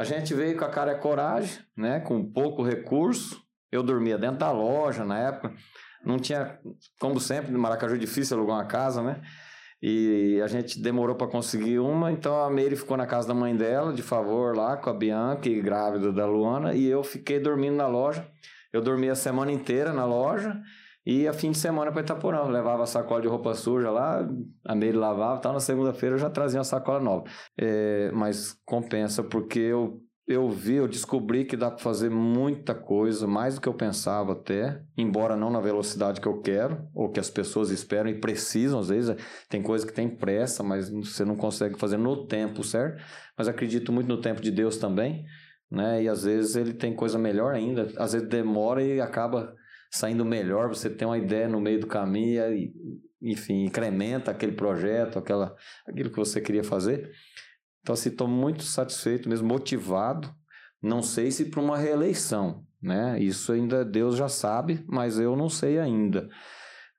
A gente veio com a cara e coragem, né? Com pouco recurso. Eu dormia dentro da loja na época. Não tinha, como sempre, no Maracaju é difícil alugar uma casa, né? E a gente demorou para conseguir uma, então a Meire ficou na casa da mãe dela, de favor, lá com a Bianca, grávida da Luana, e eu fiquei dormindo na loja. Eu dormia a semana inteira na loja e a fim de semana para Itaporã. Levava a sacola de roupa suja lá, a Meire lavava, tal. Na segunda-feira eu já trazia uma sacola nova. É, mas compensa, porque eu eu vi, eu descobri que dá para fazer muita coisa, mais do que eu pensava até, embora não na velocidade que eu quero, ou que as pessoas esperam e precisam, às vezes. Tem coisa que tem pressa, mas você não consegue fazer no tempo certo. Mas acredito muito no tempo de Deus também, né? E às vezes ele tem coisa melhor ainda, às vezes demora e acaba saindo melhor, você tem uma ideia no meio do caminho e, enfim, incrementa aquele projeto, aquela, aquilo que você queria fazer. Então, assim, estou muito satisfeito, mesmo motivado. Não sei se para uma reeleição, né? Isso ainda Deus já sabe, mas eu não sei ainda.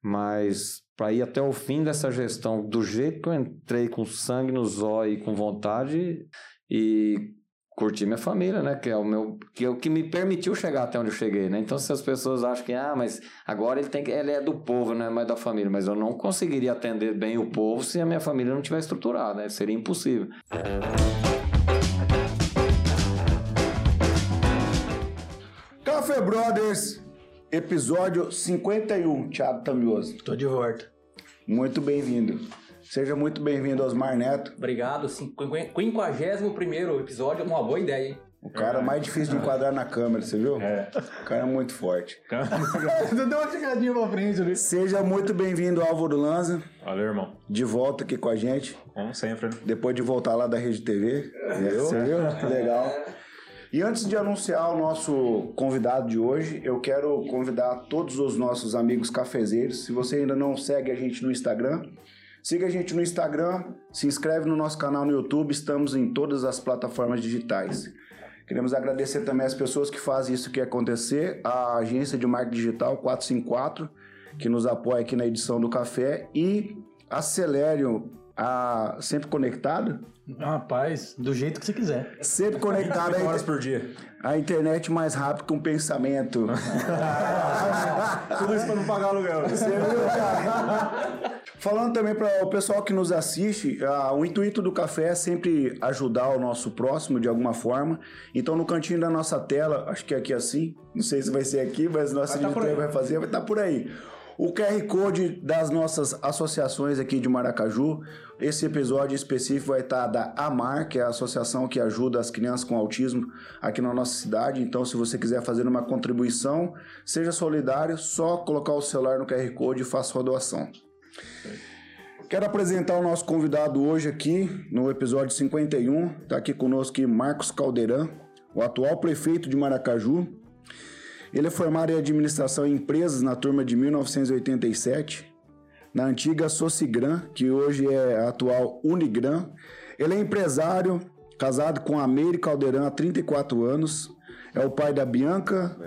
Mas para ir até o fim dessa gestão, do jeito que eu entrei, com sangue nos olhos e com vontade, e curtir minha família, né? Que é o meu, que é o que me permitiu chegar até onde eu cheguei, né? Então se as pessoas acham que ah, mas agora ele tem que, ele é do povo, não é mais da família, mas eu não conseguiria atender bem o povo se a minha família não tivesse estruturada, né? Seria impossível. Café Brothers, episódio 51, Thiago Tamioso. Tô de volta. Muito bem-vindo. Seja muito bem-vindo, Osmar Neto. Obrigado. 51 episódio, uma boa ideia, hein? O cara é mais difícil de enquadrar na câmera, você viu? É. O cara é muito forte. Você deu uma chegadinha pra frente ali. Seja muito bem-vindo, Álvaro Lanza. Valeu, irmão. De volta aqui com a gente. Como sempre. Né? Depois de voltar lá da Rede TV. Você viu? Legal. E antes de anunciar o nosso convidado de hoje, eu quero convidar todos os nossos amigos cafezeiros. Se você ainda não segue a gente no Instagram, Siga a gente no Instagram, se inscreve no nosso canal no YouTube, estamos em todas as plataformas digitais. Queremos agradecer também as pessoas que fazem isso que acontecer, a agência de marketing digital 454, que nos apoia aqui na edição do café, e a Celérium, a sempre conectado. Rapaz, do jeito que você quiser. Sempre conectado. horas por dia. A internet mais rápido que um pensamento. Tudo isso para não pagar aluguel. Você viu, cara? Falando também para o pessoal que nos assiste, uh, o intuito do café é sempre ajudar o nosso próximo de alguma forma. Então, no cantinho da nossa tela, acho que é aqui assim, não sei se vai ser aqui, mas nossa vai tá vai fazer, vai estar tá por aí. O QR Code das nossas associações aqui de Maracaju. Esse episódio específico vai estar tá da AMAR, que é a associação que ajuda as crianças com autismo aqui na nossa cidade. Então, se você quiser fazer uma contribuição, seja solidário, só colocar o celular no QR Code e faça a doação. Quero apresentar o nosso convidado hoje aqui no episódio 51. Está aqui conosco aqui Marcos Caldeirão, o atual prefeito de Maracaju. Ele é formado em administração em empresas na turma de 1987, na antiga Socigram, que hoje é a atual Unigran. Ele é empresário, casado com a Meire Caldeirão há 34 anos. É o pai da Bianca,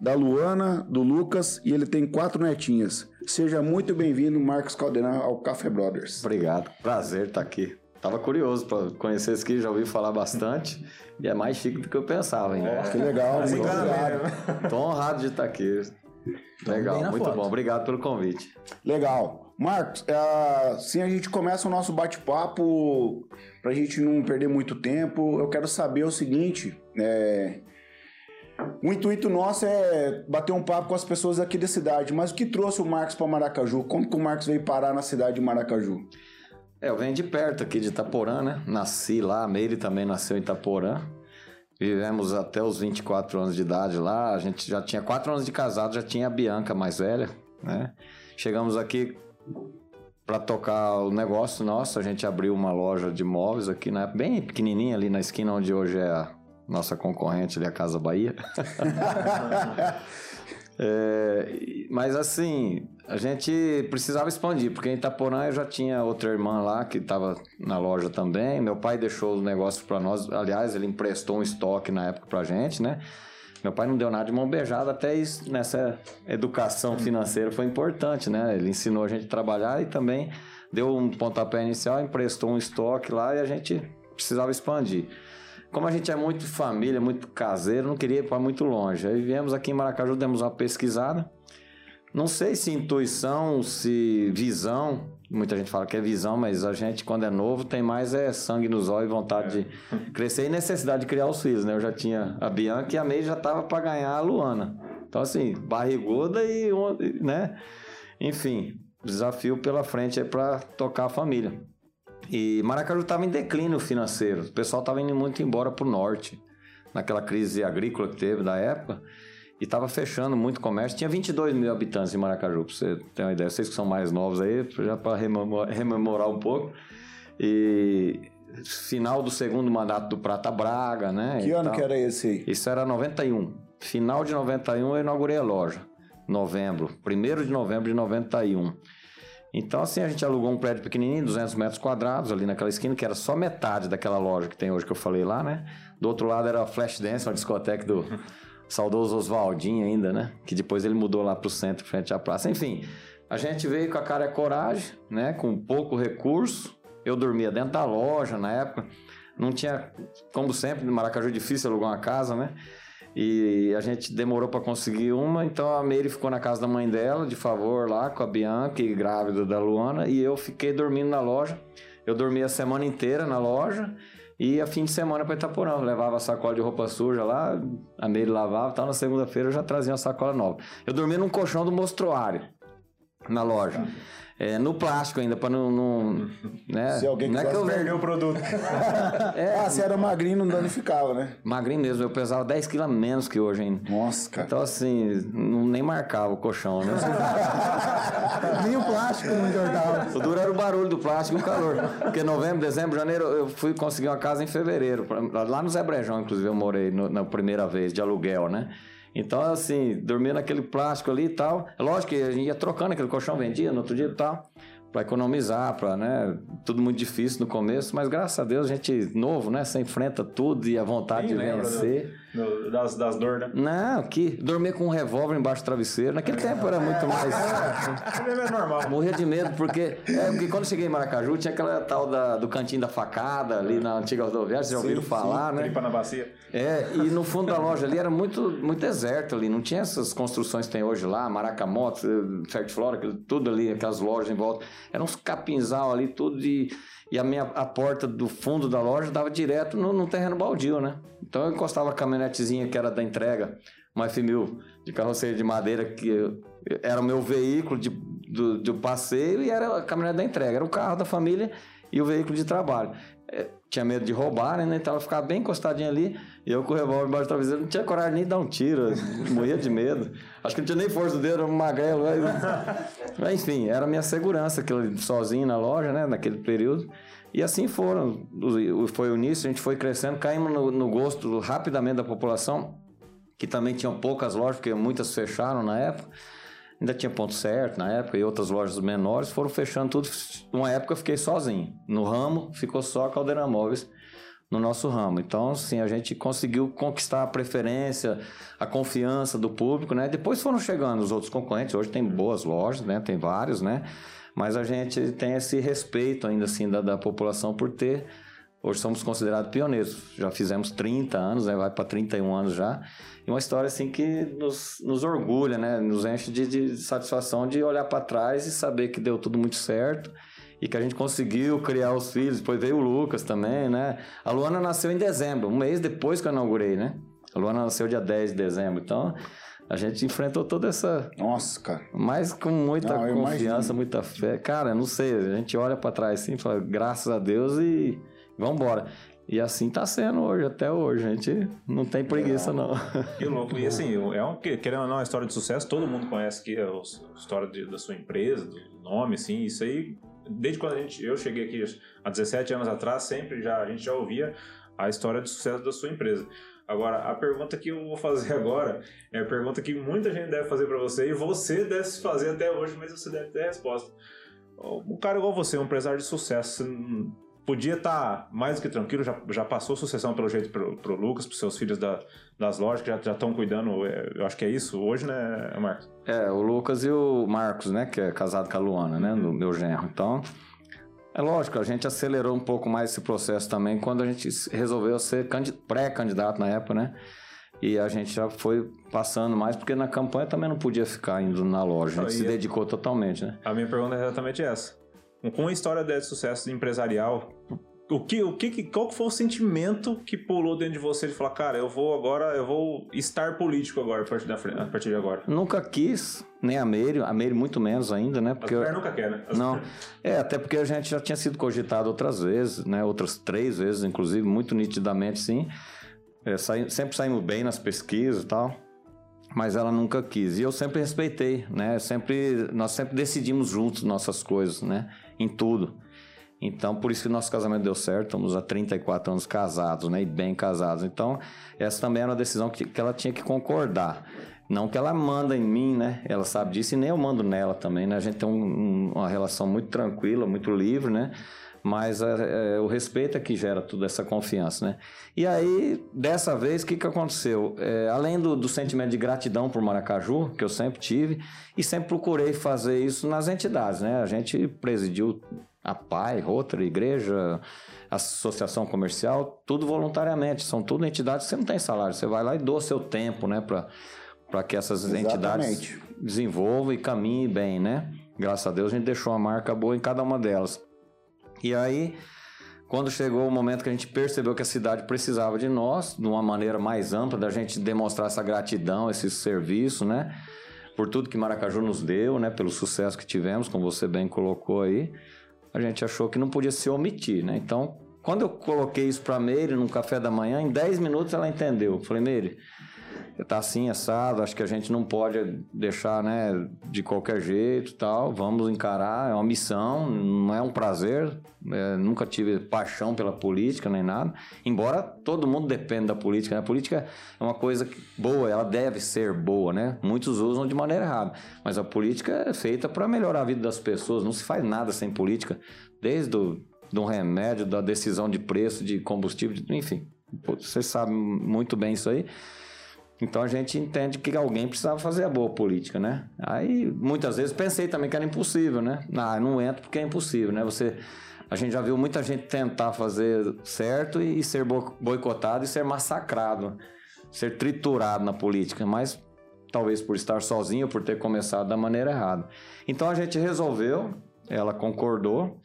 da Luana, do Lucas e ele tem quatro netinhas. Seja muito bem-vindo, Marcos Caldeirão, ao Café Brothers. Obrigado, prazer estar aqui. Tava curioso para conhecer esse aqui, já ouvi falar bastante e é mais chique do que eu pensava, hein? É, que legal, muito obrigado. Tô honrado de estar aqui. Legal, muito foto. bom. Obrigado pelo convite. Legal. Marcos, uh, assim a gente começa o nosso bate-papo, para a gente não perder muito tempo, eu quero saber o seguinte, é, o intuito nosso é bater um papo com as pessoas aqui da cidade. Mas o que trouxe o Marcos para Maracaju? Como que o Marcos veio parar na cidade de Maracaju? É, eu venho de perto aqui de Itaporã, né? Nasci lá, a Meire também nasceu em Itaporã. Vivemos até os 24 anos de idade lá. A gente já tinha 4 anos de casado, já tinha a Bianca mais velha, né? Chegamos aqui para tocar o negócio nosso. A gente abriu uma loja de móveis aqui, né? bem pequenininha ali na esquina onde hoje é a nossa concorrente ali, a Casa Bahia. é, mas assim, a gente precisava expandir, porque em Itaporã eu já tinha outra irmã lá que estava na loja também. Meu pai deixou o negócio para nós, aliás, ele emprestou um estoque na época para gente, né? Meu pai não deu nada de mão beijada, até isso nessa educação financeira foi importante, né? Ele ensinou a gente a trabalhar e também deu um pontapé inicial, emprestou um estoque lá e a gente precisava expandir. Como a gente é muito família, muito caseiro, não queria ir para muito longe. Aí viemos aqui em Maracaju, demos uma pesquisada. Não sei se intuição, se visão, muita gente fala que é visão, mas a gente, quando é novo, tem mais é sangue nos olhos, vontade é. de crescer e necessidade de criar os filhos, né? Eu já tinha a Bianca e a Meire já tava para ganhar a Luana. Então, assim, barriguda e, né? Enfim, desafio pela frente é para tocar a família. E Maracaju estava em declínio financeiro, o pessoal estava indo muito embora para o norte, naquela crise agrícola que teve da época e estava fechando muito comércio. Tinha 22 mil habitantes em Maracaju, para você ter uma ideia. Vocês que são mais novos aí, já para rememorar um pouco. E final do segundo mandato do Prata Braga, né? Que ano que era esse aí? Isso era 91. Final de 91 eu inaugurei a loja. Novembro. Primeiro de novembro de 91. Então, assim, a gente alugou um prédio pequenininho, 200 metros quadrados, ali naquela esquina, que era só metade daquela loja que tem hoje que eu falei lá, né? Do outro lado era a Flash Dance, uma discoteca do saudoso Oswaldinho ainda, né? Que depois ele mudou lá pro centro, frente à praça. Enfim, a gente veio com a cara e coragem, né? Com pouco recurso. Eu dormia dentro da loja na época. Não tinha, como sempre, no Maracaju é difícil alugar uma casa, né? E a gente demorou para conseguir uma, então a Meire ficou na casa da mãe dela, de favor, lá com a Bianca, grávida da Luana, e eu fiquei dormindo na loja. Eu dormia a semana inteira na loja e a fim de semana para Itaporã. levava a sacola de roupa suja lá, a Meire lavava, tal. Na segunda-feira eu já trazia uma sacola nova. Eu dormia num colchão do mostruário na loja. É, no plástico ainda, para não, não. né? Se alguém não é que eu perder o produto. é, ah, se era magrinho, não danificava, né? Magrinho mesmo, eu pesava 10 quilos menos que hoje ainda. Nossa, cara. Então, assim, não, nem marcava o colchão, né? nem o plástico não engordava. O duro era o barulho do plástico e o calor. Porque novembro, dezembro, janeiro, eu fui conseguir uma casa em fevereiro. Lá no Zé Brejão, inclusive, eu morei no, na primeira vez, de aluguel, né? Então, assim, dormia naquele plástico ali e tal. Lógico que a gente ia trocando aquele colchão, vendia no outro dia e tal, para economizar, para, né? Tudo muito difícil no começo, mas graças a Deus a gente, novo, né? Você enfrenta tudo e a vontade de vencer. Do, das, das dores, né? Não, que dormir com um revólver embaixo do travesseiro. Naquele tempo era muito mais. é normal. Morria de medo, porque, é, porque quando cheguei em Maracaju tinha aquela tal da, do cantinho da facada ali na antiga rodoviária, vocês já ouviram falar, sim. né? Limpa na bacia. É, e no fundo da loja ali era muito, muito deserto ali, não tinha essas construções que tem hoje lá, Maracamoto, Fert Flora, tudo ali, aquelas lojas em volta. Era uns capinzal ali, tudo de. E a minha a porta do fundo da loja dava direto no, no terreno baldio, né? Então eu encostava a caminhonetezinha que era da entrega, uma F1000 de carroceria de madeira, que era o meu veículo de, do, passeio e era a caminhonete da entrega. Era o carro da família e o veículo de trabalho. Tinha medo de roubar, né? Então ela ficava bem encostadinha ali. E eu com o revólver embaixo do travesseiro, não tinha coragem nem de dar um tiro, morria de medo. Acho que não tinha nem força do dedo, era um magrelo. Mas, enfim, era a minha segurança, aquele, sozinho na loja, né? Naquele período. E assim foram. Foi o início, a gente foi crescendo, caímos no, no gosto rapidamente da população, que também tinham poucas lojas, porque muitas fecharam na época. Ainda tinha ponto certo na época e outras lojas menores foram fechando tudo. Uma época eu fiquei sozinho. No ramo ficou só a Caldeira Móveis no nosso ramo. Então, assim, a gente conseguiu conquistar a preferência, a confiança do público, né? Depois foram chegando os outros concorrentes. Hoje tem boas lojas, né? Tem vários, né? Mas a gente tem esse respeito ainda assim da, da população por ter. Hoje somos considerados pioneiros. Já fizemos 30 anos, né? vai para 31 anos já. Uma história assim que nos, nos orgulha, né? Nos enche de, de satisfação de olhar para trás e saber que deu tudo muito certo e que a gente conseguiu criar os filhos. Depois veio o Lucas também, né? A Luana nasceu em dezembro, um mês depois que eu inaugurei, né? A Luana nasceu dia 10 de dezembro. Então, a gente enfrentou toda essa. Nossa, cara. Mas com muita não, confiança, muita fé. Cara, não sei, a gente olha para trás assim e fala, graças a Deus e vamos embora. E assim tá sendo hoje, até hoje. A gente não tem preguiça, não. Que louco. E assim, é um, querendo ou não, uma história de sucesso, todo mundo conhece que é a história de, da sua empresa, do nome, assim, isso aí. Desde quando a gente, eu cheguei aqui há 17 anos atrás, sempre já, a gente já ouvia a história de sucesso da sua empresa. Agora, a pergunta que eu vou fazer agora é a pergunta que muita gente deve fazer para você e você deve fazer até hoje, mas você deve ter resposta. Um cara igual você, um empresário de sucesso, podia estar tá mais do que tranquilo, já, já passou sucessão pelo jeito pro, pro Lucas, pros seus filhos da, das lojas que já estão cuidando, é, eu acho que é isso hoje, né, Marcos? É, o Lucas e o Marcos, né, que é casado com a Luana, né, no meu genro. Então, É lógico, a gente acelerou um pouco mais esse processo também quando a gente resolveu ser candi- pré-candidato na época, né? E a gente já foi passando mais, porque na campanha também não podia ficar indo na loja. A gente Aí se é- dedicou totalmente, né? A minha pergunta é exatamente essa. Com a história de sucesso empresarial, o que, o que, qual que foi o sentimento que pulou dentro de você de falar, cara, eu vou agora, eu vou estar político agora a partir, da, a partir de agora? Nunca quis, nem a Meire, a Meire muito menos ainda, né? As Porque mulheres nunca quer, né? As- Não, é, até porque a gente já tinha sido cogitado outras vezes, né? Outras três vezes, inclusive, muito nitidamente, sim. É, saí- sempre saímos bem nas pesquisas e tal, mas ela nunca quis. E eu sempre respeitei, né? Sempre, nós sempre decidimos juntos nossas coisas, né? Em tudo. Então, por isso que nosso casamento deu certo. Estamos há 34 anos casados, né? E bem casados. Então, essa também era uma decisão que, que ela tinha que concordar. Não que ela manda em mim, né? Ela sabe disso e nem eu mando nela também, né? A gente tem um- um- uma relação muito tranquila, muito livre, né? Mas é, é, o respeito é que gera toda essa confiança, né? E aí, dessa vez, o que, que aconteceu? É, além do, do sentimento de gratidão por Maracaju, que eu sempre tive, e sempre procurei fazer isso nas entidades, né? A gente presidiu a PAI, Rotary, Igreja, Associação Comercial, tudo voluntariamente. São tudo entidades que você não tem salário. Você vai lá e doa seu tempo, né? Para que essas entidades Exatamente. desenvolvam e caminhem bem, né? Graças a Deus a gente deixou uma marca boa em cada uma delas. E aí, quando chegou o momento que a gente percebeu que a cidade precisava de nós, de uma maneira mais ampla, da gente demonstrar essa gratidão, esse serviço, né? Por tudo que Maracaju nos deu, né? Pelo sucesso que tivemos, como você bem colocou aí, a gente achou que não podia se omitir, né? Então, quando eu coloquei isso para Meire num café da manhã, em 10 minutos ela entendeu. Eu Falei, Meire, tá assim assado, acho que a gente não pode deixar, né, de qualquer jeito, tal. Vamos encarar, é uma missão, não é um prazer. é, nunca tive paixão pela política nem nada. Embora todo mundo dependa da política, né? A política é uma coisa boa, ela deve ser boa, né? Muitos usam de maneira errada, mas a política é feita para melhorar a vida das pessoas. Não se faz nada sem política, desde o um remédio, da decisão de preço de combustível, enfim. Você sabe muito bem isso aí. Então a gente entende que alguém precisava fazer a boa política, né? Aí muitas vezes pensei também que era impossível, né? Ah, não entro porque é impossível, né? Você, a gente já viu muita gente tentar fazer certo e, ser bo- boicotado e ser massacrado, ser triturado na política, mas talvez por estar sozinho, por ter começado da maneira errada. Então a gente resolveu, ela concordou.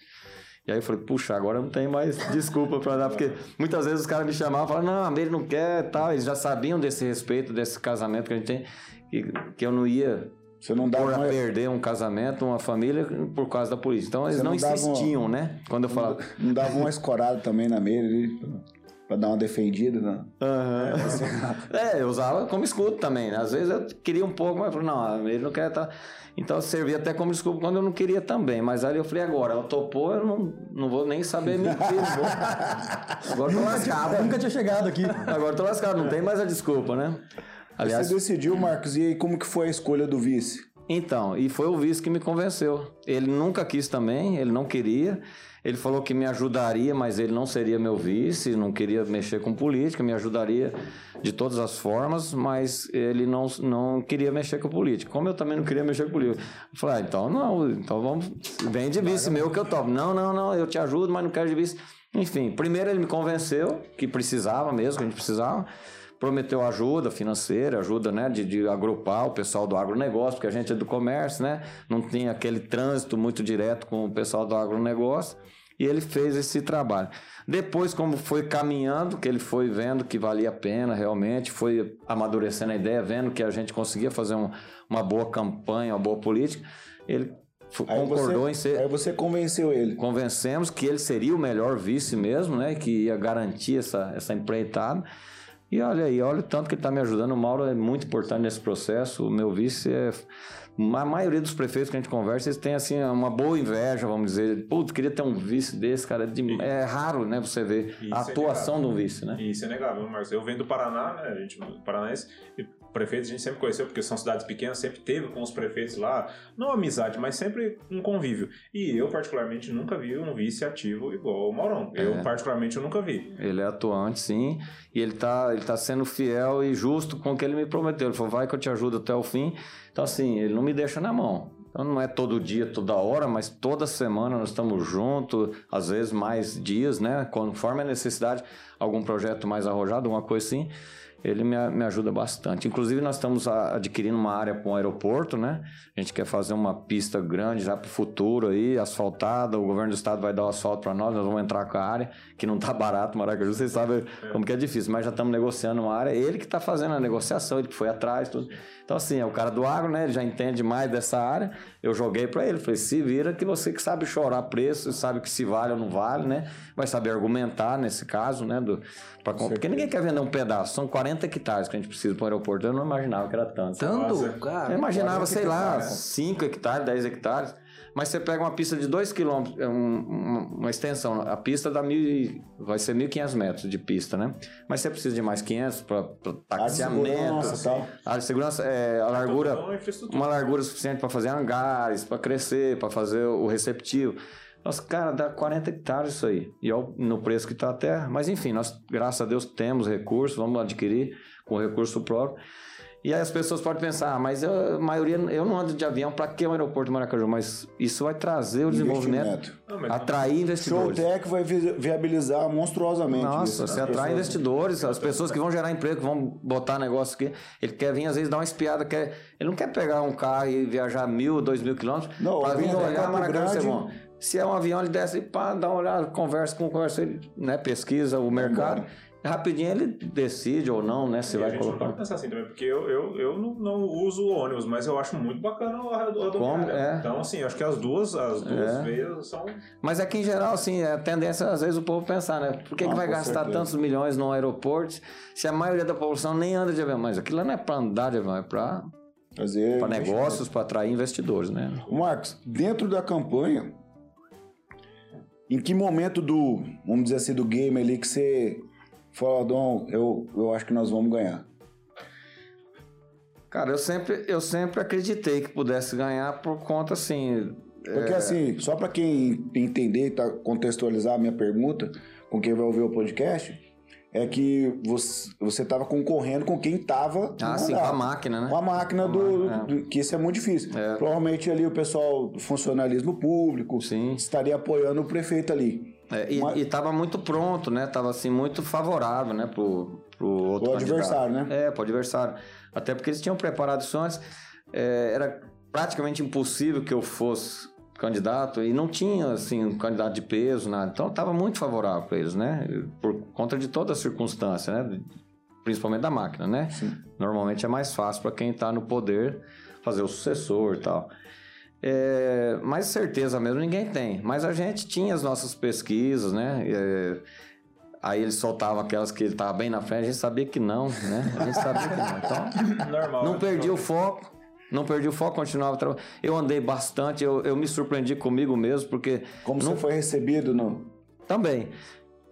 E aí eu falei, puxa, agora não tem mais desculpa pra dar, porque muitas vezes os caras me chamavam e falavam, não, ele não quer tal. Eles já sabiam desse respeito, desse casamento que a gente tem, que, que eu não ia Você não dá pôr a uma... perder um casamento, uma família por causa da política. Então eles não, não dava uma- insistiam, né? Quando eu falava. Não dava uma escorada também na meia ali, pra- pra dar uma defendida, né? É, eu usava como escudo também. né? Às vezes eu queria um pouco, mas eu falei, não, ele não quer estar. Então servia até como desculpa quando eu não queria também. Mas aí eu falei, agora, ela topou, eu não, não vou nem saber mentir. vou. Agora eu tô lascado. Nunca tinha chegado aqui. Agora eu tô lascado, não tem mais a desculpa, né? Aliás, Você decidiu, Marcos, e aí como que foi a escolha do vice? Então, e foi o vice que me convenceu. Ele nunca quis também, ele não queria. Ele falou que me ajudaria, mas ele não seria meu vice, não queria mexer com política, me ajudaria de todas as formas, mas ele não, não queria mexer com política. Como eu também não queria mexer com política. Eu falei, ah, então não, então vamos, vem de vice meu que eu topo. Não, não, não, eu te ajudo, mas não quero de vice. Enfim, primeiro ele me convenceu que precisava mesmo, que a gente precisava prometeu ajuda financeira, ajuda né, de, de agrupar o pessoal do agronegócio, porque a gente é do comércio, né? Não tinha aquele trânsito muito direto com o pessoal do agronegócio. E ele fez esse trabalho. Depois, como foi caminhando, que ele foi vendo que valia a pena realmente, foi amadurecendo a ideia, vendo que a gente conseguia fazer um- uma boa campanha, uma boa política, ele Aí concordou você, em ser Aí você convenceu ele. convencemos que ele seria o melhor vice mesmo, né? Que ia garantir essa, essa empreitada. E olha aí, olha o tanto que ele está me ajudando. O Mauro é muito importante nesse processo. O meu vice é. A maioria dos prefeitos que a gente conversa, eles têm assim uma boa inveja, vamos dizer. Putz, queria ter um vice desse, cara. É de- É raro, né? Você ver Isso a é atuação inegável. de um vice, né? Isso é negável, Marcos. Eu venho do Paraná, né? A gente, paranaense, prefeitos a gente sempre conheceu, porque são cidades pequenas, sempre teve com os prefeitos lá, não amizade, mas sempre um convívio. E eu, particularmente, nunca vi um vice ativo igual o Maurão. Eu, É. particularmente, eu nunca vi. Ele é atuante, sim, e ele tá, ele tá sendo fiel e justo com o que ele me prometeu. Ele falou, vai que eu te ajudo até o fim. Então, assim, ele não me deixa na mão. Então não é todo dia, toda hora, mas toda semana nós estamos juntos, às vezes mais dias, né? Conforme a necessidade, algum projeto mais arrojado, alguma coisa assim ele me, me ajuda bastante. Inclusive, nós estamos adquirindo uma área para um aeroporto, né? A gente quer fazer uma pista grande já para o futuro aí, asfaltada. O governo do estado vai dar o asfalto para nós, nós vamos entrar com a área, que não está barato, Maracaju, vocês sabem como que é difícil, mas já estamos negociando uma área. Ele que está fazendo a negociação, ele que foi atrás, tudo. Então, assim, é o cara do agro, né? Ele já entende mais dessa área. Eu joguei para ele, falei, se vira que você que sabe chorar preço, sabe que se vale ou não vale, né? Vai saber argumentar nesse caso, né? Do, pra, porque ninguém quer vender um pedaço. São 40 hectares que a gente precisa para o aeroporto. Eu não imaginava que era tanto. Tanto? Cara. Eu imaginava, sei lá, hectares. 5 hectares, 10 hectares. Mas você pega uma pista de 2 quilômetros, é um- uma, extensão, a pista dá mil, vai ser 1.500 metros de pista, né? Mas você precisa de mais 500 para taxiamento, de segurança, é, a largura, Então, uma largura suficiente para fazer hangares, para crescer, para fazer o receptivo. Nossa, cara, dá 40 hectares isso aí. E ó, no preço que está a terra. Mas enfim, nós, graças a Deus, temos recursos, vamos adquirir com recurso próprio. E aí as pessoas podem pensar, ah, mas eu, a maioria, eu não ando de avião, para que o aeroporto de Maracaju? Mas isso vai trazer o desenvolvimento, Investimento. Atrair investidores. Showtech vai vi- viabilizar monstruosamente Nossa, isso. você As atrai pessoas- investidores, as pessoas que vão gerar emprego, que vão botar negócio aqui. Ele quer vir, às vezes, dar uma espiada. Quer, ele não quer pegar um carro e viajar mil, dois mil quilômetros Não, para vir olhar Campo Maracaju. Bom. Se é um avião, ele desce e pá, dá uma olhada, conversa com conversa, ele, né, pesquisa o mercado. Rapidinho ele decide ou não, né, se E a vai gente não colocar. pode pensar assim também, porque eu, eu, eu não, não uso o ônibus, mas eu acho muito bacana a rodoviária. É. Então, assim, acho que as duas, as duas É. veias são. Mas é que, em geral, assim, a tendência, às vezes, o povo pensar, né? Por que, Ah, que vai gastar certeza. tantos milhões num aeroporto se a maioria da população nem anda de avião? Mas aquilo lá não é para andar de avião, é para Fazer para negócios, para atrair investidores, né? Marcos, dentro da campanha, em que momento do, vamos dizer assim, do game ali que você fala, Dom, eu, eu acho que nós vamos ganhar? Cara, eu sempre, eu sempre acreditei que pudesse ganhar por conta, assim... Porque assim, só para quem entender e tá, contextualizar a minha pergunta, com quem vai ouvir o podcast, é que você, você tava concorrendo com quem tava no Ah, sim, com a máquina, né? Com a máquina do, máquina, é. do- que isso é muito difícil. É. Provavelmente ali o pessoal do funcionalismo público Sim. estaria apoiando o prefeito ali. É, e, Mas- e tava muito pronto, né? Tava, assim, muito favorável, né? Pro, pro outro O candidato. adversário, né? É, pro adversário. Até porque eles tinham preparado isso antes. É, era praticamente impossível que eu fosse candidato e não tinha, assim, um candidato de peso, nada. Então, estava muito favorável para eles, né? Por conta de toda a circunstância, né? Principalmente da máquina, né? Normalmente é mais fácil para quem está no poder fazer o sucessor e tal. É, mas certeza mesmo ninguém tem. Mas a gente tinha as nossas pesquisas, né? É, aí ele soltava aquelas que ele estava bem na frente, a gente sabia que não, né? A gente sabia que não. Então, Normal. não né? perdi o foco. Não perdi o foco, continuava trabalhando. Eu andei bastante, eu, eu me surpreendi comigo mesmo, porque Como não você foi recebido no. também.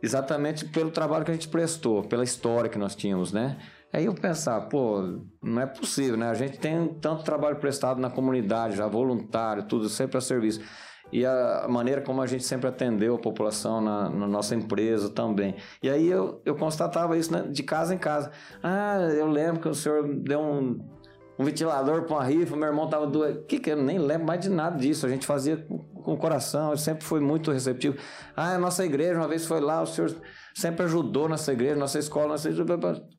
Exatamente pelo trabalho que a gente prestou, pela história que nós tínhamos, né? Aí eu pensar, pô, não é possível, né? A gente tem tanto trabalho prestado na comunidade, já voluntário, tudo sempre a serviço. E a maneira como a gente sempre atendeu a população na, na nossa empresa também. E aí eu, eu constatava isso né, de casa em casa. Ah, eu lembro que o senhor deu um, um ventilador para uma rifa, meu irmão tava doendo. Que que eu nem lembro mais de nada disso. A gente fazia com, com o coração, sempre foi muito receptivo. Ah, a nossa igreja uma vez foi lá, o senhor sempre ajudou nossa igreja, nossa escola, nossa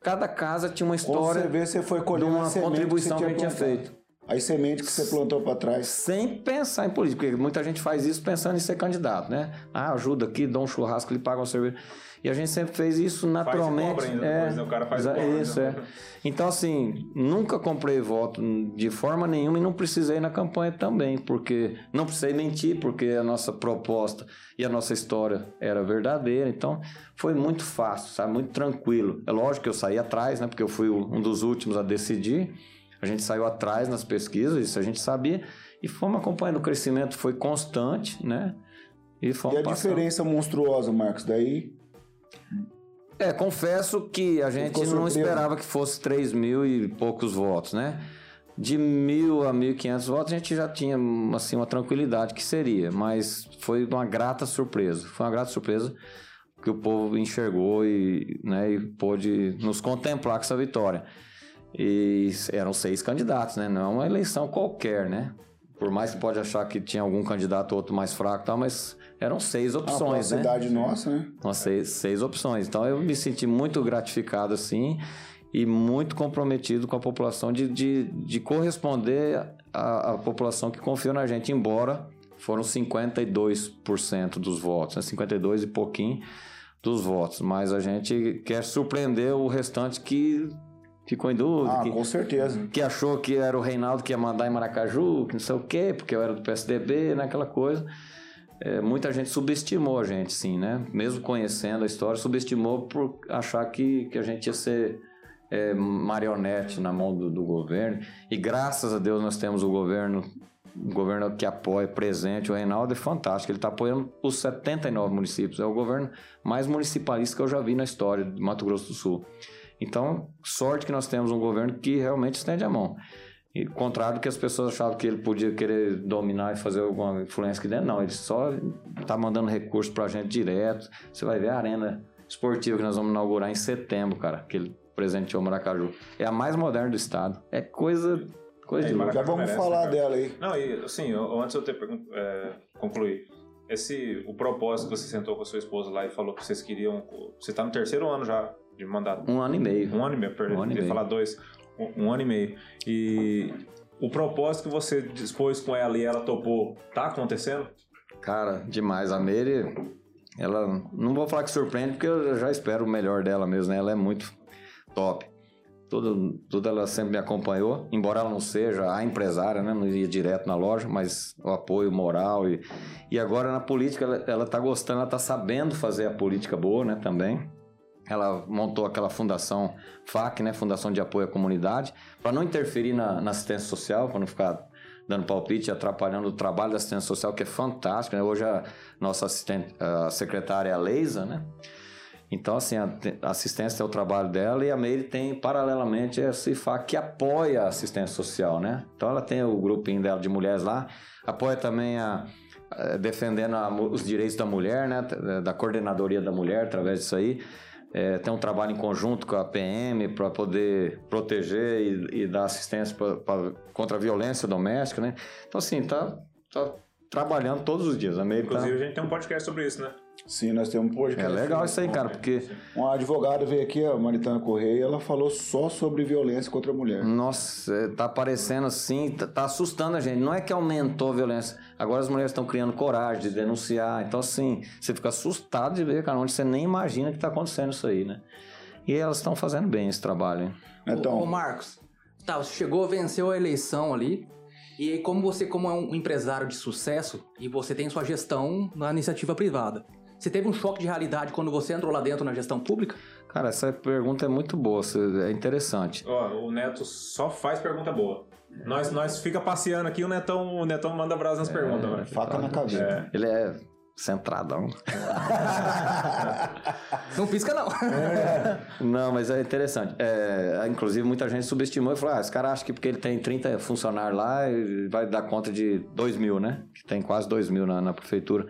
cada casa tinha uma Quando história você vê, você foi de colhendo uma contribuição que a gente tinha feito. As sementes que você plantou para trás. Sem pensar em política, porque muita gente faz isso pensando em ser candidato, né? Ah, ajuda aqui, dá um churrasco, ele paga uma cerveja. E a gente sempre fez isso naturalmente. cobra ainda é, depois, né? O cara faz exa- cobra, Isso, né? é. Então, assim, nunca comprei voto de forma nenhuma e não precisei na campanha também, porque não precisei mentir, porque a nossa proposta e a nossa história era verdadeira. Então, foi muito fácil, sabe? Muito tranquilo. É lógico que eu saí atrás, né? Porque eu fui um dos últimos a decidir. A gente saiu atrás nas pesquisas, isso a gente sabia. E fomos acompanhando. O crescimento foi constante, né? E E a passando. diferença monstruosa, Marcos, daí É, confesso que a gente ficou não esperava que fosse 3 mil e poucos votos, né? De mil a 1.500 votos a gente já tinha assim, uma tranquilidade que seria, mas foi uma grata surpresa. Foi uma grata surpresa que o povo enxergou e, né, e pôde nos contemplar com essa vitória. E eram seis candidatos, né? Não é uma eleição qualquer, né? Por mais que pode achar que tinha algum candidato ou outro mais fraco tal, mas eram seis A opções, né? cidade nossa, né? Seis, seis opções. Então eu me senti muito gratificado assim e muito comprometido com a população de, de, de corresponder à, à população que confiou na gente, embora foram 52% dos votos, né? 52 e pouquinho dos votos. Mas a gente quer surpreender o restante que ficou em dúvida. Ah, que, com certeza. que achou que era o Reinaldo que ia mandar em Maracaju, que não sei o quê, porque eu era do PSDB, né, aquela coisa. É, muita gente subestimou a gente, sim, né? Mesmo conhecendo a história, subestimou por achar que, que a gente ia ser é, marionete na mão do, do governo. E graças a Deus nós temos o governo, um governo que apoia, presente. O Reinaldo é fantástico, ele está apoiando os 79 municípios. É o governo mais municipalista que eu já vi na história de Mato Grosso do Sul. Então, sorte que nós temos um governo que realmente estende a mão. E contrário do que as pessoas achavam que ele podia querer dominar e fazer alguma influência aqui dentro, não. Ele só está mandando recurso para a gente direto. Você vai ver a arena esportiva que nós vamos inaugurar em setembro, cara, que ele presenteou Maracaju. É a mais moderna do estado. É coisa, coisa É, de. Já vamos merece, falar né, dela aí. Não, e assim, eu- antes de eu ter é, concluir, esse, o propósito que você sentou com a sua esposa lá e falou que vocês queriam. Você está no terceiro ano já de mandato. Um ano e meio. Um ano e meio, perdão. Um ano e meio. falar dois. Um, ano e meio. E o propósito que você dispôs com ela e ela topou, tá acontecendo? Cara, demais. A Meire, ela. Não vou falar que surpreende, porque eu já espero o melhor dela mesmo, né? Ela é muito top. Tudo, tudo ela sempre me acompanhou, embora ela não seja a empresária, né? Não ia direto na loja, mas o apoio moral. E, e agora na política, ela, ela tá gostando, ela tá sabendo fazer a política boa, né? Também. Ela montou aquela fundação FAC, né? Fundação de Apoio à Comunidade, para não interferir na, na assistência social, para não ficar dando palpite atrapalhando o trabalho da assistência social, que é fantástico, né? Hoje a nossa assistente, a secretária é a Leisa, né? Então, assim, a a assistência é o trabalho dela e a Meire tem, paralelamente, esse FAC que apoia a assistência social, né? Então, ela tem o grupinho dela de mulheres lá, apoia também a, eh, defendendo a os direitos da mulher, né? Da coordenadoria da mulher, através disso aí. É, tem um trabalho em conjunto com a PM para poder proteger e, e dar assistência pra, pra- contra a violência doméstica, né? Então, assim, tá, tá trabalhando todos os dias. A Meire tá... Inclusive, a gente tem um podcast sobre isso, né? Sim, nós temos um É podcast. legal isso aí, cara, porque... Uma advogada veio aqui, a Maritana Correia, e ela falou só sobre violência contra a mulher. Nossa, é, tá aparecendo assim, tá, tá assustando a gente. Não é que aumentou a violência. Agora as mulheres estão criando coragem de denunciar. Então, assim, você fica assustado de ver, cara, onde você nem imagina que tá acontecendo isso aí, né? E elas estão fazendo bem esse trabalho, hein? Então, Ô, ô, Marcos, tá, você chegou, venceu a eleição ali. E aí, como você, como é um empresário de sucesso, e você tem sua gestão na iniciativa privada, você teve um choque de realidade quando você entrou lá dentro na gestão pública? Cara, essa pergunta é muito boa, é interessante. Ó, o Neto só faz pergunta boa. Nós, nós fica passeando aqui, o Netão, o Netão manda brasa nas perguntas, velho. faca na caveira. Ele é centradão. Não pisca, não. Não, mas é interessante. É, inclusive, muita gente subestimou e falou: ah, esse cara acha que porque ele tem 30 funcionários lá, vai dar conta de 2 mil, né? Que tem quase 2 mil na, na prefeitura.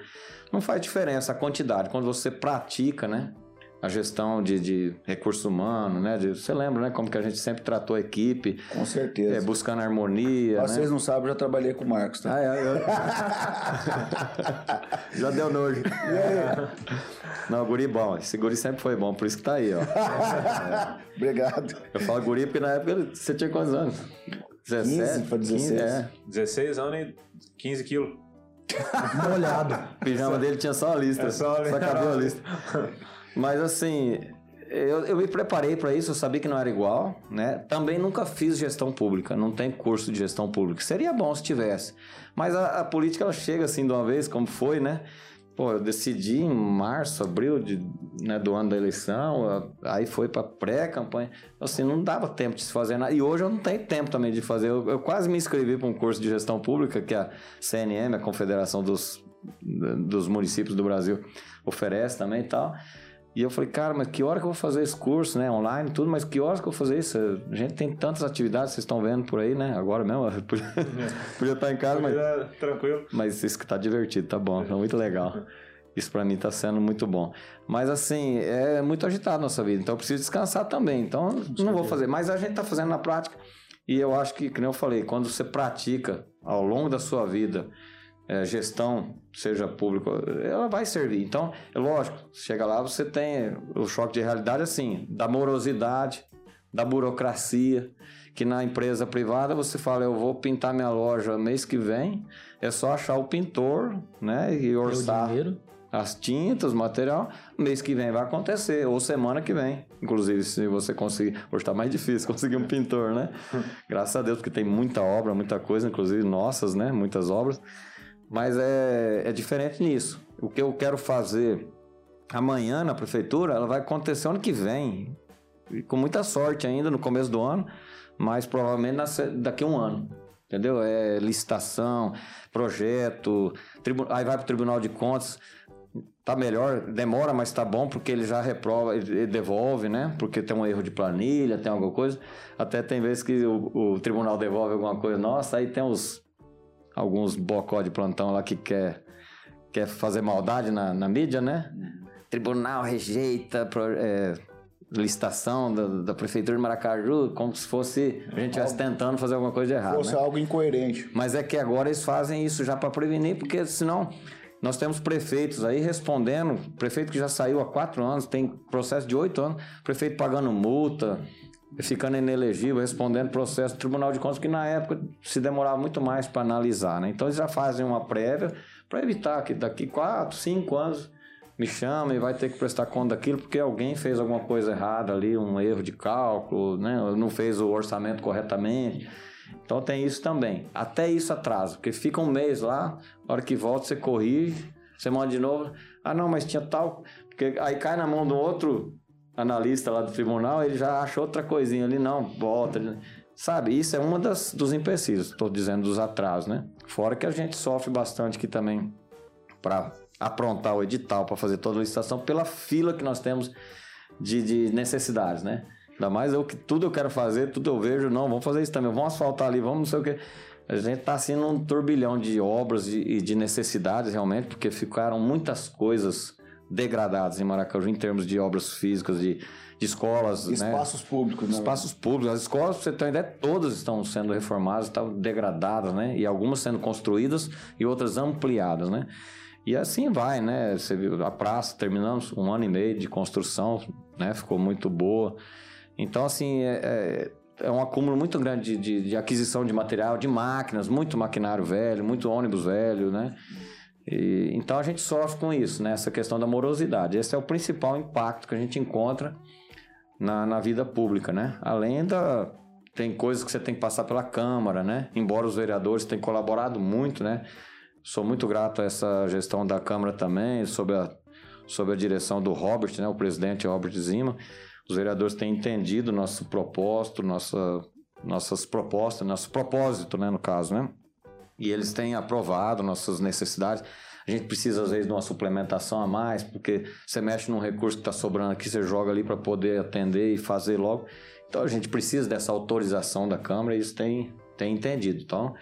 Não faz diferença a quantidade. Quando você pratica, né? A gestão de, de recurso humano, né? de- você lembra, né? Como que a gente sempre tratou a equipe, Com é, certeza. buscando harmonia, né? Vocês não sabem, eu já trabalhei com o Marcos, tá? Ah, é, eu... Já deu nojo. Não, guri bom. Esse guri sempre foi bom, por isso que tá aí, ó. Obrigado. Eu falo guri porque na época você tinha quantos anos? 17? 15 pra 16. é. 16 anos e 15 quilos. Molhado. O pijama dele tinha só a lista. É só a só cabia a lista. Mas assim, eu, eu me preparei para isso, eu sabia que não era igual, né? Também nunca fiz gestão pública, não tem curso de gestão pública. Seria bom se tivesse. Mas a, a política ela chega assim de uma vez, como foi, né? Pô, eu decidi em março, abril de, né, do ano da eleição, aí foi para pré-campanha. Então, assim, não dava tempo de se fazer nada. E hoje eu não tenho tempo também de fazer. Eu, eu quase me inscrevi para um curso de gestão pública que a CNM, a Confederação dos, dos Municípios do Brasil, oferece também e tal. E eu falei, cara, mas que hora que eu vou fazer esse curso, né? Online, tudo, mas que horas que eu vou fazer isso? A gente tem tantas atividades, vocês estão vendo por aí, né? Agora mesmo, eu podia, podia estar em casa, mas, Tranquilo. mas isso que tá divertido, tá bom, tá muito legal. Isso pra mim tá sendo muito bom. Mas assim, é muito agitado a nossa vida, então eu preciso descansar também. Então não vou fazer, mas a gente tá fazendo na prática. E eu acho que, como eu falei, quando você pratica ao longo da sua vida é, gestão, seja público, ela vai servir. Então, é lógico, chega lá, você tem o choque de realidade assim, da morosidade, da burocracia, que na empresa privada você fala, eu vou pintar minha loja mês que vem, é só achar o pintor, né, e orçar as tintas, o material, mês que vem vai acontecer, ou semana que vem. Inclusive, se você conseguir, hoje está mais difícil conseguir um pintor, né? Graças a Deus, porque tem muita obra, muita coisa, inclusive nossas, né? Muitas obras. Mas é, é diferente nisso. O que eu quero fazer amanhã na prefeitura, ela vai acontecer ano que vem. E com muita sorte ainda no começo do ano, mas provavelmente daqui a um ano. Entendeu? É licitação, projeto, tribu- aí vai para o Tribunal de Contas. Tá melhor, demora, mas tá bom, porque ele já reprova, ele devolve, né? Porque tem um erro de planilha, tem alguma coisa. Até tem vezes que o, o tribunal devolve alguma coisa nossa, aí tem os alguns bocó de plantão lá que quer, quer fazer maldade na, na mídia, né? Tribunal rejeita é, licitação da, da prefeitura de Maracaju, como se fosse a gente estivesse tentando fazer alguma coisa de errado, Fosse né? algo incoerente. Mas é que agora eles fazem isso já para prevenir, porque senão nós temos prefeitos aí respondendo, prefeito que já saiu há quatro anos, tem processo de oito anos, prefeito pagando multa, ficando inelegível, respondendo processo do Tribunal de Contas, que na época se demorava muito mais para analisar, né? Então eles já fazem uma prévia para evitar que daqui quatro, cinco anos me chama e vai ter que prestar conta daquilo porque alguém fez alguma coisa errada ali, um erro de cálculo, né? não fez o orçamento corretamente. Então tem isso também. Até isso atrasa, porque fica um mês lá, na hora que volta você corrige, você manda de novo. Ah, não, mas tinha tal. Porque aí cai na mão do outro analista lá do tribunal, ele já acha outra coisinha ali, não, volta. Sabe, isso é uma das, dos empecilhos, estou dizendo dos atrasos, né? Fora que a gente sofre bastante aqui também para aprontar o edital, para fazer toda a licitação, pela fila que nós temos de, de necessidades, né? Ainda mais eu que tudo eu quero fazer, tudo eu vejo, não, vamos fazer isso também, vamos asfaltar ali, vamos não sei o quê. A gente tá assim num turbilhão de obras e e de necessidades realmente, porque ficaram muitas coisas degradadas em Maracaju em termos de obras físicas, de, de escolas, né? Espaços públicos, né? Espaços públicos, as escolas, pra você ter uma ideia, todas estão sendo reformadas, estão degradadas, né? E algumas sendo construídas e outras ampliadas, né? E assim vai, né? Você viu a praça, terminamos um ano e meio de construção, né? Ficou muito boa. Então, assim, é, é, é um acúmulo muito grande de, de, de aquisição de material, de máquinas, muito maquinário velho, muito ônibus velho, né? E, então a gente sofre com isso, né? Essa questão da morosidade. Esse é o principal impacto que a gente encontra na, na vida pública, né? Além da... Tem coisas que você tem que passar pela Câmara, né? Embora os vereadores tenham colaborado muito, né? Sou muito grato a essa gestão da Câmara também, sob a, sob a direção do Robert, né? O presidente Robert Zima. Os vereadores têm entendido nosso propósito, nossa, nossas propostas, nosso propósito, né? No caso, né? E eles têm aprovado nossas necessidades. A gente precisa, às vezes, de uma suplementação a mais, porque você mexe num recurso que está sobrando aqui, você joga ali para poder atender e fazer logo. Então, a gente precisa dessa autorização da Câmara e eles têm, têm entendido. Então,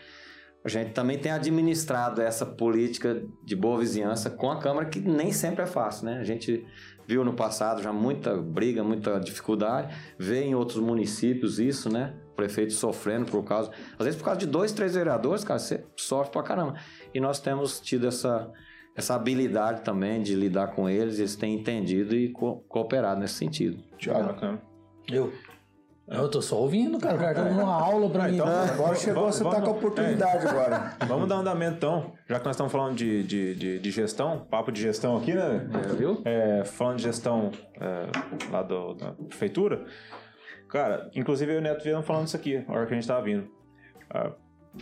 a gente também tem administrado essa política de boa vizinhança com a Câmara, que nem sempre é fácil, né? A gente viu no passado já muita briga, muita dificuldade, vê em outros municípios isso, né? Prefeito sofrendo por causa. Às vezes por causa de dois, três vereadores, cara, você sofre pra caramba. E nós temos tido essa, essa habilidade também de lidar com eles, eles têm entendido e co cooperado nesse sentido. Bacana. Eu. Eu tô só ouvindo, cara. O cara tá dando uma aula pra Ah, mim. então, Agora chegou, Vamos- você tá com a oportunidade agora. Vamos dar um andamento então, já que nós estamos falando de, de, de, de gestão, papo de gestão aqui, né? É, viu? É, falando de gestão é, lá do- da prefeitura, cara, inclusive eu e o Neto vieram falando isso aqui, na hora que a gente tava vindo. Ah,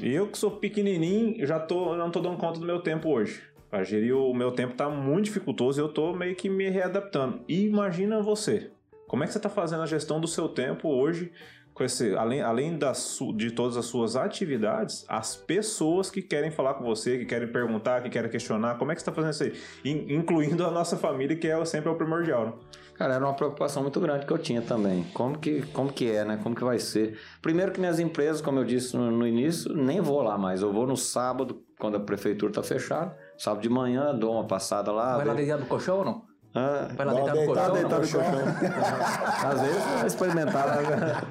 eu que sou pequenininho, já tô, não tô dando conta do meu tempo hoje. Pra gerir o meu tempo tá muito dificultoso e eu tô meio que me readaptando. E imagina você, como é que você tá fazendo a gestão do seu tempo hoje, com esse, além, além das de todas as suas atividades, as pessoas que querem falar com você, que querem perguntar, que querem questionar, como é que você tá fazendo isso aí? In- incluindo a nossa família, que é sempre o primordial, né? Cara, era uma preocupação muito grande que eu tinha também. Como que, como que é, né? Como que vai ser? Primeiro que minhas empresas, como eu disse no, no início, nem vou lá mais. Eu vou no sábado, quando a prefeitura tá fechada. Sábado de manhã, dou uma passada lá. Vai lá vejo- dentro do colchão ou não? Ah, Vai lá uma deitar no colchão. deitada no Às vezes vai experimentar. né?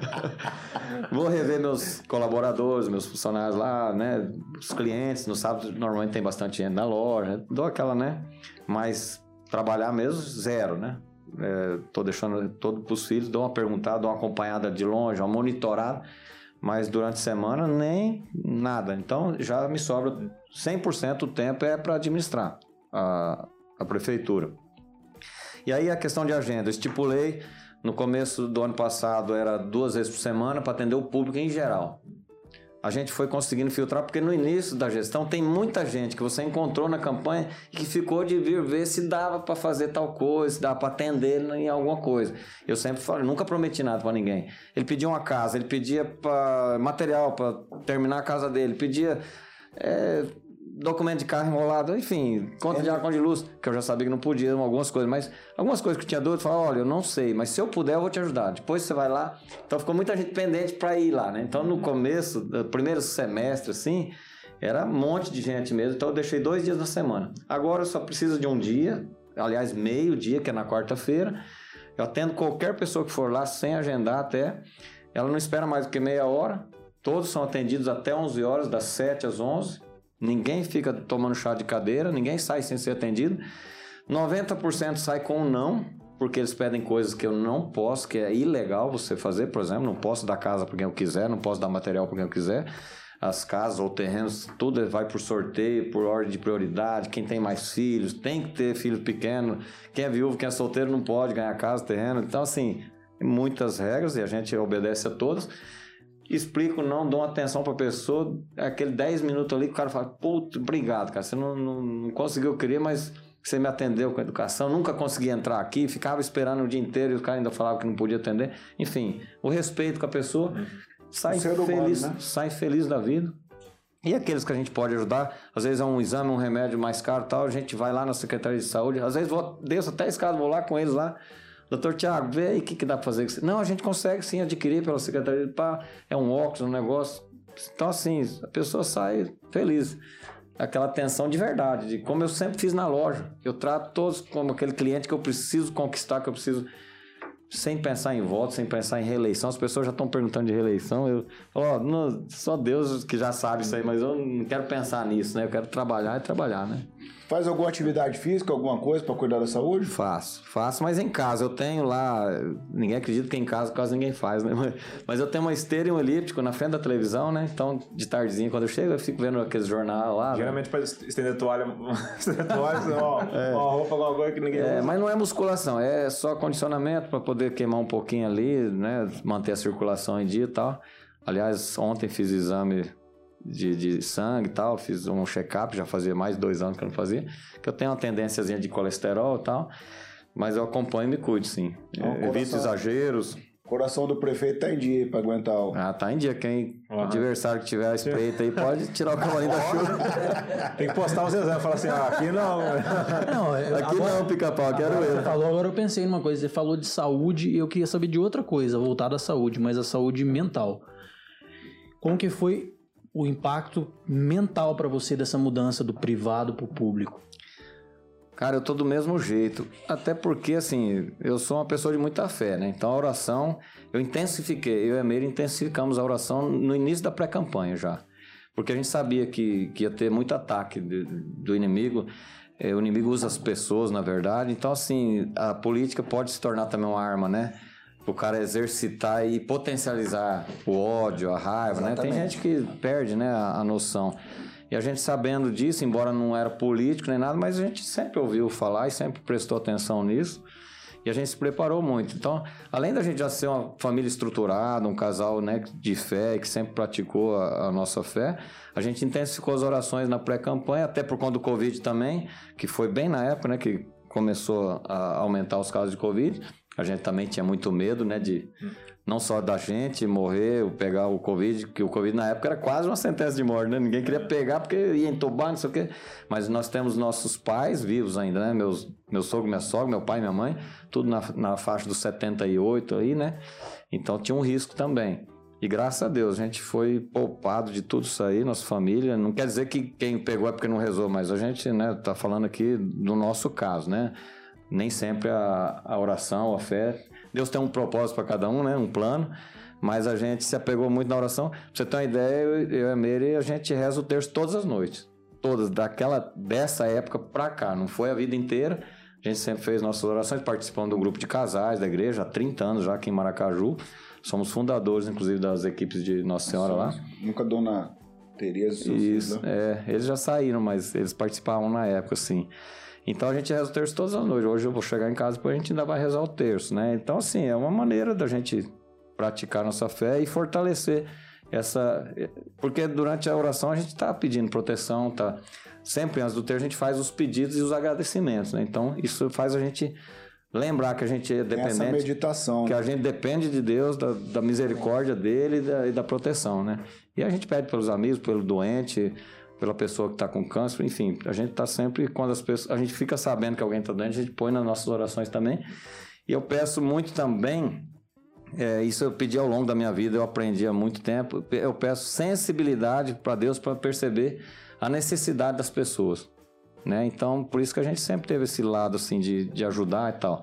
Vou rever meus colaboradores, meus funcionários lá, né? Os clientes. No sábado, normalmente tem bastante gente na loja. Dou aquela, né? Mas trabalhar mesmo, zero, né? É, tô deixando todo pros filhos, dou uma perguntada, dou uma acompanhada de longe, uma monitorada. Mas durante a semana, nem nada. Então, já me sobra 100% do tempo é para administrar a, a prefeitura. E aí a questão de agenda, estipulei no começo do ano passado era duas vezes por semana para atender o público em geral. A gente foi conseguindo filtrar porque no início da gestão tem muita gente que você encontrou na campanha que ficou de vir ver se dava para fazer tal coisa, se dava para atender em alguma coisa. Eu sempre falei, nunca prometi nada para ninguém. Ele pedia uma casa, ele pedia pra, material para terminar a casa dele, pedia é, documento de carro enrolado, enfim, conta de ar, conta de luz, que eu já sabia que não podia, algumas coisas, mas algumas coisas que eu tinha dúvida, eu falava, olha, eu não sei, mas se eu puder, eu vou te ajudar. Depois você vai lá. Então ficou muita gente pendente para ir lá, né? Então no começo, no primeiro semestre, assim, era um monte de gente mesmo, então eu deixei dois dias na semana. Agora eu só preciso de um dia, aliás, meio dia, que é na quarta-feira. Eu atendo qualquer pessoa que for lá, sem agendar até. Ela não espera mais do que meia hora. Todos são atendidos até 11 horas, das 7 às 11. Ninguém fica tomando chá de cadeira, ninguém sai sem ser atendido. 90% sai com um não, porque eles pedem coisas que eu não posso, que é ilegal você fazer, por exemplo, não posso dar casa para quem eu quiser, não posso dar material para quem eu quiser. As casas ou terrenos, tudo vai por sorteio, por ordem de prioridade. Quem tem mais filhos, tem que ter filho pequeno. Quem é viúvo, quem é solteiro, não pode ganhar casa, terreno. Então, assim, muitas regras e a gente obedece a todas explico, não dou atenção pra pessoa, aquele 10 minutos ali que o cara fala, puto, obrigado, cara, você não, não, não conseguiu querer, mas você me atendeu com educação, nunca consegui entrar aqui, ficava esperando o dia inteiro e o cara ainda falava que não podia atender. Enfim, o respeito com a pessoa, sai O ser humano, feliz, né? sai feliz da vida. E aqueles que a gente pode ajudar, às vezes é um exame, um remédio mais caro e tal, a gente vai lá na Secretaria de Saúde, às vezes vou, desço até a escada, vou lá com eles lá, Doutor Tiago, vê aí o que, que dá pra fazer. Não, a gente consegue sim adquirir pela Secretaria Pá, é um óculos, um negócio. Então, assim, a pessoa sai feliz. Aquela atenção de verdade, de como eu sempre fiz na loja. Eu trato todos como aquele cliente que eu preciso conquistar, que eu preciso. Sem pensar em voto, sem pensar em reeleição. As pessoas já estão perguntando de reeleição. Eu, ó, não, só Deus que já sabe isso aí, mas eu não quero pensar nisso, né? Eu quero trabalhar e trabalhar, né? Faz alguma atividade física, alguma coisa pra cuidar da saúde? Faço, faço, mas em casa. Eu tenho lá. Ninguém acredita que em casa quase ninguém faz, né? Mas, eu tenho uma esteira e um elíptico na frente da televisão, né? Então, de tardezinha, quando eu chego, eu fico vendo aqueles jornal lá. né? Geralmente para estender toalha, estender toalha, ó, ó, roupa, alguma coisa que ninguém É, usa. mas não é musculação, é só condicionamento para poder queimar um pouquinho ali, né? Manter a circulação em dia e tal. Aliás, ontem fiz exame de, de sangue e tal, fiz um check-up, já fazia mais de dois anos que eu não fazia, que eu tenho uma tendênciazinha de colesterol e tal, mas eu acompanho e me cuido, sim. Então, É, Evito coração- exageros. Coração do prefeito tá em dia pra aguentar o. Ah, tá em dia. Quem Aham. adversário que tiver a espreita aí pode tirar o cavalinho da chuva. Tem que postar os exames, falar assim, ah, aqui não. Não, eu- Aqui agora- não, pica-pau, quero Agora eu. Você falou, agora eu pensei numa coisa. Você falou de saúde e eu queria saber de outra coisa, voltada à saúde, mas a saúde mental. Como que foi o impacto mental pra você dessa mudança do privado pro público? Cara, eu tô do mesmo jeito. Até porque, assim, eu sou uma pessoa de muita fé, né? Então a oração, eu intensifiquei, eu e a Meire intensificamos a oração no início da pré-campanha já. Porque a gente sabia que, que ia ter muito ataque de- do inimigo. Eh, o inimigo usa as pessoas, na verdade. Então, assim, a política pode se tornar também uma arma, né? O cara exercitar e potencializar o ódio, a raiva, né? Tem gente que perde, né, a, a noção. E a gente sabendo disso, embora não era político nem nada, mas a gente sempre ouviu falar e sempre prestou atenção nisso. E a gente se preparou muito. Então, além da gente já ser uma família estruturada, um casal né, de fé que sempre praticou a, a nossa fé, a gente intensificou as orações na pré-campanha, até por conta do Covid também, que foi bem na época né, que começou a aumentar os casos de Covid. A gente também tinha muito medo, né, de não só da gente morrer pegar o Covid, que o Covid na época era quase uma sentença de morte, né? Ninguém queria pegar porque ia entubar, não sei o quê. Mas nós temos nossos pais vivos ainda, né? Meus, meu sogro, minha sogra, meu pai minha mãe, tudo na, na faixa dos 78 aí, né? Então tinha um risco também. E graças a Deus, a gente foi poupado de tudo isso aí, nossa família. Não quer dizer que quem pegou é porque não rezou, mas a gente, né, tá falando aqui do nosso caso, né? Nem sempre a, a oração, a fé. Deus tem um propósito para cada um, né? Um plano. Mas a gente se apegou muito na oração. Pra você ter uma ideia, eu, eu e a Meire, a gente reza o terço todas as noites. Todas, daquela, dessa época pra cá. Não foi a vida inteira. A gente sempre fez nossas orações, participando do grupo de casais da igreja, há 30 anos já aqui em Maracaju. Somos fundadores, inclusive, das equipes de Nossa Senhora lá. Nunca dona Tereza, Isso, né? é. Eles já saíram, mas eles participavam na época, assim. Então a gente reza o terço todas as noites. Hoje eu vou chegar em casa, depois a gente ainda vai rezar o terço, né? Então, assim, é uma maneira da gente praticar nossa fé e fortalecer essa. Porque durante a oração a gente está pedindo proteção, tá? Sempre antes do terço a gente faz os pedidos e os agradecimentos, né? Então isso faz a gente lembrar que a gente é Tem essa dependente meditação. que né? a gente depende de Deus, da, da misericórdia dele e da, e da proteção, né? E a gente pede pelos amigos, pelo doente, pela pessoa que está com câncer, enfim, a gente está sempre, quando as pessoas, a gente fica sabendo que alguém está doente, a gente põe nas nossas orações também. E eu peço muito também, é, isso eu pedi ao longo da minha vida, eu aprendi há muito tempo, eu peço sensibilidade para Deus para perceber a necessidade das pessoas. Né? Então, por isso que a gente sempre teve esse lado assim de, de ajudar e tal.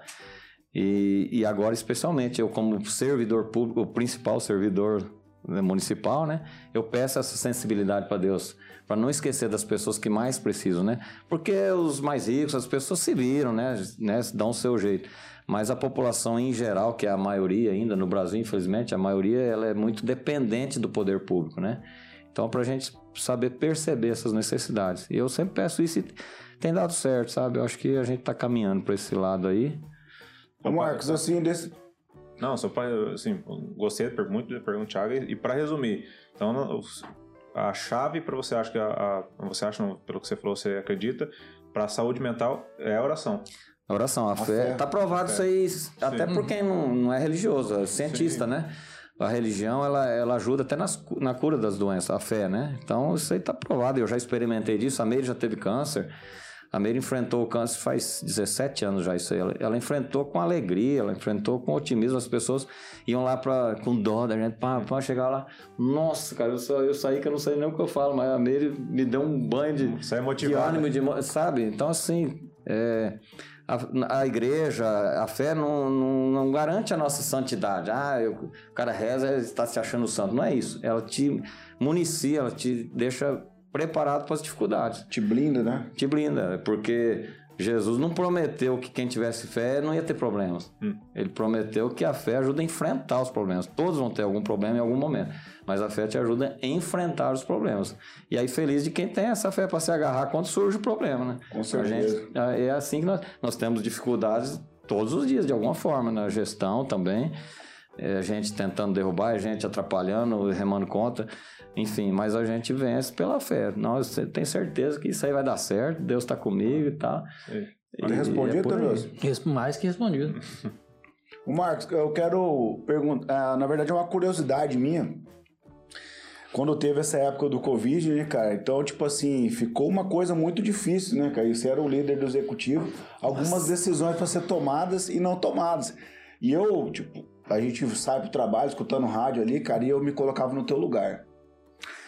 E, e agora, especialmente, eu como servidor público, o principal servidor municipal, né? Eu peço essa sensibilidade para Deus, para não esquecer das pessoas que mais precisam, né? Porque os mais ricos, as pessoas se viram, né? né? Dão o seu jeito. Mas a população em geral, que é a maioria ainda no Brasil, infelizmente, a maioria ela é muito dependente do poder público, né? Então, para a gente saber perceber essas necessidades. E eu sempre peço isso e tem dado certo, sabe? Eu acho que a gente está caminhando para esse lado aí. Marcos, assim, desse... Não, só para, assim, gostei muito da pergunta do Thiago, e, para resumir, então, a chave para você acha que a, a- você acha, não, pelo que você falou, você acredita, para a saúde mental é a oração. A oração, a, fé. fé. Tá provado isso aí, até Sim. por quem não, não é religioso, é cientista, né? A religião, ela, ela ajuda até nas, na cura das doenças, a fé, né? Então, isso aí tá provado. Eu já experimentei disso. A Meire já teve câncer. A Meire enfrentou o câncer faz 17 anos já, isso aí. Ela, ela enfrentou com alegria, ela enfrentou com otimismo. As pessoas iam lá pra, com dó da gente, pá, pá, chegar lá. Nossa, cara, eu, sa- eu saí que eu não sei nem o que eu falo, mas a Meire me deu um banho de, Isso é de ânimo, de, sabe? Então, assim, é, a, a igreja, a fé não, não, não garante a nossa santidade. Ah, eu- o cara reza e está se achando santo. Não é isso. Ela te municia, ela te deixa preparado para as dificuldades. Te blinda, né? Te blinda, porque Jesus não prometeu que quem tivesse fé não ia ter problemas. Hum. Ele prometeu que a fé ajuda a enfrentar os problemas. Todos vão ter algum problema em algum momento, mas a fé te ajuda a enfrentar os problemas. E aí feliz de quem tem essa fé para se agarrar quando surge o problema, né? Com certeza. gente, é assim que nós, nós temos dificuldades todos os dias, de alguma forma, na gestão também. É, a gente tentando derrubar, a gente atrapalhando, remando contra. Enfim, mas a gente vence pela fé. Nós tem certeza que isso aí vai dar certo, Deus está comigo e tal. Tá respondido, é Mais que respondido. O Marcos, eu quero perguntar. ah, na verdade, é uma curiosidade minha. Quando teve essa época do Covid, né, cara? Então, tipo assim, ficou uma coisa muito difícil, né, cara? Você era o líder do executivo, algumas decisões para ser tomadas e não tomadas. E eu, tipo, a gente sai pro trabalho escutando rádio ali, cara, e eu me colocava no teu lugar.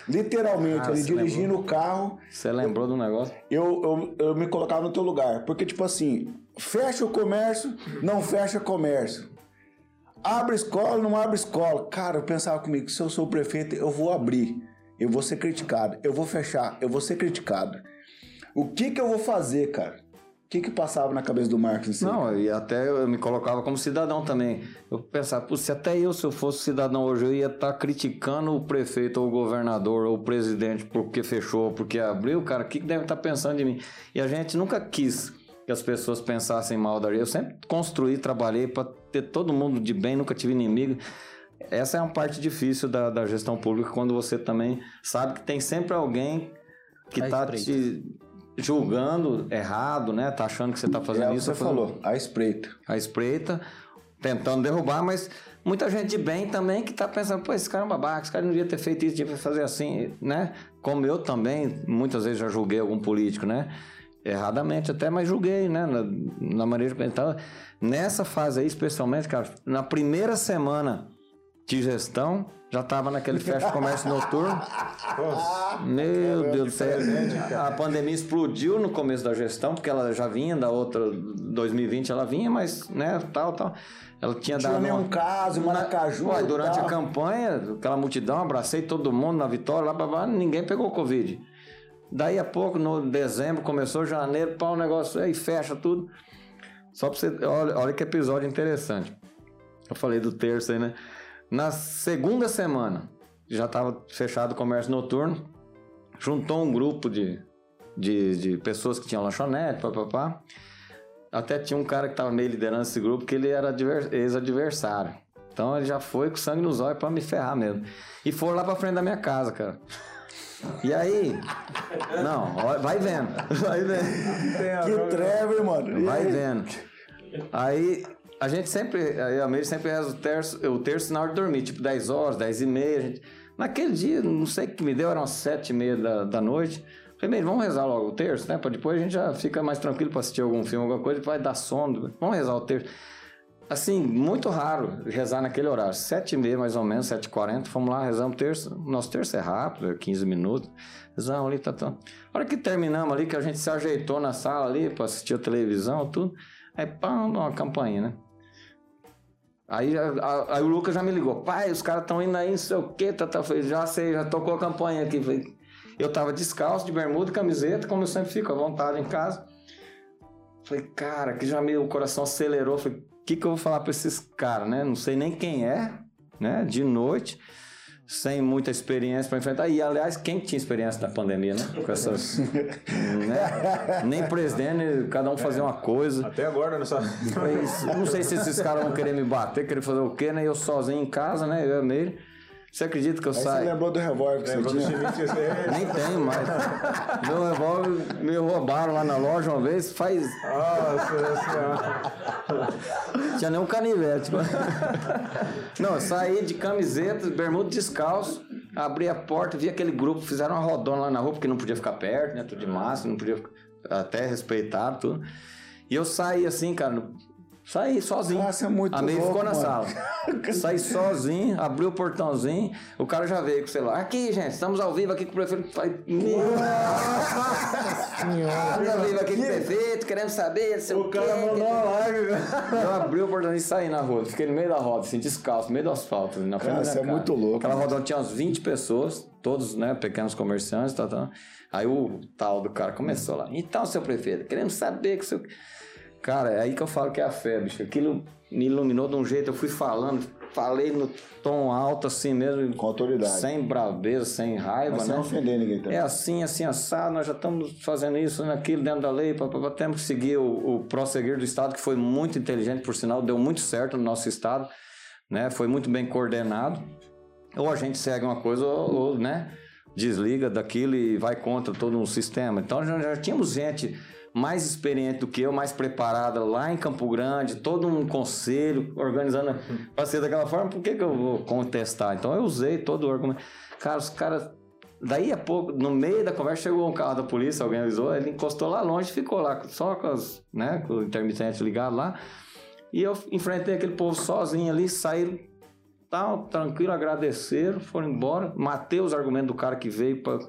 Literalmente, Ah, ali dirigindo o carro, Você lembrou do negócio? eu, eu, eu me colocava no teu lugar. Porque, tipo assim, fecha o comércio, não fecha comércio. Abre escola, não abre escola. Cara, eu pensava comigo, se eu sou o prefeito, eu vou abrir. Eu vou ser criticado. Eu vou fechar, eu vou ser criticado. O que que eu vou fazer, cara? O que que passava na cabeça do Marcos? Assim? Não, e até eu me colocava como cidadão também. Eu pensava, "Pô, se até eu, se eu fosse cidadão hoje, eu ia estar criticando o prefeito ou o governador ou o presidente porque fechou, porque abriu, cara, o que que deve estar pensando de mim? E a gente nunca quis que as pessoas pensassem mal da gente. Eu sempre construí, trabalhei para ter todo mundo de bem, nunca tive inimigo. Essa é uma parte difícil da, da gestão pública, quando você também sabe que tem sempre alguém que está te julgando errado, né? Tá achando que você tá fazendo é isso. você fazendo- falou, a espreita. a espreita, tentando derrubar, mas muita gente de bem também que tá pensando, pô, esse cara é um babaca, esse cara não devia ter feito isso, devia fazer assim, né? Como eu também, muitas vezes já julguei algum político, né? Erradamente até, mas julguei, né? Na, na maneira de pensar. Nessa fase aí, especialmente, cara, na primeira semana de gestão, já estava naquele fecha comércio noturno. Pô, Meu Deus do céu. A pandemia explodiu no começo da gestão, porque ela já vinha da outra 2020, ela vinha, mas, né, tal, tal. Ela tinha Tinha dado. nenhum uma- caso, Maracaju. Ué, durante tal. a campanha, aquela multidão, abracei todo mundo na vitória, lá, blá, blá, ninguém pegou Covid. Daí a pouco, no dezembro, começou janeiro, pá, o negócio aí fecha tudo. Só pra você. Olha, olha que episódio interessante. Eu falei do terço aí, né? Na segunda semana, já estava fechado o comércio noturno, juntou um grupo de, de, de pessoas que tinham lanchonete, papapá. Até tinha um cara que estava meio liderando esse grupo, que ele era adver- ex-adversário. Então ele já foi com sangue nos olhos pra me ferrar mesmo. E foram lá pra frente da minha casa, cara. E aí. Não, vai vendo. Vai vendo. Que treva, mano? Vai vendo. Aí a gente sempre, a Meire sempre reza o terço, o terço na hora de dormir, tipo 10 horas, 10 e meia. gente- Naquele dia, não sei o que me deu, eram umas 7 e meia da, da noite. Falei, Meire, vamos rezar logo o terço, né? Pra depois a gente já fica mais tranquilo pra assistir algum filme, alguma coisa, vai dar sono. Vamos rezar o terço. Assim, muito raro rezar naquele horário. Sete e meia, mais ou menos, sete e quarenta. Fomos lá, rezamos o terço. Nosso terço é rápido, é 15 minutos. Rezamos ali, tá, tá. A hora que terminamos ali, que a gente se ajeitou na sala ali pra assistir a televisão, tudo. Aí, pá, uma campainha, né? Aí, a- a- aí o Lucas já me ligou. Pai, os caras estão indo aí, não sei o quê. Tá, tá. Falei, já sei, já tocou a campanha aqui. Falei, eu tava descalço, de bermuda e camiseta, como eu sempre fico, à vontade em casa. Falei, cara, que já meu coração acelerou. Falei, o que, que eu vou falar pra esses caras, né? Não sei nem quem é, né? De noite, sem muita experiência pra enfrentar. E, aliás, quem que tinha experiência da pandemia, né? Com essas. né? Nem presidente, cada um fazia uma coisa. Até agora, nessa. Mas, não sei se esses caras vão querer me bater, querer fazer o quê, né? Eu sozinho em casa, né? Eu e a Meire. Você acredita que eu Aí você saio? lembrou do revólver que Lembrou você tinha? Esse- Nem tenho mais. Meu revólver me roubaram lá na loja uma vez, faz. Nossa senhora. Tinha nem um canivete. Não, eu saí de camiseta, bermuda descalço, abri a porta, vi aquele grupo, fizeram uma rodona lá na rua, porque não podia ficar perto, né? Tudo de máscara, não podia até respeitar tudo. E eu saí assim, cara, saí sozinho. Nossa, é muito A louco, ficou na mano. sala. Saí sozinho, abri o portãozinho, o cara já veio com o celular. Aqui, gente, estamos ao vivo aqui com o prefeito. Falei, Estamos ao vivo aqui com o prefeito, queremos saber, sei o, O cara mandou uma live. Eu abri o portão e saí na rua. Fiquei no meio da roda, assim, descalço, no meio do asfalto, na frente Cara, da minha isso é muito louco, Aquela rodona tinha umas 20 pessoas, todos, né, pequenos comerciantes, tal, tal. Aí o tal do cara começou lá. Então, seu prefeito, queremos saber que o seu... Cara, é aí que eu falo que é a fé, bicho. Aquilo me iluminou de um jeito, eu fui falando, falei no tom alto, assim mesmo. Com autoridade. Sem braveza, sem raiva, Mas né? sem ofender ninguém também. É assim, assim, assado, nós já estamos fazendo isso, naquilo, dentro da lei, pá, pá, pá, temos que seguir o, o prosseguir do Estado, que foi muito inteligente, por sinal, deu muito certo no nosso Estado, né? Foi muito bem coordenado. Ou a gente segue uma coisa, ou, ou, né, desliga daquilo e vai contra todo um sistema. Então já, já tínhamos gente mais experiente do que eu, mais preparada lá em Campo Grande, todo um conselho organizando para ser daquela forma, por que, que eu vou contestar? Então eu usei todo o argumento. Cara, os caras. Daí a pouco, no meio da conversa, chegou um carro da polícia, alguém avisou, ele encostou lá longe, ficou lá só com, as, né, com o intermitente ligado lá. E eu enfrentei aquele povo sozinho ali, saíram tal, tranquilo, agradeceram, foram embora. Matei os argumentos do cara que veio pra,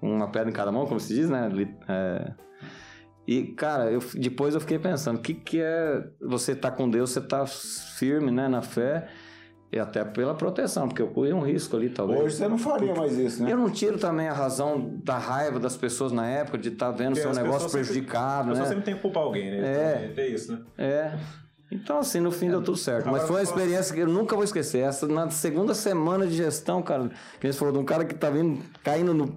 com uma pedra em cada mão, como se diz, né? É. E, cara, eu, depois eu fiquei pensando, o que, que é você tá com Deus, você tá firme, né, na fé, e até pela proteção, porque eu corri um risco ali, talvez. Hoje você não faria mais isso, né? Eu não tiro também a razão da raiva das pessoas na época, de estar vendo Porque seu as negócio sempre- prejudicado, A pessoa né? sempre tem que culpar alguém, né? É. É isso, né? É. Então, assim, no fim deu tudo certo. Mas foi uma experiência que eu nunca vou esquecer. Essa, na segunda semana de gestão, cara, que a gente falou de um cara que tá vindo, caindo no-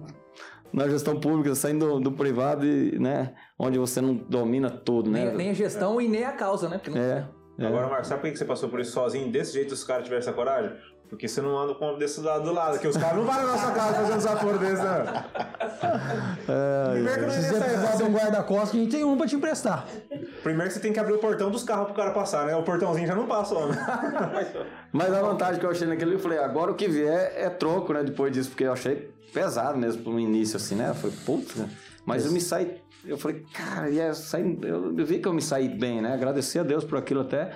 na gestão pública, saindo do, do privado e, né, onde você não domina tudo, né? Nem, nem a gestão e nem a causa, né? Não- É. é. Agora, Marcos, sabe por que você passou por isso sozinho? Desse jeito os caras tiveram essa coragem? Porque você não anda com um desse lado do lado, que os caras não vão na nossa casa fazendo desaforo desse, né? Primeiro que não Se você sair, precisar de um guarda-costas, a gente tem um pra te emprestar. Primeiro que você tem que abrir o portão dos carros pro cara passar, né? O portãozinho já não passa, homem. Mas a vantagem que eu achei naquele, eu falei, agora o que vier é troco, né? Depois disso, porque eu achei pesado mesmo pro início, assim, né? Eu falei, puta, né? Mas eu me saí, eu falei, cara, e é, saí, eu, eu vi que eu me saí bem, né? Agradeci a Deus por aquilo até.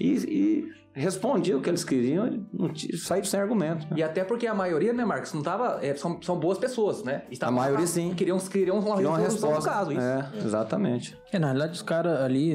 E, e respondia o que eles queriam e não saíram sem argumento. né? E até porque a maioria, né, Marcos, não tava. é, são, são boas pessoas, né? Estavam A maioria, sim. Queriam, queriam uma Tinha uma resposta. do caso. Isso. É, exatamente. É, na realidade, os caras ali,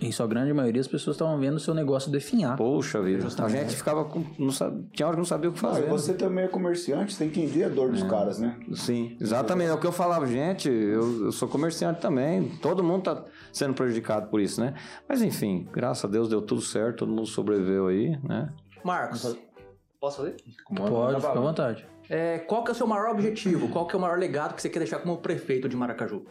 em sua grande maioria, as pessoas estavam vendo o seu negócio definhar. Poxa vida. A gente ficava com. Não sabe, tinha hora que não sabia o que Não, fazer. e você também é comerciante, você tem que entender a dor dos caras, né? Sim, exatamente. É o que eu falava, gente, eu, eu sou comerciante também. Todo mundo tá sendo prejudicado por isso, né? Mas enfim, graças a Deus deu tudo certo, todo mundo sobreviveu aí, né? Marcos, posso fazer? Pode, fica à vontade. É, qual que é o seu maior objetivo? Qual que é o maior legado que você quer deixar como prefeito de Maracaju?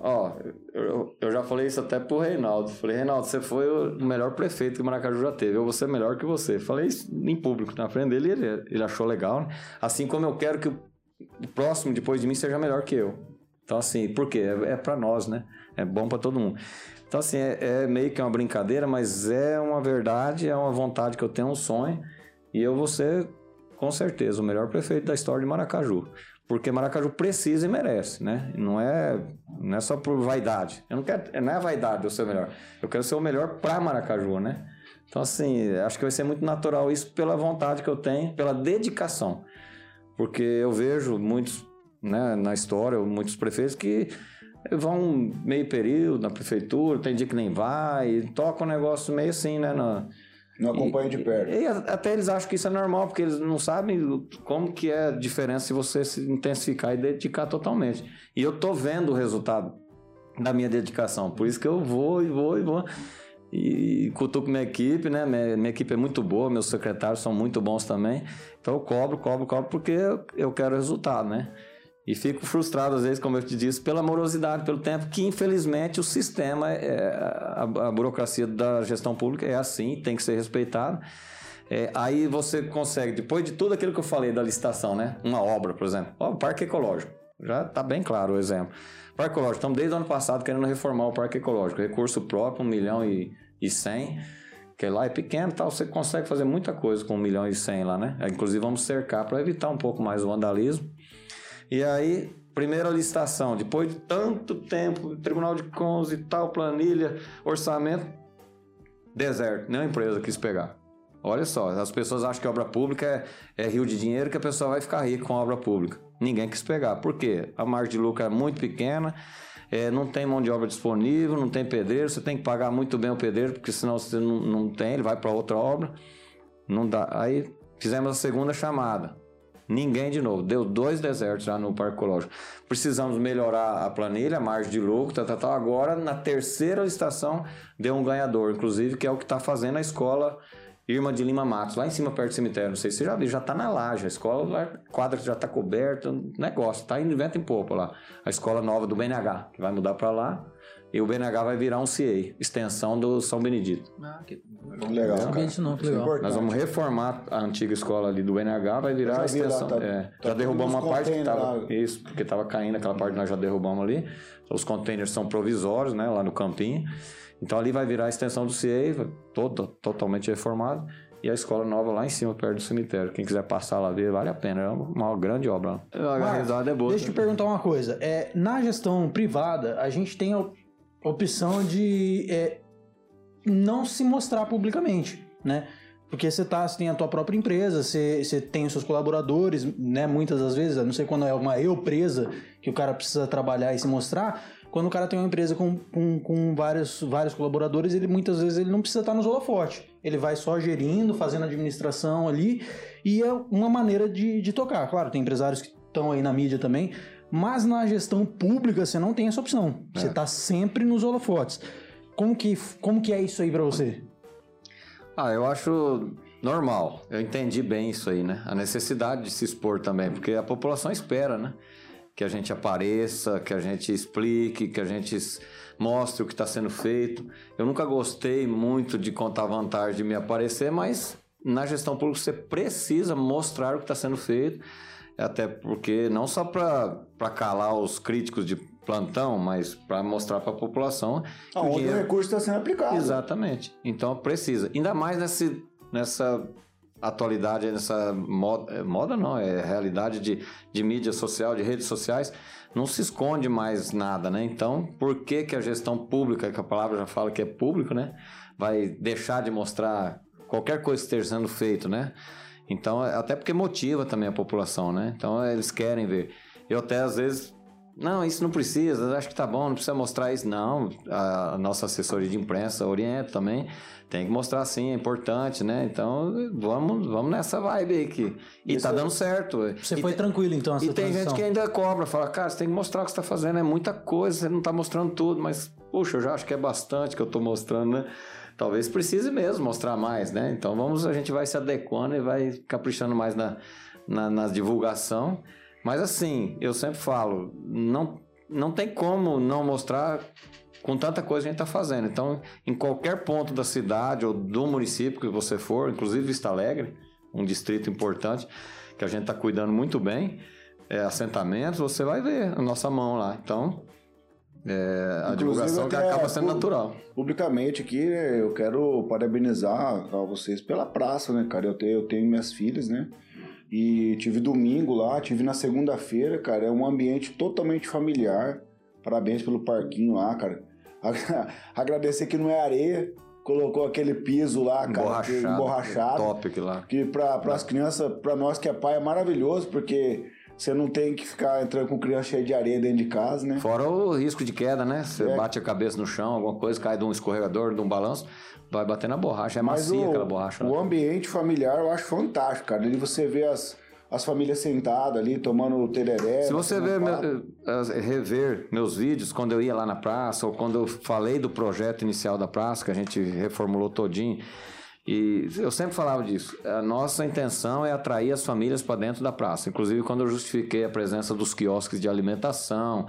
Ó, eu, eu já falei isso até pro Reinaldo. Falei, Reinaldo, você foi o melhor prefeito que Maracaju já teve. Eu vou ser melhor que você. Falei isso em público na frente dele ele, ele achou legal, né? Assim como eu quero que o o próximo depois de mim seja melhor que eu. Então, assim, por quê? É, é para nós, né? É bom para todo mundo. Então, assim, é, é meio que uma brincadeira, mas é uma verdade, é uma vontade que eu tenho, um sonho. E eu vou ser, com certeza, o melhor prefeito da história de Maracaju. Porque Maracaju precisa e merece, né? Não é, não é só por vaidade. Eu não quero, não é vaidade de eu ser o melhor. Eu quero ser o melhor para Maracaju, né? Então, assim, acho que vai ser muito natural isso pela vontade que eu tenho, pela dedicação. Porque eu vejo muitos, né, na história, muitos prefeitos que vão meio período na prefeitura, tem dia que nem vai, toca um negócio meio assim, né? Na, Não acompanha de perto. e, e até eles acham que isso é normal, porque eles não sabem como que é a diferença se você se intensificar e dedicar totalmente. E eu tô vendo o resultado da minha dedicação, por isso que eu vou e vou e vou. E cutuco minha equipe, né? Minha, minha equipe é muito boa, meus secretários são muito bons também. Então eu cobro, cobro, cobro, porque eu quero resultado, né? E fico frustrado, às vezes, como eu te disse, pela morosidade, pelo tempo que, infelizmente, o sistema, é, a, a burocracia da gestão pública é assim, tem que ser respeitada. É, aí você consegue, depois de tudo aquilo que eu falei da licitação, né? Uma obra, por exemplo. O Parque Ecológico. Já está bem claro o exemplo. Parque Ecológico, estamos desde o ano passado querendo reformar o Parque Ecológico. Recurso próprio, 1 milhão e, e 100. Que lá é pequeno tal, você consegue fazer muita coisa com 1 milhão e 100 lá, né? Inclusive vamos cercar para evitar um pouco mais o vandalismo. E aí, primeira licitação, depois de tanto tempo, Tribunal de Contas e tal, planilha, orçamento, deserto, nenhuma empresa quis pegar. Olha só, as pessoas acham que obra pública é, é rio de dinheiro que a pessoa vai ficar rica com obra pública. Ninguém quis pegar. Por quê? A margem de lucro é muito pequena, é, não tem mão de obra disponível, não tem pedreiro, você tem que pagar muito bem o pedreiro, porque senão você não, não tem, ele vai para outra obra. Não dá. Aí fizemos a segunda chamada. Ninguém de novo. Deu dois desertos já no Parque Ecológico. Precisamos melhorar a planilha, a margem de lucro, tal, tal, tal. Agora, na terceira licitação, deu um ganhador, inclusive, que é o que está fazendo a escola Irma de Lima Matos, lá em cima perto do cemitério. Não sei se você já viu, já está na laje. A escola, lá, a quadra já está coberta, negócio. Está indo vento em popa lá. A escola nova do BNH, que vai mudar para lá. E o BNH vai virar um CIE, extensão do São Benedito. Ah, que... Legal, disso não, que é legal. Nós vamos reformar a antiga escola ali do BNH, vai virar a vi lá, extensão. tá- é, tá já derrubamos uma parte que estava. Isso, porque estava caindo aquela parte nós já derrubamos ali. Os containers são provisórios, né? Lá no campinho. Então ali vai virar a extensão do vai todo, totalmente reformado. E a escola nova lá em cima, perto do cemitério. Quem quiser passar lá ver, vale a pena. É uma grande obra. A realidade é boa. Deixa eu te perguntar uma coisa. É, na gestão privada, a gente tem opção de é, não se mostrar publicamente, né? Porque você, tá, você tem a tua própria empresa, você, você tem os seus colaboradores, né? Muitas das vezes, não sei quando é uma eu presa que o cara precisa trabalhar e se mostrar. Quando o cara tem uma empresa com, com, com vários, vários colaboradores, ele muitas vezes ele não precisa estar nos holofotes. Ele vai só gerindo, fazendo administração ali, e é uma maneira de, de tocar. Claro, tem empresários que estão aí na mídia também, mas na gestão pública você não tem essa opção. Você está sempre nos holofotes. Como que, como que é isso aí para você? Ah, eu acho normal. Eu entendi bem isso aí, né? A necessidade de se expor também, porque a população espera, né? Que a gente apareça, que a gente explique, que a gente mostre o que está sendo feito. Eu nunca gostei muito de contar vantagem de me aparecer, mas na gestão pública você precisa mostrar o que está sendo feito, até porque não só para calar os críticos de plantão, mas para mostrar para a população que o Aonde o dinheiro recurso está sendo aplicado. Exatamente. Então precisa. Ainda mais nesse, nessa atualidade, nessa moda, é, moda não, é realidade de, de mídia social, de redes sociais, não se esconde mais nada, né? Então, por que que a gestão pública, que a palavra já fala que é público, né? vai deixar de mostrar qualquer coisa que esteja sendo feito, né? Então, até porque motiva também a população, né? Então, eles querem ver. Eu até às vezes não, isso não precisa, acho que tá bom, não precisa mostrar isso. Não, a nossa assessoria de imprensa orienta também. Tem que mostrar sim, é importante, né? Então, vamos, vamos nessa vibe aí que. E Isso tá é- dando certo. Você E foi tem- tranquilo então essa E tem transição? gente que ainda cobra, fala, cara, você tem que mostrar o que você tá fazendo, é muita coisa, você não tá mostrando tudo, mas, puxa, eu já acho que é bastante que eu tô mostrando, né? Talvez precise mesmo mostrar mais, né? Então vamos, a gente vai se adequando e vai caprichando mais na, na, na divulgação. Mas assim, eu sempre falo, não, não tem como não mostrar com tanta coisa que a gente está fazendo. Então, em qualquer ponto da cidade ou do município que você for, inclusive Vista Alegre, um distrito importante, que a gente está cuidando muito bem, é, assentamentos, você vai ver a nossa mão lá. Então, é, a Inclusive, divulgação que acaba sendo pu- natural. Publicamente aqui, eu quero parabenizar a vocês pela praça, né, cara? Eu tenho, eu tenho minhas filhas, né? E tive domingo lá, tive na segunda-feira, cara. É um ambiente totalmente familiar. Parabéns pelo parquinho lá, cara. Agradecer que não é areia, colocou aquele piso lá, cara, que- Emborrachado. emborrachado. Top aquilo lá. Que para as crianças, para nós que é pai, é maravilhoso, porque você não tem que ficar entrando com criança cheia de areia dentro de casa, né? Fora o risco de queda, né? Você É. bate a cabeça no chão, alguma coisa, cai de um escorregador, de um balanço, vai bater na borracha. É Mas macia o, aquela borracha. o lá. ambiente familiar eu acho fantástico, cara. Ali você vê as, as famílias sentadas ali, tomando tereré. Se você ver, meu- rever meus vídeos, quando eu ia lá na praça, ou quando eu falei do projeto inicial da praça, que a gente reformulou todinho, e eu sempre falava disso. A nossa intenção é atrair as famílias para dentro da praça. Inclusive, quando eu justifiquei a presença dos quiosques de alimentação,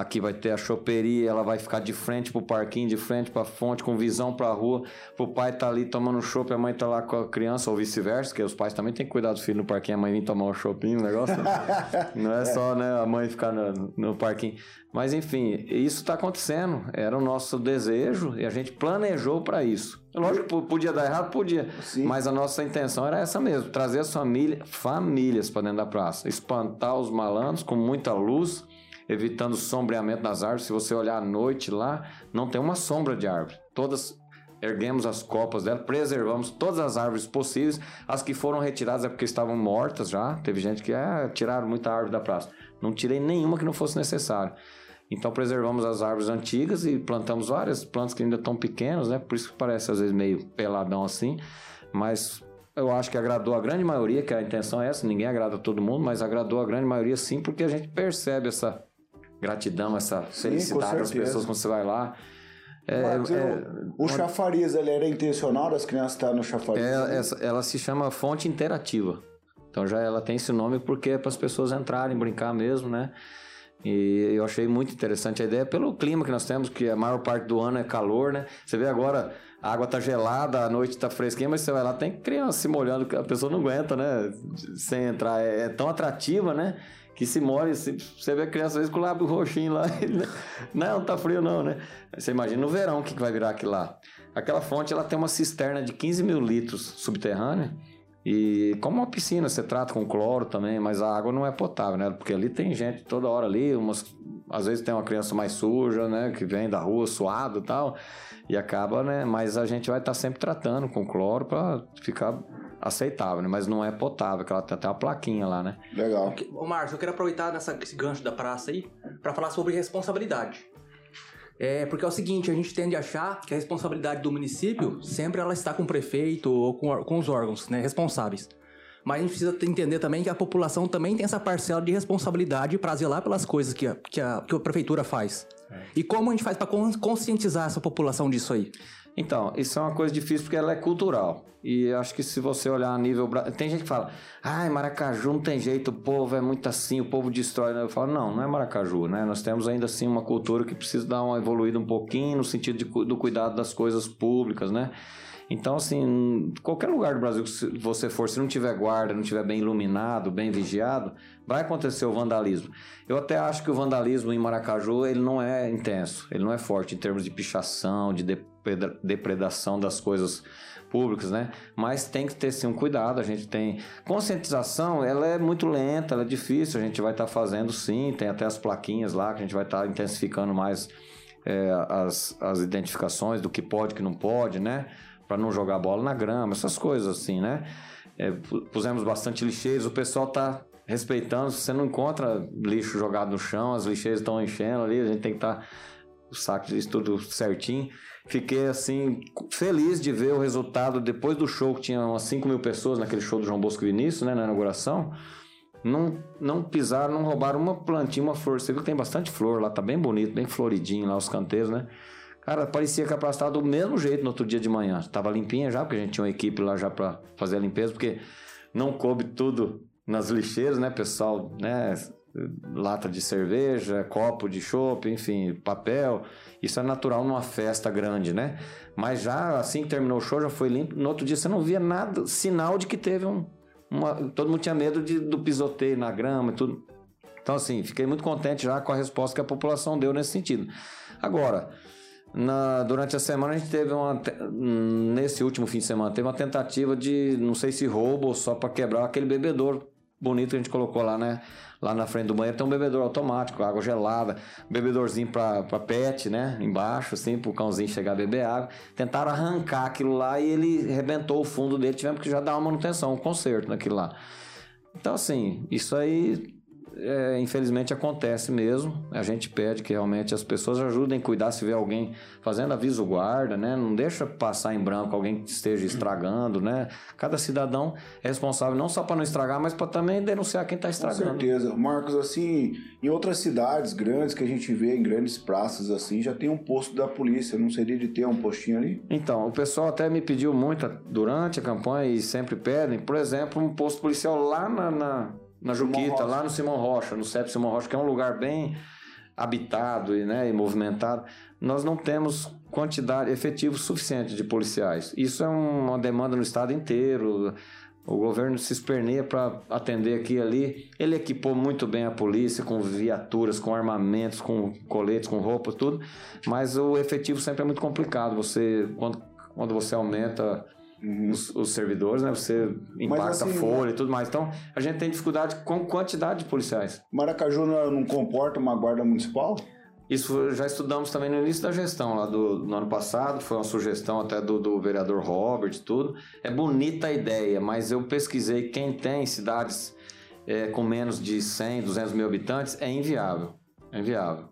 aqui vai ter a choperia, ela vai ficar de frente pro parquinho, de frente pra fonte, com visão pra rua, pro pai tá ali tomando chopp, a mãe tá lá com a criança, ou vice-versa, que os pais também têm que cuidar do filho no parquinho, a mãe vir tomar um chopinho, o negócio. Não é só né, a mãe ficar no, no parquinho. Mas enfim, isso está acontecendo. Era o nosso desejo e a gente planejou para isso. Lógico que podia dar errado, podia. Sim. Mas a nossa intenção era essa mesmo: trazer as família, famílias para dentro da praça, espantar os malandros com muita luz, evitando sombreamento das árvores. Se você olhar à noite lá, não tem uma sombra de árvore. Todas erguemos as copas dela, preservamos todas as árvores possíveis. As que foram retiradas é porque estavam mortas já. Teve gente que ah, tiraram muita árvore da praça. Não tirei nenhuma que não fosse necessário. Então preservamos as árvores antigas e plantamos várias plantas que ainda estão pequenas, né? Por isso que parece às vezes meio peladão assim. Mas eu acho que agradou a grande maioria, que a intenção é essa, ninguém agrada todo mundo, mas agradou a grande maioria sim, porque a gente percebe essa gratidão, essa felicidade das certeza. pessoas quando você vai lá. É, Marcos, é- o, o chafariz, ele era intencional das crianças estarem no chafariz? é, essa- ela se chama fonte interativa. Então já ela tem esse nome porque é para as pessoas entrarem, brincar mesmo, né? E eu achei muito interessante a ideia pelo clima que nós temos, que a maior parte do ano é calor, né? Você vê agora a água tá gelada, a noite tá fresquinha, mas você vai lá, tem criança se molhando, a pessoa não aguenta, né? Sem entrar. É, é tão atrativa, né? Que se molha, você vê a criança às vezes com o lábio roxinho lá. não, tá frio não, né? Você imagina no verão o que, que vai virar aquilo lá. Aquela fonte, ela tem uma cisterna de 15 mil litros subterrânea. E como uma piscina, você trata com cloro também, mas a água não é potável, né? Porque ali tem gente toda hora ali, umas, às vezes tem uma criança mais suja, né? Que vem da rua suado e tal, e acaba, né? Mas a gente vai estar sempre tratando com cloro para ficar aceitável, né? Mas não é potável, que ela tem até uma plaquinha lá, né? Legal. Ô, Márcio, eu quero aproveitar nessa, esse gancho da praça aí para falar sobre responsabilidade. É, porque é o seguinte, a gente tende a achar que a responsabilidade do município sempre ela está com o prefeito ou com, com os órgãos né, responsáveis. Mas a gente precisa entender também que a população também tem essa parcela de responsabilidade para zelar pelas coisas que a, que a, que a prefeitura faz. E como a gente faz para conscientizar essa população disso aí? Então, isso é uma coisa difícil porque ela é cultural. E acho que se você olhar a nível. Tem gente que fala, ai, Maracaju não tem jeito, o povo é muito assim, o povo destrói. Eu falo, não, não é Maracaju, né? Nós temos ainda assim uma cultura que precisa dar uma evoluída um pouquinho no sentido de do cuidado das coisas públicas, né? Então, assim, qualquer lugar do Brasil que você for, se não tiver guarda, não tiver bem iluminado, bem vigiado, vai acontecer o vandalismo. Eu até acho que o vandalismo em Maracaju, ele não é intenso, ele não é forte em termos de pichação, de depredação das coisas públicas, né? Mas tem que ter sim um cuidado, a gente tem... Conscientização, ela é muito lenta, ela é difícil, a gente vai estar fazendo sim, tem até as plaquinhas lá, que a gente vai estar intensificando mais é, as, as identificações do que pode, que não pode, né? Para não jogar bola na grama, essas coisas assim, né? É, pu- pusemos bastante lixeiros, o pessoal tá respeitando, você não encontra lixo jogado no chão, as lixeiras estão enchendo ali, a gente tem que estar o saco isso tudo certinho. Fiquei assim, feliz de ver o resultado depois do show, que tinha umas 5 mil pessoas naquele show do João Bosco Vinícius, né, na inauguração. Não, não pisaram, não roubaram uma plantinha, uma flor. Você viu que tem bastante flor lá, tá bem bonito, bem floridinho lá os canteiros, né? Cara, parecia que a estava do mesmo jeito no outro dia de manhã. Tava limpinha já, porque a gente tinha uma equipe lá já para fazer a limpeza, porque não coube tudo nas lixeiras, né, pessoal, né? Lata de cerveja, copo de chopp, enfim, papel. Isso é natural numa festa grande, né? Mas já assim que terminou o show, já foi limpo. No outro dia você não via nada, sinal de que teve um. uma- todo mundo tinha medo de, do pisoteio na grama e tudo. Então, assim, fiquei muito contente já com a resposta que a população deu nesse sentido. Agora, na- durante a semana a gente teve uma. hum, Nesse último fim de semana, teve uma tentativa de, não sei se roubo ou só para quebrar aquele bebedouro bonito que a gente colocou lá, né? Lá na frente do banheiro tem um bebedouro automático, água gelada, bebedorzinho para pet, né? Embaixo, assim, pro cãozinho chegar a beber água. Tentaram arrancar aquilo lá e ele rebentou o fundo dele, tivemos que já dar uma manutenção, um conserto naquilo lá. Então, assim, isso aí é, infelizmente acontece mesmo. A gente pede que realmente as pessoas ajudem a cuidar se vê alguém fazendo aviso guarda, né? Não deixa passar em branco alguém que esteja estragando, né? Cada cidadão é responsável não só para não estragar, mas para também denunciar quem está Com estragando. certeza. Marcos, assim, em outras cidades grandes que a gente vê, em grandes praças, assim, já tem um posto da polícia. Não seria de ter um postinho ali? Então, o pessoal até me pediu muito durante a campanha e sempre pedem, por exemplo, um posto policial lá na, na, na Juquita, lá no Simão Rocha, no CEP Simão Rocha, que é um lugar bem habitado e, né, e movimentado. Nós não temos quantidade efetivo suficiente de policiais. Isso é um- uma demanda no estado inteiro. O governo se esperneia para atender aqui e ali. Ele equipou muito bem a polícia com viaturas, com armamentos, com coletes, com roupas, tudo. Mas o efetivo sempre é muito complicado. Você, quando, quando você aumenta os, os servidores, né? Você impacta assim, a folha e tudo mais. Então, a gente tem dificuldade com quantidade de policiais. Maracaju não, comporta uma guarda municipal? Isso já estudamos também no início da gestão lá do, no ano passado, foi uma sugestão até do, do vereador Robert e tudo. É bonita a ideia, mas eu pesquisei quem tem cidades é, com menos de 100, 200 mil habitantes, é inviável. É inviável.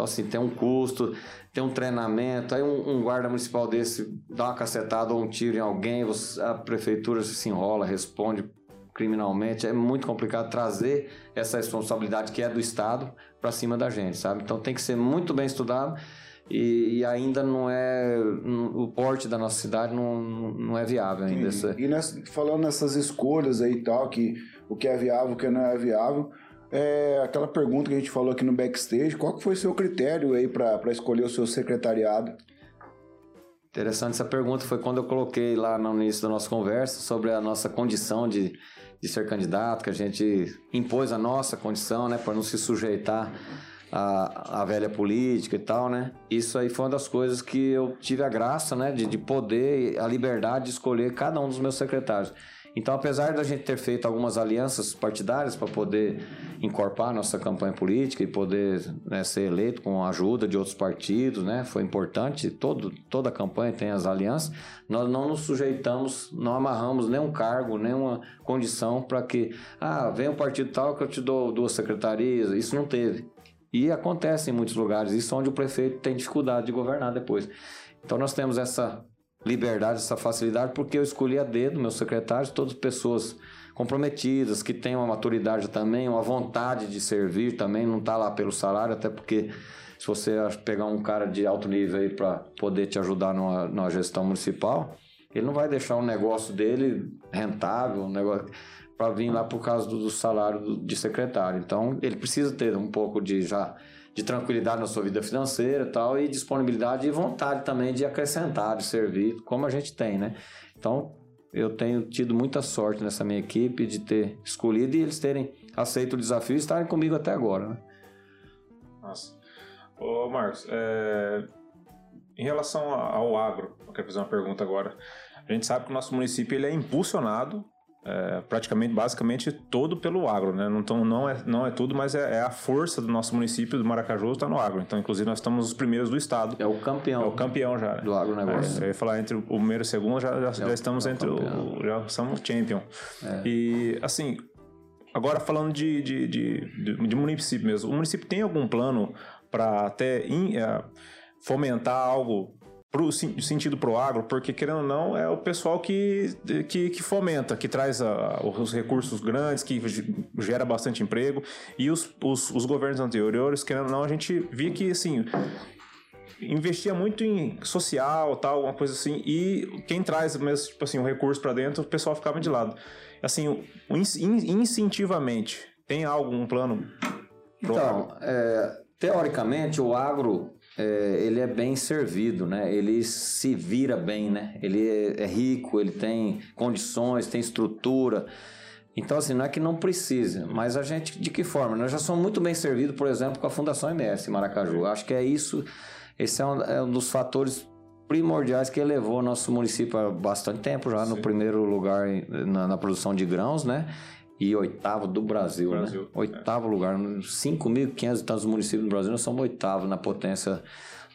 Então, assim, tem um custo, tem um treinamento, aí um, um guarda municipal desse dá uma cacetada ou um tiro em alguém, você- a prefeitura se enrola, responde criminalmente. É muito complicado trazer essa responsabilidade que é do Estado para cima da gente, sabe? Então tem que ser muito bem estudado e, e ainda não é. O porte da nossa cidade não, não é viável ainda. Essa- E nessa- falando nessas escolhas aí e tal, que o que é viável, o que não é viável, é aquela pergunta que a gente falou aqui no backstage, qual que foi o seu critério aí para escolher o seu secretariado? Interessante essa pergunta. Foi quando eu coloquei lá no início da nossa conversa sobre a nossa condição de, de ser candidato, que a gente impôs a nossa condição, né, para não se sujeitar à, à velha política e tal, né? Isso aí foi uma das coisas que eu tive a graça, né, de, de poder, a liberdade de escolher cada um dos meus secretários. Então, apesar da gente ter feito algumas alianças partidárias para poder encorpar nossa campanha política e poder né, ser eleito com a ajuda de outros partidos, né, foi importante. Todo, toda a campanha tem as alianças. Nós não nos sujeitamos, não amarramos nenhum cargo, nenhuma condição para que, ah, vem um partido tal que eu te dou duas secretarias. Isso não teve. E acontece em muitos lugares. Isso é onde o prefeito tem dificuldade de governar depois. Então, nós temos essa liberdade, essa facilidade, porque eu escolhi a dedo meus secretários, todas pessoas comprometidas, que têm uma maturidade também, uma vontade de servir também, não está lá pelo salário, até porque se você pegar um cara de alto nível aí para poder te ajudar numa, numa gestão municipal, ele não vai deixar um negócio dele rentável, um negócio para vir lá por causa do, do salário de secretário. Então, ele precisa ter um pouco de já de tranquilidade na sua vida financeira tal, e disponibilidade e vontade também de acrescentar, de servir, como a gente tem, né? Então, eu tenho tido muita sorte nessa minha equipe de ter escolhido e eles terem aceito o desafio e estarem comigo até agora, né? Nossa. Ô, Marcos, é, em relação ao agro, eu quero fazer uma pergunta agora. A gente sabe que o nosso município ele é impulsionado é, praticamente, basicamente, todo pelo agro, né? Não, tão, não, é, não é tudo, mas é, é a força do nosso município, do Maracaju, está no agro. Então, inclusive, nós estamos os primeiros do estado. É o campeão. É o campeão já. né? Do agronegócio. É, eu ia falar entre o primeiro e o segundo, já, já, já estamos é o entre campeão. o. Já somos champion. E, assim, agora falando de, de, de, de, município mesmo. O município tem algum plano para até in- é, fomentar algo pro sen- sentido pro agro? Porque, querendo ou não, é o pessoal que, que, que fomenta, que traz a- os recursos grandes, que ge- gera bastante emprego. E os, os, os governos anteriores, querendo ou não, a gente via que, assim, investia muito em social, tal, alguma coisa assim, e quem traz mesmo, tipo assim, o recurso para dentro, o pessoal ficava de lado. Assim, o, o in- in- instintivamente, tem algum plano? pro agro? Então, é, teoricamente, o agro é, ele é bem servido, né? Ele se vira bem, né? Ele é, é rico, ele tem condições, tem estrutura. Então, assim, não é que não precise, mas a gente, de que forma? Nós já somos muito bem servidos, por exemplo, com a Fundação MS Maracaju. Acho que é isso, esse é um, é um dos fatores primordiais que elevou nosso município há bastante tempo já no Sim. primeiro lugar na, na produção de grãos, né? E oitavo do Brasil, Brasil, né? Oitavo lugar. 5.500 e tantos municípios do Brasil, nós somos oitavo na potência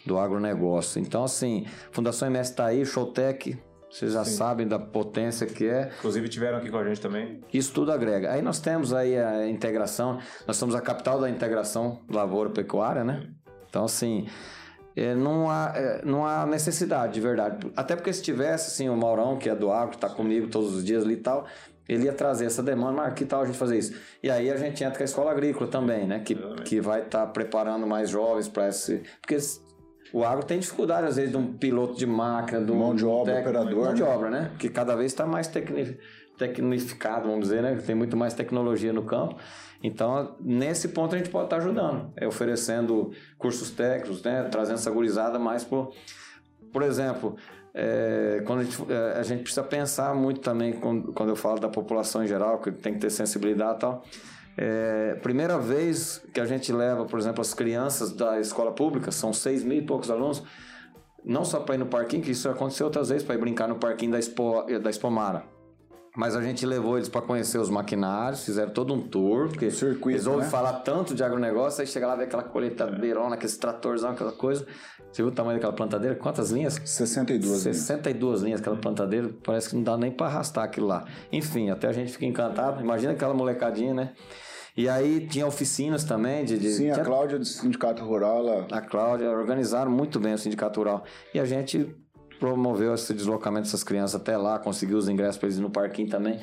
do agronegócio. Então, assim, Fundação MS está aí, Showtech, vocês já Sim. sabem da potência que é. Inclusive tiveram aqui com a gente também. Isso tudo agrega. Aí nós temos aí a integração, nós somos a capital da integração lavoura-pecuária, né? Então, assim, é, não, há, é, não há necessidade, de verdade. Até porque se tivesse, assim, o Maurão, que é do agro, está comigo todos os dias ali e tal, ele ia trazer essa demanda, mas que tal a gente fazer isso? E aí a gente entra com a escola agrícola também, né? Que, Exatamente. que vai estar preparando mais jovens para esse... Porque o agro tem dificuldade, às vezes, de um piloto de máquina, de um Mão de obra, técnico- operador, Mão de né? obra, né? Que cada vez está mais tecni- tecnificado, vamos dizer, né? Tem muito mais tecnologia no campo. Então, nesse ponto a gente pode estar ajudando, é oferecendo cursos técnicos, né? Trazendo essa gurizada mais por... Por exemplo, é, quando a gente, é, a gente precisa pensar muito também, quando, quando eu falo da população em geral, que tem que ter sensibilidade e tal. É, primeira vez que a gente leva, por exemplo, as crianças da escola pública, são seis mil e poucos alunos, não só para ir no parquinho, que isso aconteceu outras vezes, para ir brincar no parquinho da, Expo, da Expomara. Mas a gente levou eles para conhecer os maquinários, fizeram todo um tour, porque Circuito, eles ouvem né? falar tanto de agronegócio, aí chega lá, vê aquela colheitadeirona, aquele tratorzão, aquela coisa. Você viu o tamanho daquela plantadeira? Quantas linhas? 62 linhas. 62 linhas, aquela plantadeira, parece que não dá nem para arrastar aquilo lá. Enfim, até a gente fica encantado. Imagina aquela molecadinha, né? E aí tinha oficinas também de. de Sim, a Cláudia do Sindicato Rural, ela a Cláudia organizaram muito bem o sindicato rural. E a gente promoveu esse deslocamento dessas crianças até lá, conseguiu os ingressos para eles no parquinho também.